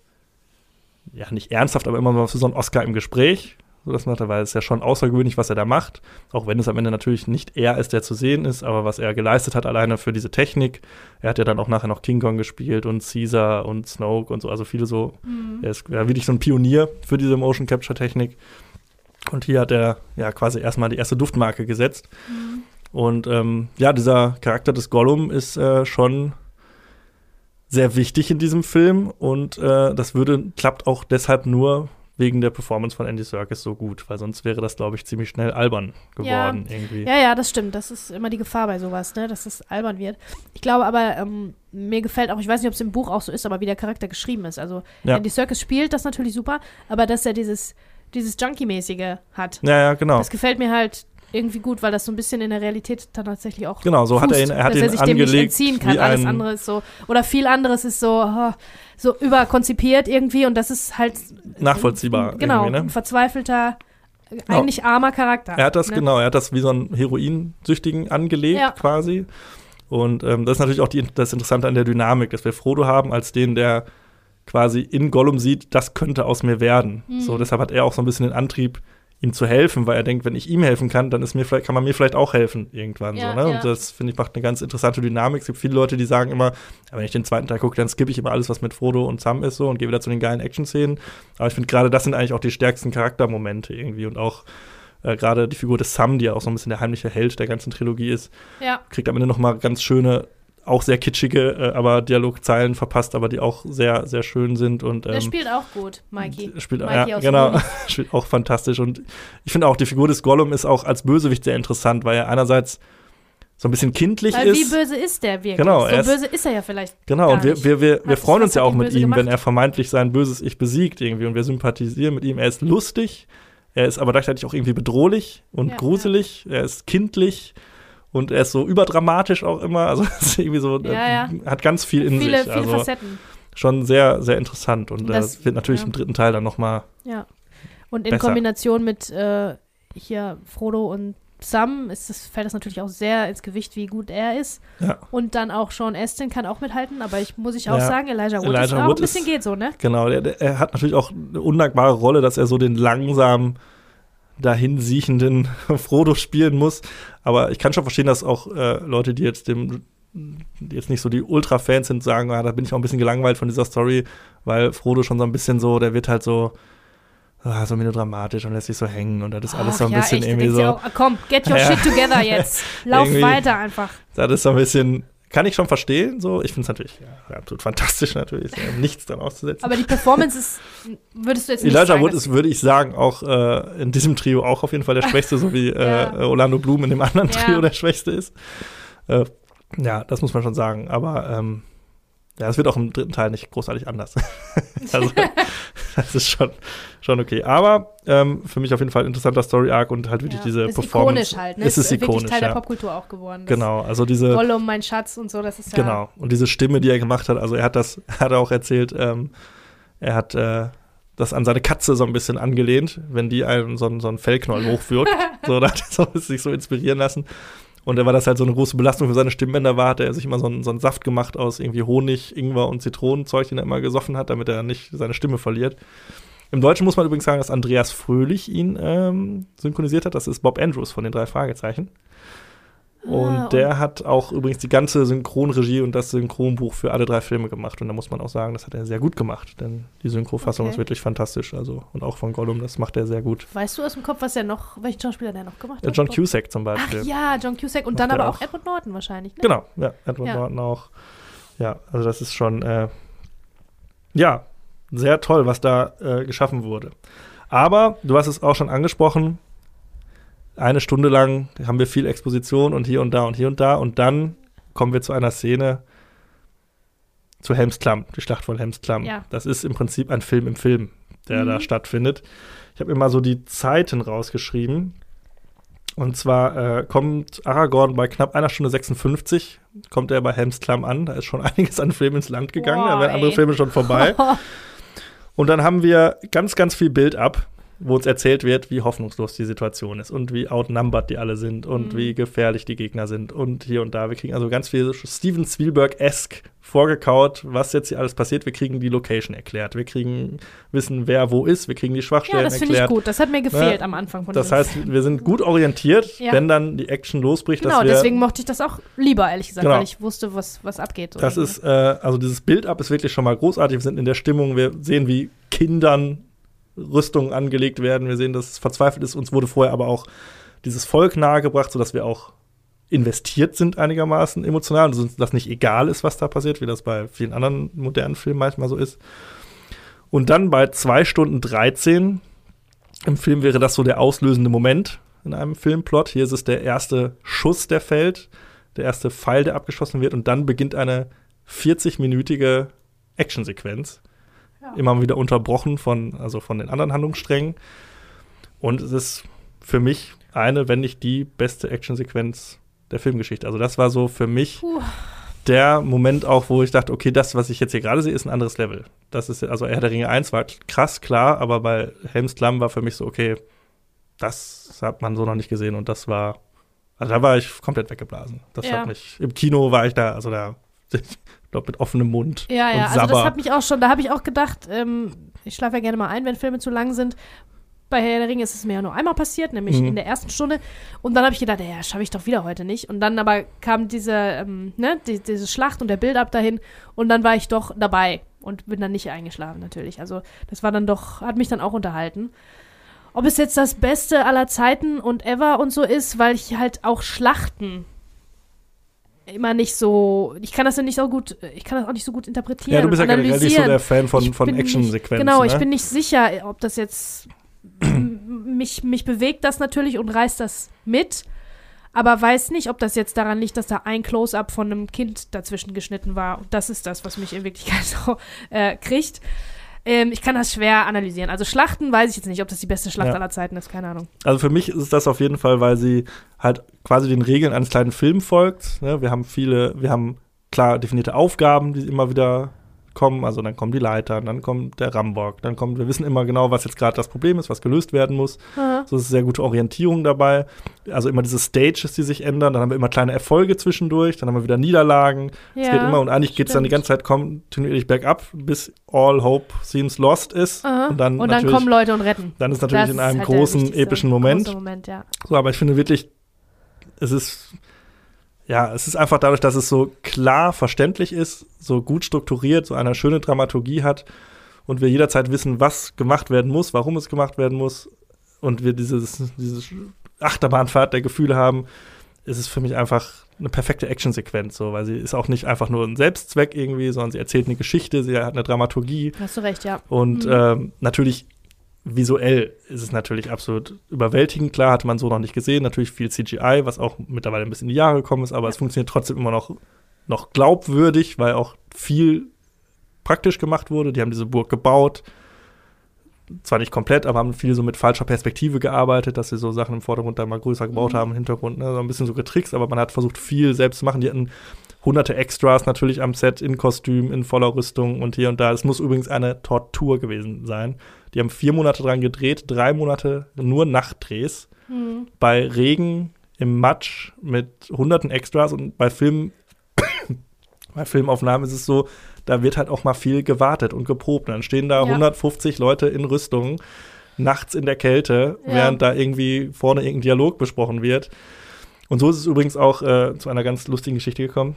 ja, nicht ernsthaft, aber immer mal für so einen Oscar im Gespräch. So das macht er, weil es ist ja schon außergewöhnlich, was er da macht. Auch wenn es am Ende natürlich nicht er ist, der zu sehen ist, aber was er geleistet hat, alleine für diese Technik. Er hat ja dann auch nachher noch King Kong gespielt und Caesar und Snoke und so, also viele so. mm. Er ist ja wirklich so ein Pionier für diese Motion Capture Technik. Und hier hat er ja quasi erstmal die erste Duftmarke gesetzt. Mm. Und ähm, ja, dieser Charakter des Gollum ist äh, schon sehr wichtig in diesem Film und äh, das würde klappt auch deshalb nur wegen der Performance von Andy Serkis so gut, weil sonst wäre das, glaube ich, ziemlich schnell albern geworden irgendwie. Ja, ja, das stimmt. Das ist immer die Gefahr bei sowas, ne? dass es albern wird. Ich glaube aber, ähm, mir gefällt auch, ich weiß nicht, ob es im Buch auch so ist, aber wie der Charakter geschrieben ist. Also, Ja. Andy Serkis spielt das natürlich super, aber dass er dieses, dieses Junkie-mäßige hat, Ja, ja, genau. das gefällt mir halt irgendwie gut, weil das so ein bisschen in der Realität dann tatsächlich auch Genau, so hat er ihn, fußt, er hat dass ihn er sich dem nicht angelegt entziehen kann. Alles ein, andere ist so, oder viel anderes ist so, oh, so überkonzipiert irgendwie und das ist halt nachvollziehbar. genau, irgendwie, ein ne? verzweifelter, eigentlich armer Charakter. Er hat das, ne? genau, er hat das wie so einen Heroinsüchtigen angelegt Ja. quasi. Und ähm, das ist natürlich auch die, das Interessante an der Dynamik, dass wir Frodo haben als den, der quasi in Gollum sieht, das könnte aus mir werden. Mhm. So, deshalb hat er auch so ein bisschen den Antrieb, ihm zu helfen, weil er denkt, wenn ich ihm helfen kann, dann ist mir vielleicht, kann man mir vielleicht auch helfen irgendwann. Ja, so, ne? ja. Und das, finde ich, macht eine ganz interessante Dynamik. Es gibt viele Leute, die sagen immer, wenn ich den zweiten Teil gucke, dann skippe ich immer alles, was mit Frodo und Sam ist so und gehe wieder zu den geilen Action-Szenen. Aber ich finde gerade, das sind eigentlich auch die stärksten Charaktermomente irgendwie und auch äh, gerade die Figur des Sam, die ja auch so ein bisschen der heimliche Held der ganzen Trilogie ist, Ja. kriegt am Ende noch mal ganz schöne, auch sehr kitschige, äh, aber Dialogzeilen verpasst, aber die auch sehr, sehr schön sind und Der ähm, spielt auch gut, Mikey. Spielt, Mikey ja, genau, spielt auch fantastisch. Und ich finde auch, die Figur des Gollum ist auch als Bösewicht sehr interessant, weil er einerseits so ein bisschen kindlich Weil wie ist. böse ist der wirklich? Genau, so er ist- böse ist er ja vielleicht. Genau, und wir, wir, wir, wir freuen uns ja auch mit ihm, wenn gemacht? er vermeintlich sein böses Ich besiegt irgendwie. Und wir sympathisieren mit ihm. Er ist lustig, er ist aber gleichzeitig auch irgendwie bedrohlich und Ja, gruselig, er ist kindlich. Und er ist so überdramatisch auch immer. Also, ist irgendwie so, Ja, ja. hat ganz viel in viele, sich. viele Also, Facetten. schon sehr, sehr interessant. Und Das- das wird natürlich ja. im dritten Teil dann nochmal. Ja. Und in Besser. Kombination mit äh, hier Frodo und Sam ist das, fällt das natürlich auch sehr ins Gewicht, wie gut er ist. Ja. Und dann auch Sean Astin kann auch mithalten, aber ich muss ich auch Ja. sagen, Elijah Wood ist Elijah auch Wood ein bisschen ist- geht so, ne? Genau, der, der, er hat natürlich auch eine undankbare Rolle, dass er so den langsam dahin siechenden Frodo spielen muss. Aber ich kann schon verstehen, dass auch äh, Leute, die jetzt dem die jetzt nicht so die Ultra-Fans sind, sagen, ah, da bin ich auch ein bisschen gelangweilt von dieser Story, weil Frodo schon so ein bisschen so, der wird halt so, ah, so melodramatisch und lässt sich so hängen und das ist alles Ach so ein ja, bisschen echt, irgendwie so. Auch, komm, get your Ja. shit together jetzt. Lauf weiter einfach. Das ist so ein bisschen, kann ich schon verstehen, so. Ich finde es natürlich ja, absolut fantastisch, natürlich. Ja, nichts dran auszusetzen. Aber die Performance ist, würdest du jetzt nicht Elijah sagen, Wood ist, würde ich sagen, auch äh, in diesem Trio auch auf jeden Fall der Schwächste, so wie Ja. äh, Orlando Bloom in dem anderen. Trio der Schwächste ist. Äh, ja, das muss man schon sagen. Aber ähm, ja, es wird auch im dritten Teil nicht großartig anders. also, das ist schon, schon okay. Aber ähm, für mich auf jeden Fall ein interessanter Story-Arc und halt wirklich ja, diese ist Performance. ikonisch halt, ne? Es ist wirklich ikonisch, Teil der ja. Popkultur auch geworden. Genau, also diese. Gollum, mein Schatz und so, das ist ja. Genau. Und diese Stimme, die er gemacht hat, also er hat das, hat er auch erzählt, ähm, er hat äh, das an seine Katze so ein bisschen angelehnt, wenn die einen so, einen- so einen Fellknäuel hochwirkt. so, da hat er so, sich so inspirieren lassen. Und er war das halt so eine große Belastung für seine Stimmbänder war, hat er sich immer so einen, so einen Saft gemacht aus irgendwie Honig, Ingwer und Zitronenzeug, den er immer gesoffen hat, damit er nicht seine Stimme verliert. Im Deutschen muss man übrigens sagen, dass Andreas Fröhlich ihn ähm, synchronisiert hat. Das ist Bob Andrews von den drei Fragezeichen. Und Ah, der hat auch übrigens die ganze Synchronregie und das Synchronbuch für alle drei Filme gemacht. Und da muss man auch sagen, das hat er sehr gut gemacht, denn die Synchrofassung Okay. ist wirklich fantastisch. Also, und auch von Gollum, das macht er sehr gut. Weißt du aus dem Kopf, was er noch, welchen Schauspieler der noch gemacht Äh, hat? John Cusack zum Ach Beispiel. ja, John Cusack und Macht dann er aber auch auch. Edward Norton wahrscheinlich. Ne? Genau, ja, Edward Ja. Norton auch. Ja, also das ist schon, äh, ja, sehr toll, was da äh, geschaffen wurde. Aber du hast es auch schon angesprochen, eine Stunde lang haben wir viel Exposition und hier und da und hier und da und dann kommen wir zu einer Szene zu Helms Klamm, die Schlacht von Helms Klamm. Ja. Das ist im Prinzip ein Film im Film, der Mhm. da stattfindet. Ich habe mir mal so die Zeiten rausgeschrieben. Und zwar äh, kommt Aragorn bei knapp einer Stunde 56, kommt er bei Helms Klamm an. Da ist schon einiges an Film ins Land gegangen, da Boah, wären andere. Filme schon vorbei. Und dann haben wir ganz, ganz viel Bild ab, wo uns erzählt wird, wie hoffnungslos die Situation ist und wie outnumbered die alle sind und Mhm. wie gefährlich die Gegner sind und hier und da. Wir kriegen also ganz viel Steven Spielberg-esque vorgekaut, was jetzt hier alles passiert. Wir kriegen die Location erklärt. Wir kriegen wissen, wer wo ist. Wir kriegen die ja, Schwachstellen das finde ich erklärt. gut. Das hat mir gefehlt Ne? am Anfang von Das heißt, wir sind gut orientiert, Ja. wenn dann die Action losbricht. Genau, deswegen mochte ich das auch lieber, ehrlich gesagt, Genau. weil ich wusste, was, was abgeht. Das irgendwie. ist, äh, also dieses Bild-up ist wirklich schon mal großartig. Wir sind in der Stimmung, wir sehen, wie Kindern Rüstungen angelegt werden. Wir sehen, dass es verzweifelt ist. Uns wurde vorher aber auch dieses Volk nahegebracht, sodass wir auch investiert sind einigermaßen emotional und uns das nicht egal ist, was da passiert, wie das bei vielen anderen modernen Filmen manchmal so ist. Und dann bei 2 Stunden 13 im Film wäre das so der auslösende Moment in einem Filmplot. Hier ist es der erste Schuss, der fällt, der erste Pfeil, der abgeschossen wird und dann beginnt eine 40-minütige Actionsequenz. Ja. Immer wieder unterbrochen von, also von den anderen Handlungssträngen. Und es ist für mich eine, wenn nicht die beste Actionsequenz der Filmgeschichte. Also das war so für mich Puh. der Moment auch, wo ich dachte, okay, das, was ich jetzt hier gerade sehe, ist ein anderes Level. Das ist, also Herr der Ringe 1 war krass, klar, aber bei Helms Klamm war für mich so, okay, das hat man so noch nicht gesehen und das war, also da war ich komplett weggeblasen. Das Ja. hat mich, im Kino war ich da, also da, glaube, mit offenem Mund Ja, ja, also das hat mich auch schon, da habe ich auch gedacht, ähm, ich schlafe ja gerne mal ein, wenn Filme zu lang sind. Bei Herr der Ringe ist es mir ja nur einmal passiert, nämlich Mhm. in der ersten Stunde. Und dann habe ich gedacht, ja, schaffe ich doch wieder heute nicht. Und dann aber kam diese, ähm, ne, die, diese Schlacht und der Build-up dahin. Und dann war ich doch dabei und bin dann nicht eingeschlafen natürlich. Also das war dann doch, hat mich dann auch unterhalten. Ob es jetzt das Beste aller Zeiten und ever und so ist, weil ich halt auch Schlachten immer nicht so, ich kann das ja nicht so gut, ich kann das auch nicht so gut interpretieren. ja, du bist ja generell nicht so der Fan von, von Actionsequenzen. Genau, ne? ich bin nicht sicher, ob das jetzt mich, mich bewegt das natürlich und reißt das mit, aber weiß nicht, ob das jetzt daran liegt, dass da ein Close-up von einem Kind dazwischen geschnitten war. Und das ist das, was mich in Wirklichkeit so äh, kriegt. Ähm, ich kann das schwer analysieren. Also Schlachten weiß ich jetzt nicht, ob das die beste Schlacht Ja. aller Zeiten ist, keine Ahnung. Also für mich ist das auf jeden Fall, weil sie halt quasi den Regeln eines kleinen Films folgt. Ne? Wir haben viele, wir haben klar definierte Aufgaben, die immer wieder kommen. Also dann kommen die Leitern, dann kommt der Rambock, dann kommt, wir wissen immer genau, was jetzt gerade das Problem ist, was gelöst werden muss. Aha. So ist sehr gute Orientierung dabei. Also immer diese Stages, die sich ändern. Dann haben wir immer kleine Erfolge zwischendurch, dann haben wir wieder Niederlagen. Es Ja, geht immer und eigentlich geht es dann die ganze Zeit kontinuierlich bergab, bis all hope seems lost ist. Aha. Und dann, und dann kommen Leute und retten. dann ist natürlich Das in einem halt großen, epischen Moment. Moment ja. So, aber ich finde wirklich, es ist, ja, es ist einfach dadurch, dass es so klar verständlich ist, so gut strukturiert, so eine schöne Dramaturgie hat und wir jederzeit wissen, was gemacht werden muss, warum es gemacht werden muss und wir dieses, diese Achterbahnfahrt der Gefühle haben, ist es für mich einfach eine perfekte Actionsequenz, so, weil sie ist auch nicht einfach nur ein Selbstzweck irgendwie, sondern sie erzählt eine Geschichte, sie hat eine Dramaturgie, Hast du recht, ja. und Mhm. ähm, natürlich visuell ist es natürlich absolut überwältigend. Klar, hatte man so noch nicht gesehen. Natürlich viel CGI, was auch mittlerweile ein bisschen in die Jahre gekommen ist, aber es funktioniert trotzdem immer noch, noch glaubwürdig, weil auch viel praktisch gemacht wurde. Die haben diese Burg gebaut. Zwar nicht komplett, aber haben viel so mit falscher Perspektive gearbeitet, dass sie so Sachen im Vordergrund dann mal größer gebaut Mhm. haben, im Hintergrund, ne? so ein bisschen so getrickst, aber man hat versucht, viel selbst zu machen. Die hatten hunderte Extras natürlich am Set, in Kostüm, in voller Rüstung und hier und da. Es muss übrigens eine Tortur gewesen sein. Die haben vier Monate dran gedreht, drei Monate nur Nachtdrehs, Mhm. bei Regen, im Matsch, mit hunderten Extras und bei Filmen, bei Filmaufnahmen ist es so, da wird halt auch mal viel gewartet und geprobt. Und dann stehen da Ja. 150 Leute in Rüstung, nachts in der Kälte, Ja. während da irgendwie vorne irgendein Dialog besprochen wird. Und so ist es übrigens auch äh, zu einer ganz lustigen Geschichte gekommen.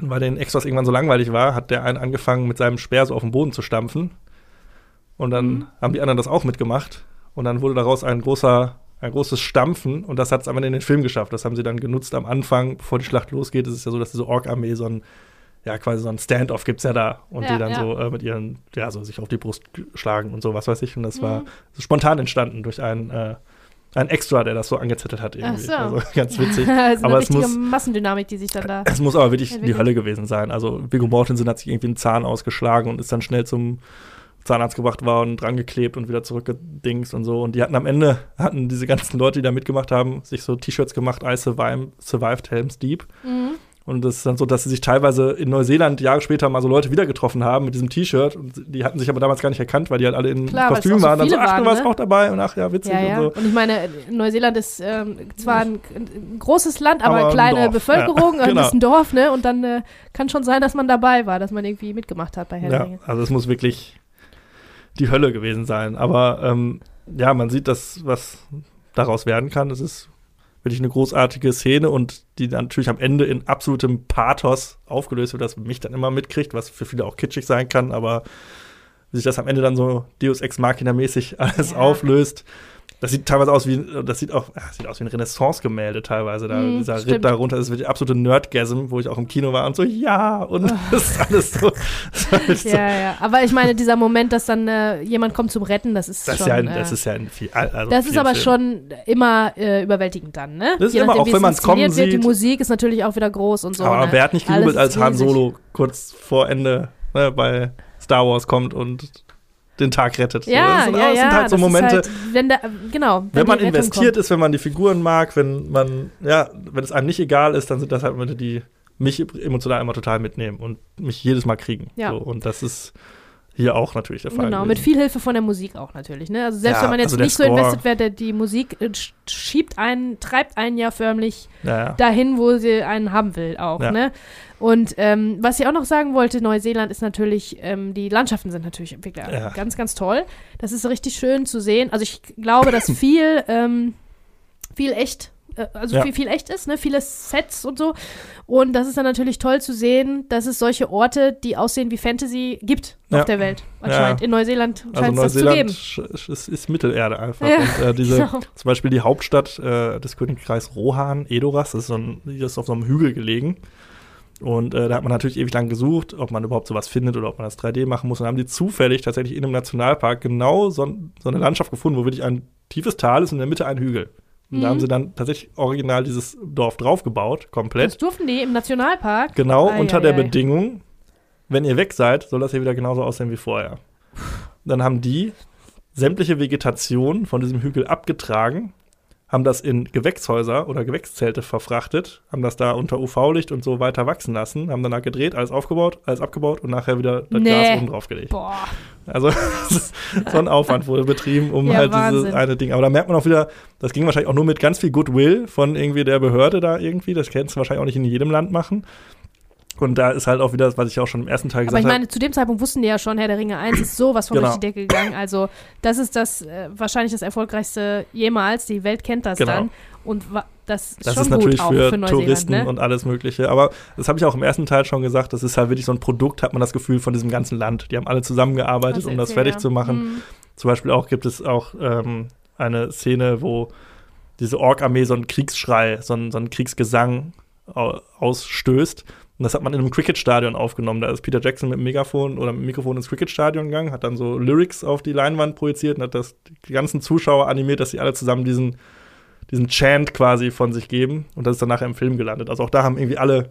Weil den Extras irgendwann so langweilig war, hat der einen angefangen, mit seinem Speer so auf den Boden zu stampfen. Und dann Mhm. haben die anderen das auch mitgemacht. Und dann wurde daraus ein großer, ein großes Stampfen. Und das hat es am Ende in den Film geschafft. Das haben sie dann genutzt am Anfang, bevor die Schlacht losgeht. Es ist ja so, dass diese Ork-Armee so ein, ja, quasi so ein Standoff gibt's ja da. Und Ja, die dann ja. so äh, mit ihren, ja, so sich auf die Brust schlagen und so, was weiß ich. Und das war Mhm. so spontan entstanden durch einen, äh, einen Extra, der das so angezettelt hat irgendwie. so. Also ganz witzig. das ist Aber eine es richtige muss- Massendynamik, die sich dann da. Es muss aber wirklich die Entwickelt. Hölle gewesen sein. Also Viggo Mortensen hat sich irgendwie einen Zahn ausgeschlagen und ist dann schnell zum Zahnarzt gebracht worden, dran geklebt und wieder zurückgedingst und so. Und die hatten am Ende, hatten diese ganzen Leute, die da mitgemacht haben, sich so T-Shirts gemacht, I survived, survived Helms Deep. Mhm. Und das ist dann so, dass sie sich teilweise in Neuseeland Jahre später mal so Leute wieder getroffen haben mit diesem T-Shirt. Und die hatten sich aber damals gar nicht erkannt, weil die halt alle in Klar, Kostüm so waren. Dann so, ach, du warst ne? auch dabei und ach ja, witzig Ja, ja. und so. Und ich meine, Neuseeland ist ähm, zwar ein, ein großes Land, aber, Aber ein kleine Bevölkerung ja, und genau. ein Dorf, ne? Und dann äh, kann schon sein, dass man dabei war, dass man irgendwie mitgemacht hat bei Herr der Ja, also es muss wirklich die Hölle gewesen sein. Aber ähm, ja, man sieht das, was daraus werden kann. Es ist wirklich eine großartige Szene und die dann natürlich am Ende in absolutem Pathos aufgelöst wird, das mich dann immer mitkriegt, was für viele auch kitschig sein kann, aber wie sich das am Ende dann so Deus Ex Machina-mäßig alles Ja. auflöst. Das sieht teilweise aus wie, das sieht auch, ah, sieht aus wie ein Renaissance-Gemälde teilweise. Da, Mhm, dieser Ritt stimmt. darunter ist wirklich absolute Nerdgasm, wo ich auch im Kino war und so, ja, und das ist alles so. Das war echt so Ja, ja. Aber ich meine, dieser Moment, dass dann äh, jemand kommt zum Retten, das ist Das ist schon. ja, ein, äh, das ist ja ein viel. Also das ist aber Filmen. schon immer äh, überwältigend dann, ne? Das ist Je immer, nachdem, auch wenn es man's kommen wird. Die sieht. Musik ist natürlich auch wieder groß und so. aber ne? wer hat nicht Alles gejubelt, als ist Han. Solo kurz vor Ende ne, bei Star Wars kommt und den Tag rettet? So, Ja, das sind, ja, das sind halt so Momente, Halt, wenn da, genau. wenn man die Rettung investiert kommt. ist, wenn man die Figuren mag, wenn man, ja, wenn es einem nicht egal ist, dann sind das halt Momente, die mich emotional immer total mitnehmen und mich jedes Mal kriegen. Ja. So, und das ist hier auch natürlich der Fall. Genau, gewesen. mit viel Hilfe von der Musik auch natürlich. Ne? Also selbst Ja, wenn man jetzt also nicht so Score- invested wäre, der- die Musik äh, sch- schiebt einen, treibt einen ja förmlich ja, ja. dahin, wo sie einen haben will auch. Ne? Und ähm, was ich auch noch sagen wollte, Neuseeland ist natürlich, ähm, die Landschaften sind natürlich wirklich Ja. ganz, ganz toll. Das ist richtig schön zu sehen. Also ich glaube, dass viel, ähm, viel echt, also Ja. viel, viel echt ist, ne? viele Sets und so. Und das ist dann natürlich toll zu sehen, dass es solche Orte, die aussehen wie Fantasy, gibt Ja. auf der Welt. Anscheinend. Ja. In Neuseeland scheint Also es das zu Neuseeland geben. sch- ist, Mittelerde einfach. Und äh, diese, genau. zum Beispiel die Hauptstadt äh, des Königreichs Rohan, Edoras, das ist, so ein, die ist auf so einem Hügel gelegen. Und äh, da hat man natürlich ewig lang gesucht, ob man überhaupt sowas findet oder ob man das 3D machen muss. Und dann haben die zufällig tatsächlich in einem Nationalpark genau so, so eine Landschaft gefunden, wo wirklich ein tiefes Tal ist und in der Mitte ein Hügel. Und da Mhm. haben sie dann tatsächlich original dieses Dorf draufgebaut, komplett. Das durften die im Nationalpark. Genau, Ei, unter ei, der ei. Bedingung, wenn ihr weg seid, soll das hier wieder genauso aussehen wie vorher. Dann haben die sämtliche Vegetation von diesem Hügel abgetragen haben das in Gewächshäuser oder Gewächszelte verfrachtet, haben das da unter UV-Licht und so weiter wachsen lassen, haben danach gedreht, alles aufgebaut, alles abgebaut und nachher wieder das Nee. Glas oben drauf gelegt. Boah. Also so ein Aufwand wurde betrieben, um Ja, halt Wahnsinn. dieses eine Ding. Aber da merkt man auch wieder, das ging wahrscheinlich auch nur mit ganz viel Goodwill von irgendwie der Behörde da irgendwie. Das kannst du wahrscheinlich auch nicht in jedem Land machen. Und da ist halt auch wieder das, was ich auch schon im ersten Teil Aber gesagt ich habe. meine, zu dem Zeitpunkt wussten die ja schon, Herr der Ringe 1 ist sowas von Genau. durch die Decke gegangen. Also, das ist das äh, wahrscheinlich das erfolgreichste jemals. Die Welt kennt das Genau. dann. Und das ist Das schon ist natürlich gut auch für, für Touristen ne? und alles Mögliche. Aber das habe ich auch im ersten Teil schon gesagt. Das ist halt wirklich so ein Produkt, hat man das Gefühl von diesem ganzen Land. Die haben alle zusammengearbeitet, Also um das fertig ja. zu machen. Mhm. Zum Beispiel auch gibt es auch ähm, eine Szene, wo diese Ork-Armee so einen Kriegsschrei, so einen, so einen Kriegsgesang au ausstößt. Und das hat man in einem Cricket-Stadion aufgenommen. Da ist Peter Jackson mit dem Megafon oder mit dem Mikrofon ins Cricket-Stadion gegangen, hat dann so Lyrics auf die Leinwand projiziert und hat das, die ganzen Zuschauer animiert, dass sie alle zusammen diesen, diesen Chant quasi von sich geben. Und das ist dann nachher im Film gelandet. Also auch da haben irgendwie alle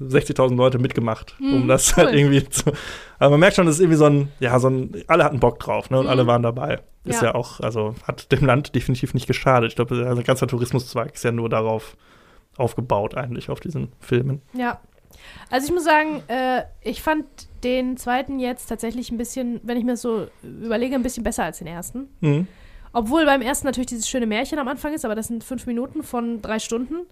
60.000 Leute mitgemacht, um Mhm, das cool. halt irgendwie zu. Aber man merkt schon, das ist irgendwie so ein, ja, so ein, alle hatten Bock drauf, ne? Und Mhm. alle waren dabei. Ist Ja. ja. auch, also hat dem Land definitiv nicht geschadet. Ich glaube, also ein ganzer Tourismuszweig ist ja nur darauf aufgebaut, eigentlich, auf diesen Filmen. Ja. Also ich muss sagen, äh, ich fand den zweiten jetzt tatsächlich ein bisschen, wenn ich mir das so überlege, ein bisschen besser als den ersten. Mhm. Obwohl beim ersten natürlich dieses schöne Märchen am Anfang ist, aber das sind fünf Minuten von drei Stunden.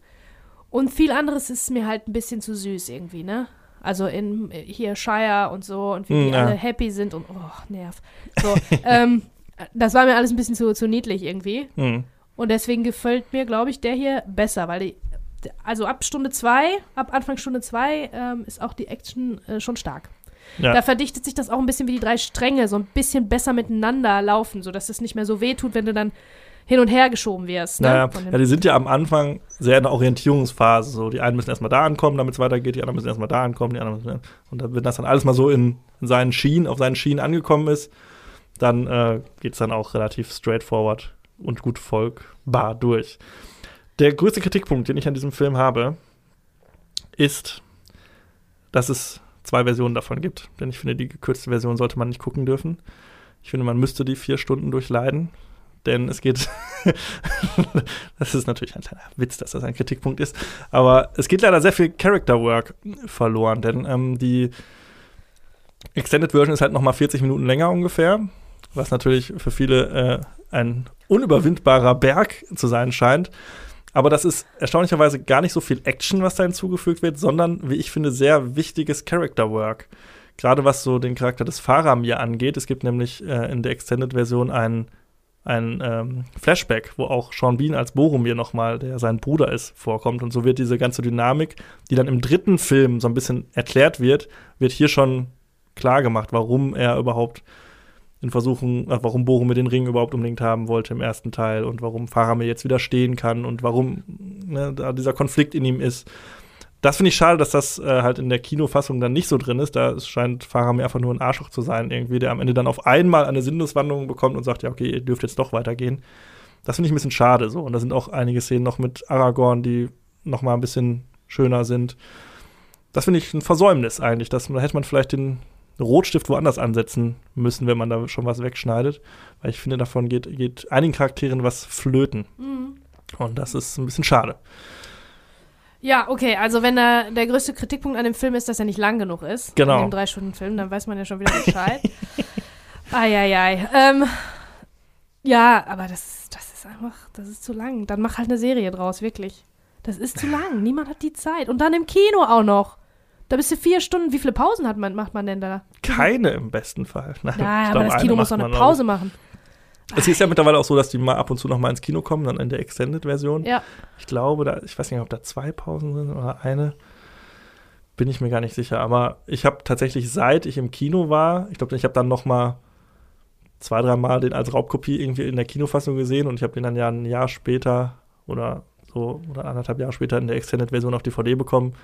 Und viel anderes ist mir halt ein bisschen zu süß irgendwie, ne? Also in hier Shire und so und wie die Mm, ja. alle happy sind und oh, nerv. So, ähm, das war mir alles ein bisschen zu, zu niedlich irgendwie. Mhm. Und deswegen gefällt mir, glaube ich, der hier besser, weil die, also ab Stunde zwei, ab Anfang Stunde zwei ähm, ist auch die Action äh, schon stark. Ja. Da verdichtet sich das auch ein bisschen wie die drei Stränge, so ein bisschen besser miteinander laufen, sodass es nicht mehr so weh tut, wenn du dann hin und her geschoben wirst. Ne? Naja, ja, die sind ja am Anfang sehr in der Orientierungsphase. So, die einen müssen erstmal da ankommen, damit es weitergeht, die anderen müssen erstmal da ankommen, die anderen müssen. Und dann, wenn das dann alles mal so in, in seinen Schienen, auf seinen Schienen angekommen ist, dann äh, geht es dann auch relativ straightforward und gut folgbar durch. Der größte Kritikpunkt, den ich an diesem Film habe, ist, dass es zwei Versionen davon gibt. Denn ich finde, die gekürzte Version sollte man nicht gucken dürfen. Ich finde, man müsste die vier Stunden durchleiden. Denn es geht das ist natürlich ein kleiner Witz, dass das ein Kritikpunkt ist. Aber es geht leider sehr viel Character Work verloren, denn ähm, die Extended Version ist halt noch mal 40 Minuten länger ungefähr, was natürlich für viele äh, ein unüberwindbarer Berg zu sein scheint. Aber das ist erstaunlicherweise gar nicht so viel Action, was da hinzugefügt wird, sondern, wie ich finde, sehr wichtiges Character Work. Gerade was so den Charakter des Faramir angeht. Es gibt nämlich äh, in der Extended-Version einen ein ähm, Flashback, wo auch Sean Bean als Boromir nochmal, der sein Bruder ist, vorkommt. Und so wird diese ganze Dynamik, die dann im dritten Film so ein bisschen erklärt wird, wird hier schon klar gemacht, warum er überhaupt in Versuchen, äh, warum Boromir den Ring überhaupt unbedingt haben wollte im ersten Teil und warum Faramir jetzt widerstehen kann und warum ne, da dieser Konflikt in ihm ist. Das finde ich schade, dass das äh, halt in der Kinofassung dann nicht so drin ist. Da scheint Faramir einfach nur ein Arschloch zu sein, irgendwie, der am Ende dann auf einmal eine Sinneswandlung bekommt und sagt, ja, okay, ihr dürft jetzt doch weitergehen. Das finde ich ein bisschen schade so. Und da sind auch einige Szenen noch mit Aragorn, die noch mal ein bisschen schöner sind. Das finde ich ein Versäumnis eigentlich. Da hätte man vielleicht den Rotstift woanders ansetzen müssen, wenn man da schon was wegschneidet. Weil ich finde, davon geht, geht einigen Charakteren was flöten. Mhm. Und das ist ein bisschen schade. Ja, okay, also wenn der, der größte Kritikpunkt an dem Film ist, dass er nicht lang genug ist, Genau. in dem Drei-Stunden-Film, dann weiß man ja schon wieder Bescheid. Eieiei. Ähm, ja, aber das, das ist einfach, das ist zu lang. Dann mach halt eine Serie draus, wirklich. Das ist zu lang. Niemand hat die Zeit. Und dann im Kino auch noch. Da bist du vier Stunden. Wie viele Pausen hat man, macht man denn da? Keine im besten Fall. Nein, Ja, ich aber glaub, das Kino muss doch eine Pause machen. glaub ich. Es ist ja mittlerweile auch so, dass die mal ab und zu noch mal ins Kino kommen, dann in der Extended-Version. Ja. Ich glaube, da, ich weiß nicht, ob da zwei Pausen sind oder eine. Bin ich mir gar nicht sicher. Aber ich habe tatsächlich, seit ich im Kino war, ich glaube, ich habe dann noch mal zwei, drei Mal den als Raubkopie irgendwie in der Kinofassung gesehen und ich habe den dann ja ein Jahr später oder so oder anderthalb Jahre später in der Extended-Version auf DVD bekommen.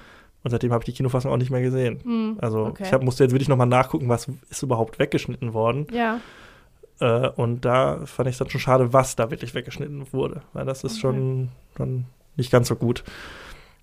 Und seitdem habe ich die Kinofassung auch nicht mehr gesehen. Hm, Also okay. ich hab, musste jetzt wirklich noch mal nachgucken, was ist überhaupt weggeschnitten worden. Ja. Äh, und da fand ich es dann schon schade, was da wirklich weggeschnitten wurde. Weil das ist Okay. schon dann nicht ganz so gut.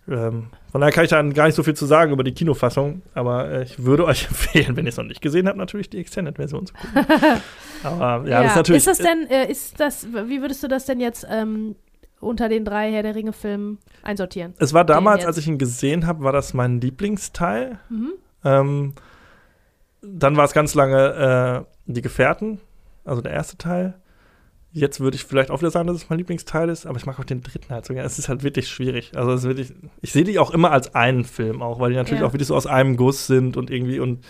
Ähm, von daher kann ich da gar nicht so viel zu sagen über die Kinofassung, aber äh, ich würde euch empfehlen, wenn ihr es noch nicht gesehen habt, natürlich die Extended-Version zu gucken. aber ja, das ist natürlich. Ist das denn, äh, ist das, wie würdest du das denn jetzt ähm, unter den drei Herr der Ringe-Filmen einsortieren. Es war damals, als ich ihn gesehen habe, war das mein Lieblingsteil. Mhm. Ähm, dann war es ganz lange äh, Die Gefährten, also der erste Teil. Jetzt würde ich vielleicht auch wieder sagen, dass es mein Lieblingsteil ist, aber ich mag auch den dritten halt so gerne. Es ist halt wirklich schwierig. Also es ist wirklich, ich sehe die auch immer als einen Film auch, weil die natürlich Ja. auch wirklich so aus einem Guss sind und irgendwie und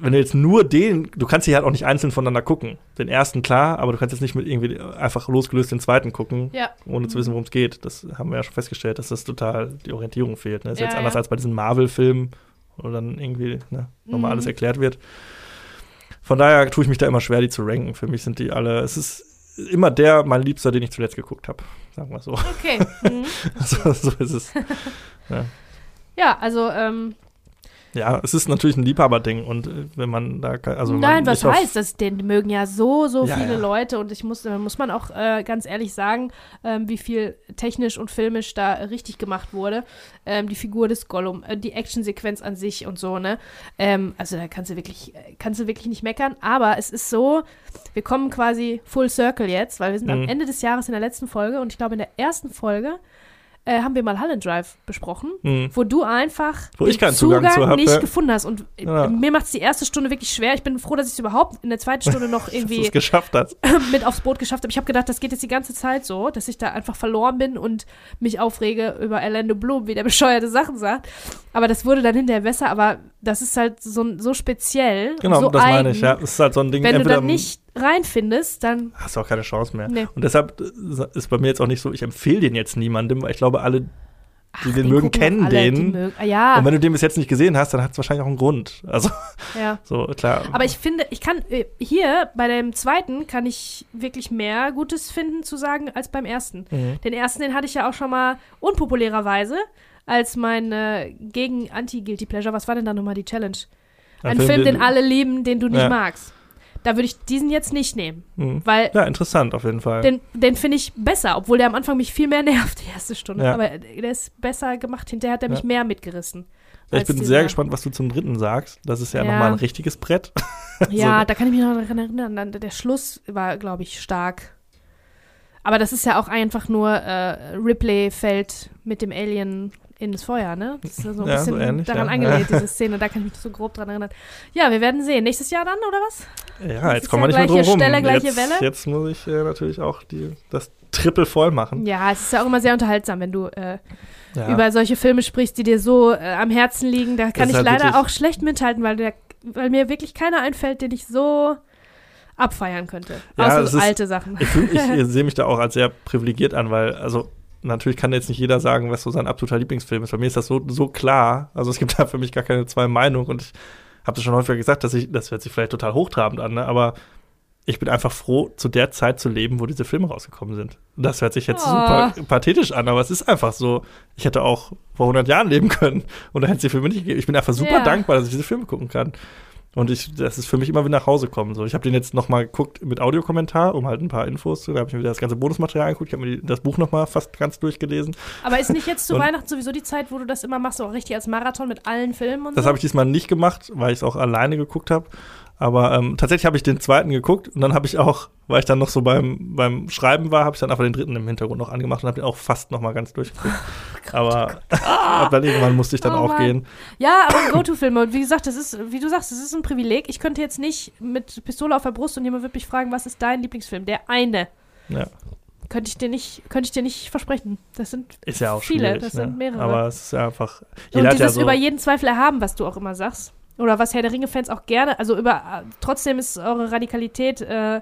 wenn du jetzt nur den, du kannst die halt auch nicht einzeln voneinander gucken. Den ersten klar, aber du kannst jetzt nicht mit irgendwie einfach losgelöst den zweiten gucken, Ja. ohne zu wissen, worum es geht. Das haben wir ja schon festgestellt, dass das total die Orientierung fehlt. Ne? Das ist Ja, jetzt anders ja. als bei diesen Marvel-Filmen, wo dann irgendwie ne, nochmal Mhm. alles erklärt wird. Von daher tue ich mich da immer schwer, die zu ranken. Für mich sind die alle, es ist immer der, mein Liebster, den ich zuletzt geguckt habe. Sagen wir so. Okay. Mhm. so. So ist es. Ja, also, ähm, Ja, es ist natürlich ein Liebhaberding und äh, wenn man da, also Nein, was heißt das? Den mögen ja so, so Ja, viele ja. Leute und ich muss, muss man auch äh, ganz ehrlich sagen, ähm, wie viel technisch und filmisch da richtig gemacht wurde. Ähm, die Figur des Gollum, äh, die Actionsequenz an sich und so, ne? Ähm, also da kannst du wirklich, äh, kannst du wirklich nicht meckern, aber es ist so, wir kommen quasi full circle jetzt, weil wir sind am Mhm. Ende des Jahres in der letzten Folge und ich glaube in der ersten Folge äh, haben wir mal Holland Drive besprochen Hm. wo du einfach Wo den ich keinen Zugang zu hab, nicht ja. gefunden hast. Und äh, Ja. mir macht es die erste Stunde wirklich schwer. Ich bin froh, dass ich es überhaupt in der zweiten Stunde noch irgendwie es geschafft hast. mit aufs Boot geschafft habe. Ich habe gedacht, das geht jetzt die ganze Zeit so, dass ich da einfach verloren bin und mich aufrege über Orlando Bloom, wie der bescheuerte Sachen sagt. Aber das wurde dann hinterher besser. Aber das ist halt so, so speziell. Genau, so das eigen. meine ich, ja. Es ist halt so ein Ding, Wenn du dann nicht reinfindest, dann. hast du auch keine Chance mehr. Nee. Und deshalb äh, ist bei mir jetzt auch nicht so, ich empfehle den jetzt niemandem, weil ich glaube, alle, die Ach, den mögen, gucken kennen alle, den. mögen- Ah, ja, Und wenn du den bis jetzt nicht gesehen hast, dann hat es wahrscheinlich auch einen Grund. Also, ja. so, klar. Aber ich finde, ich kann äh, hier bei dem zweiten kann ich wirklich mehr Gutes finden zu sagen als beim ersten. Mhm. Den ersten, den hatte ich ja auch schon mal unpopulärerweise als mein äh, gegen Anti-Guilty Pleasure. Was war denn da nochmal die Challenge? Ein, Film, den, alle lieben, den du nicht Ja. magst. Da würde ich diesen jetzt nicht nehmen, Mhm. weil Ja, interessant auf jeden Fall. den, den finde ich besser, obwohl der am Anfang mich viel mehr nervt, die erste Stunde. Ja. Aber der ist besser gemacht. Hinterher hat er mich Ja. mehr mitgerissen. ja, ich bin dieser- sehr gespannt, was du zum dritten sagst. Das ist ja, Ja. nochmal ein richtiges Brett. Ja, So. da kann ich mich noch daran erinnern. Dann, der Schluss war, glaube ich, stark. Aber das ist ja auch einfach nur äh, Ripley fällt mit dem Alien in das Feuer, ne? Das ist ja so ein Ja, so bisschen ähnlich, daran ja. angelehnt, diese Szene. Da kann ich mich so grob dran erinnern. Ja, wir werden sehen. Nächstes Jahr dann, oder was? Ja, jetzt kommen wir nicht mehr drum rum. Stelle, gleiche jetzt, Welle. jetzt muss ich äh, natürlich auch die, das Triple voll machen. Ja, es ist ja auch immer sehr unterhaltsam, wenn du äh, Ja. über solche Filme sprichst, die dir so äh, am Herzen liegen. Da kann ich halt leider auch schlecht mithalten, weil, der, weil mir wirklich keiner einfällt, den ich so abfeiern könnte. Ja, Außer so ist- alte Sachen. Ich, fühl- ich sehe mich da auch als sehr privilegiert an, weil, also, natürlich kann jetzt nicht jeder sagen, was so sein absoluter Lieblingsfilm ist. Bei mir ist das so, so klar. Also, es gibt da für mich gar keine zwei Meinungen und ich habe das schon häufiger gesagt, dass ich, das hört sich vielleicht total hochtrabend an, ne? aber ich bin einfach froh, zu der Zeit zu leben, wo diese Filme rausgekommen sind. Das hört sich jetzt Oh. super pathetisch an, aber es ist einfach so. Ich hätte auch vor 100 Jahren leben können und da hätte es die Filme nicht gegeben. Ich bin einfach super Ja. dankbar, dass ich diese Filme gucken kann. Und ich, das ist für mich immer wie nach Hause kommen. So. Ich habe den jetzt noch mal geguckt mit Audiokommentar, um halt ein paar Infos zu. Da habe ich mir wieder das ganze Bonusmaterial angeguckt. Ich habe mir die, das Buch noch mal fast ganz durchgelesen. Aber ist nicht jetzt zu Und- Weihnachten sowieso die Zeit, wo du das immer machst, so richtig als Marathon mit allen Filmen und Das so? habe ich diesmal nicht gemacht, weil ich es auch alleine geguckt habe. Aber ähm, tatsächlich habe ich den zweiten geguckt und dann habe ich auch, weil ich dann noch so beim, beim Schreiben war, habe ich dann einfach den dritten im Hintergrund noch angemacht und habe den auch fast noch mal ganz durchgeguckt. aber ab dann irgendwann musste ich dann Oh gehen. Ja, aber Go-To-Filme. Und wie gesagt, das ist, wie du sagst, das ist ein Privileg. Ich könnte jetzt nicht mit Pistole auf der Brust und jemand würde mich fragen, was ist dein Lieblingsfilm? Der eine. Ja. Könnte ich dir nicht, könnte ich dir nicht versprechen. Das sind Ist ja auch viele, das ne? sind mehrere. Aber es ist ja einfach. und Jeder ja dieses so. über jeden Zweifel erhaben, was du auch immer sagst. Oder was Herr der Ringe-Fans auch gerne, also über, trotzdem ist eure Radikalität äh,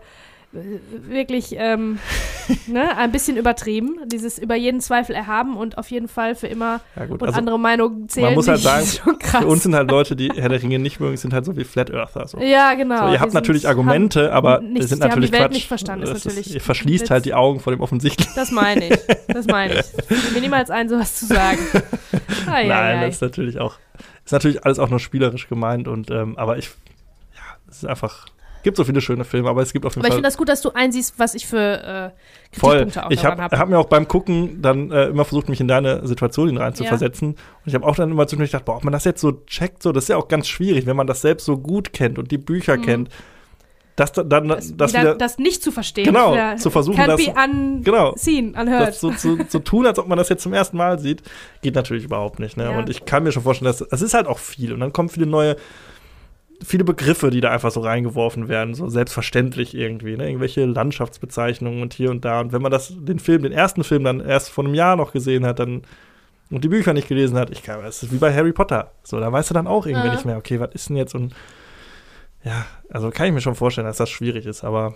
wirklich ähm, ne, ein bisschen übertrieben. Dieses über jeden Zweifel erhaben und auf jeden Fall für immer ja, gut, und also andere Meinungen zählen. man muss halt sagen, ist für uns sind halt Leute, die Herr der Ringe nicht mögen, sind halt so wie Flat Earther. So. ja, genau. So, ihr habt natürlich Argumente, aber nichts, sind natürlich die Welt Quatsch. nicht verstanden, ist natürlich ihr verschließt Witz. halt die Augen vor dem Offensichtlichen. Das meine ich. Das meine ich. Ich mir niemals ein, sowas zu sagen. Ai, Nein, ai, ai. das ist natürlich auch, ist natürlich alles auch nur spielerisch gemeint und ähm, aber ich, ja, es ist einfach, gibt so viele schöne Filme, aber es gibt auf jeden Aber ich Fall finde das gut, dass du einsiehst, was ich für äh, voll. Kritikpunkte auch Ich habe habe. hab mir auch beim Gucken dann äh, immer versucht, mich in deine Situation hinein zu Ja. Und ich habe auch dann immer zwischendurch gedacht, boah, ob man das jetzt so checkt, so, das ist ja auch ganz schwierig, wenn man das selbst so gut kennt und die Bücher Mhm. kennt. Das dann, Das, das wieder, das nicht zu verstehen. Genau, Wieder zu versuchen, das- unseen, genau. unheard. das so zu, zu tun, als ob man das jetzt zum ersten Mal sieht, geht natürlich überhaupt nicht. Ne? Ja. Und ich kann mir schon vorstellen, dass es ist halt auch viel. Und dann kommen viele neue, viele Begriffe, die da einfach so reingeworfen werden, so selbstverständlich irgendwie. Ne? Irgendwelche Landschaftsbezeichnungen und hier und da. Und wenn man das, den Film, den ersten Film dann erst vor einem Jahr noch gesehen hat, dann und die Bücher nicht gelesen hat, ich kann, es ist wie bei Harry Potter. So, da weißt du dann auch irgendwie Ja. nicht mehr, okay, was ist denn jetzt? Und ja, also kann ich mir schon vorstellen, dass das schwierig ist, aber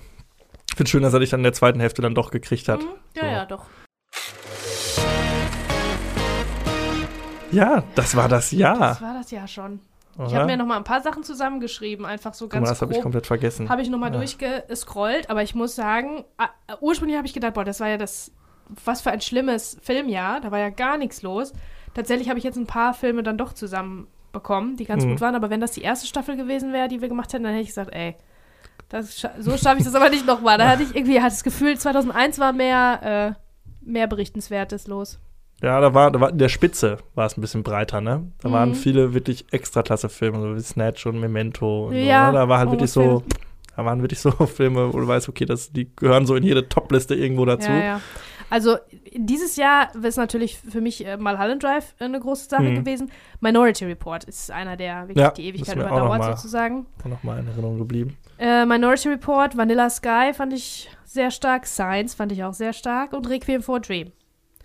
ich finde schön, dass er dich dann in der zweiten Hälfte dann doch gekriegt hat. Mhm. Ja, So. ja, doch. Ja, das war das Jahr. Das war das ja schon. Ich oder? habe mir noch mal ein paar Sachen zusammengeschrieben, einfach so Guck mal, ganz das habe ich komplett vergessen. Habe ich noch mal Ja. durchgescrollt, aber ich muss sagen, ursprünglich habe ich gedacht, boah, das war ja das, was für ein schlimmes Filmjahr, da war ja gar nichts los. Tatsächlich habe ich jetzt ein paar Filme dann doch zusammenbekommen, die ganz Mhm. gut waren, aber wenn das die erste Staffel gewesen wäre, die wir gemacht hätten, dann hätte ich gesagt, ey, das, so schaffe ich das aber nicht nochmal. Da hatte ich irgendwie hatte das Gefühl, 2001 war mehr, äh, mehr Berichtenswertes los. Ja, da war, da war in der Spitze war es ein bisschen breiter, ne? Da Mhm. waren viele wirklich Extraklasse-Filme, so wie Snatch und Memento. Und Ja, so, ne? Da war halt wirklich so, da waren wirklich so Filme, wo du weißt, okay, das, die gehören so in jede Top-Liste irgendwo dazu. Ja, ja. Also dieses Jahr ist natürlich für mich äh, Mulholland Drive eine große Sache Mhm. gewesen. Minority Report ist einer, der wirklich Ja, die Ewigkeit überdauert mal- sozusagen. Auch noch mal in Erinnerung geblieben. Äh, Minority Report, Vanilla Sky fand ich sehr stark, Science fand ich auch sehr stark und Requiem for a Dream.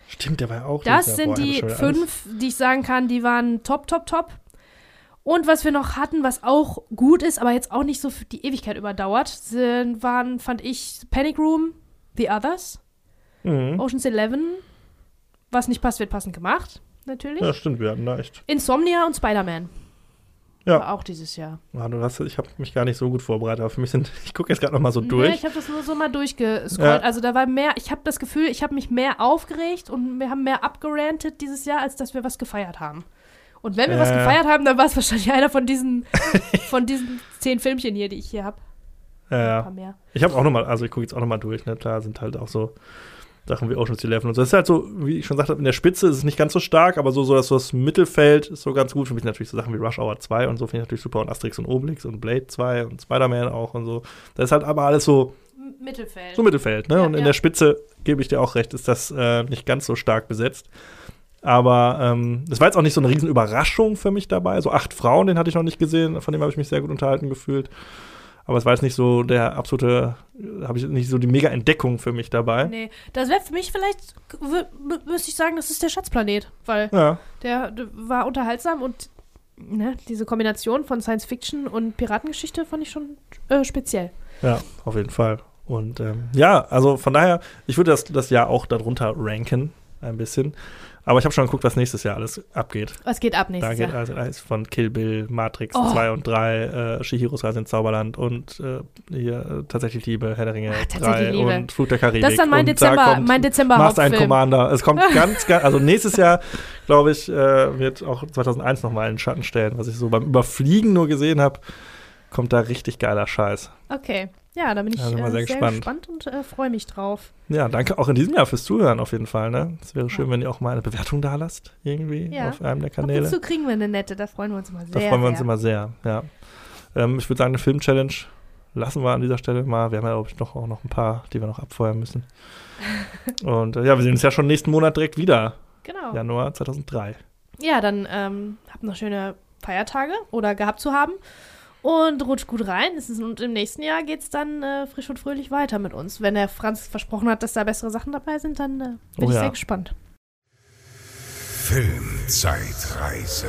Stimmt, der war ja auch Das sind Boah, die fünf, die ich sagen kann, die waren top, top, top. Und was wir noch hatten, was auch gut ist, aber jetzt auch nicht so für die Ewigkeit überdauert, sind, waren, fand ich, Panic Room, The Others. Mhm. Ocean's Eleven. Was nicht passt, wird passend gemacht, natürlich. Ja, stimmt, wir hatten da echt. Insomnia und Spider-Man. Ja. War auch dieses Jahr. Ah, du hast, ich habe mich gar nicht so gut vorbereitet, aber für mich sind, ich gucke jetzt gerade noch mal so Nee, durch. ich habe das nur so mal durchgescrollt. Ja. Also da war mehr, ich habe das Gefühl, ich habe mich mehr aufgeregt und wir haben mehr abgerantet dieses Jahr, als dass wir was gefeiert haben. Und wenn wir was Ja. gefeiert haben, dann war es wahrscheinlich einer von diesen, von diesen zehn Filmchen hier, die ich hier habe. ja, Ein ja. paar mehr. Ich habe auch noch mal, also ich gucke jetzt auch noch mal durch, ne? Klar, sind halt auch so Sachen wie Ocean's Eleven und so. Das ist halt so, wie ich schon sagte, in der Spitze ist es nicht ganz so stark, aber so, so das Mittelfeld ist so ganz gut. Für mich natürlich so Sachen wie Rush Hour 2 und so finde ich natürlich super und Asterix und Obelix und Blade 2 und Spider-Man auch und so. Das ist halt aber alles so, Mittelfeld. so Mittelfeld, ne? Ja, und in ja. der Spitze, gebe ich dir auch recht, ist das äh, nicht ganz so stark besetzt. Aber ähm, es war jetzt auch nicht so eine riesen Überraschung für mich dabei. So acht Frauen, den hatte ich noch nicht gesehen, von dem habe ich mich sehr gut unterhalten gefühlt. Aber es war jetzt nicht so der absolute, habe ich nicht so die Mega-Entdeckung für mich dabei. Nee, das wäre für mich vielleicht, müsste ich sagen, das ist der Schatzplanet, weil Ja, der, der war unterhaltsam und ne, diese Kombination von Science Fiction und Piratengeschichte fand ich schon äh, speziell. ja, auf jeden Fall. Und ähm, ja, also von daher, ich würde das, das Jahr auch darunter ranken, ein bisschen. Aber ich habe schon geguckt, was nächstes Jahr alles abgeht. Was geht ab Da nächstes geht Jahr? also alles von Kill Bill, Matrix Oh. 2 und 3, äh, Shihiros Reise ins Zauberland und äh, hier äh, tatsächlich Liebe, Herr der Ringe Ach, 3 Tatsächlich Liebe. und Flug der Karibik. Das ist dann mein und Dezember, da kommt mein Dezember Master and. Commander. Es kommt ganz, ganz, also nächstes Jahr, glaube ich, äh, wird auch 2001 nochmal in den Schatten stellen, was ich so beim Überfliegen nur gesehen habe, kommt da richtig geiler Scheiß. Okay. Ja, da bin ich Ja, wir äh, sehr gespannt. gespannt, und äh, freue mich drauf. Ja, danke auch in diesem Jahr fürs Zuhören auf jeden Fall. Ne? Es wäre schön, wenn ihr auch mal eine Bewertung da lasst, irgendwie Ja. auf einem der Kanäle. zu kriegen wir eine nette, da freuen wir uns immer sehr. Da freuen wir uns sehr. immer sehr, ja. Ähm, ich würde sagen, eine Film-Challenge lassen wir an dieser Stelle mal. Wir haben ja, glaube ich, noch, auch noch ein paar, die wir noch abfeuern müssen. Und äh, ja, wir sehen uns ja schon nächsten Monat direkt wieder. Genau. Ja, Januar 2003. dann ähm, habt noch schöne Feiertage oder gehabt zu haben. Und rutscht gut rein. Und im nächsten Jahr geht es dann äh, frisch und fröhlich weiter mit uns. Wenn der Franz versprochen hat, dass da bessere Sachen dabei sind, dann äh, bin Oh ich ja. sehr gespannt. Filmzeitreise.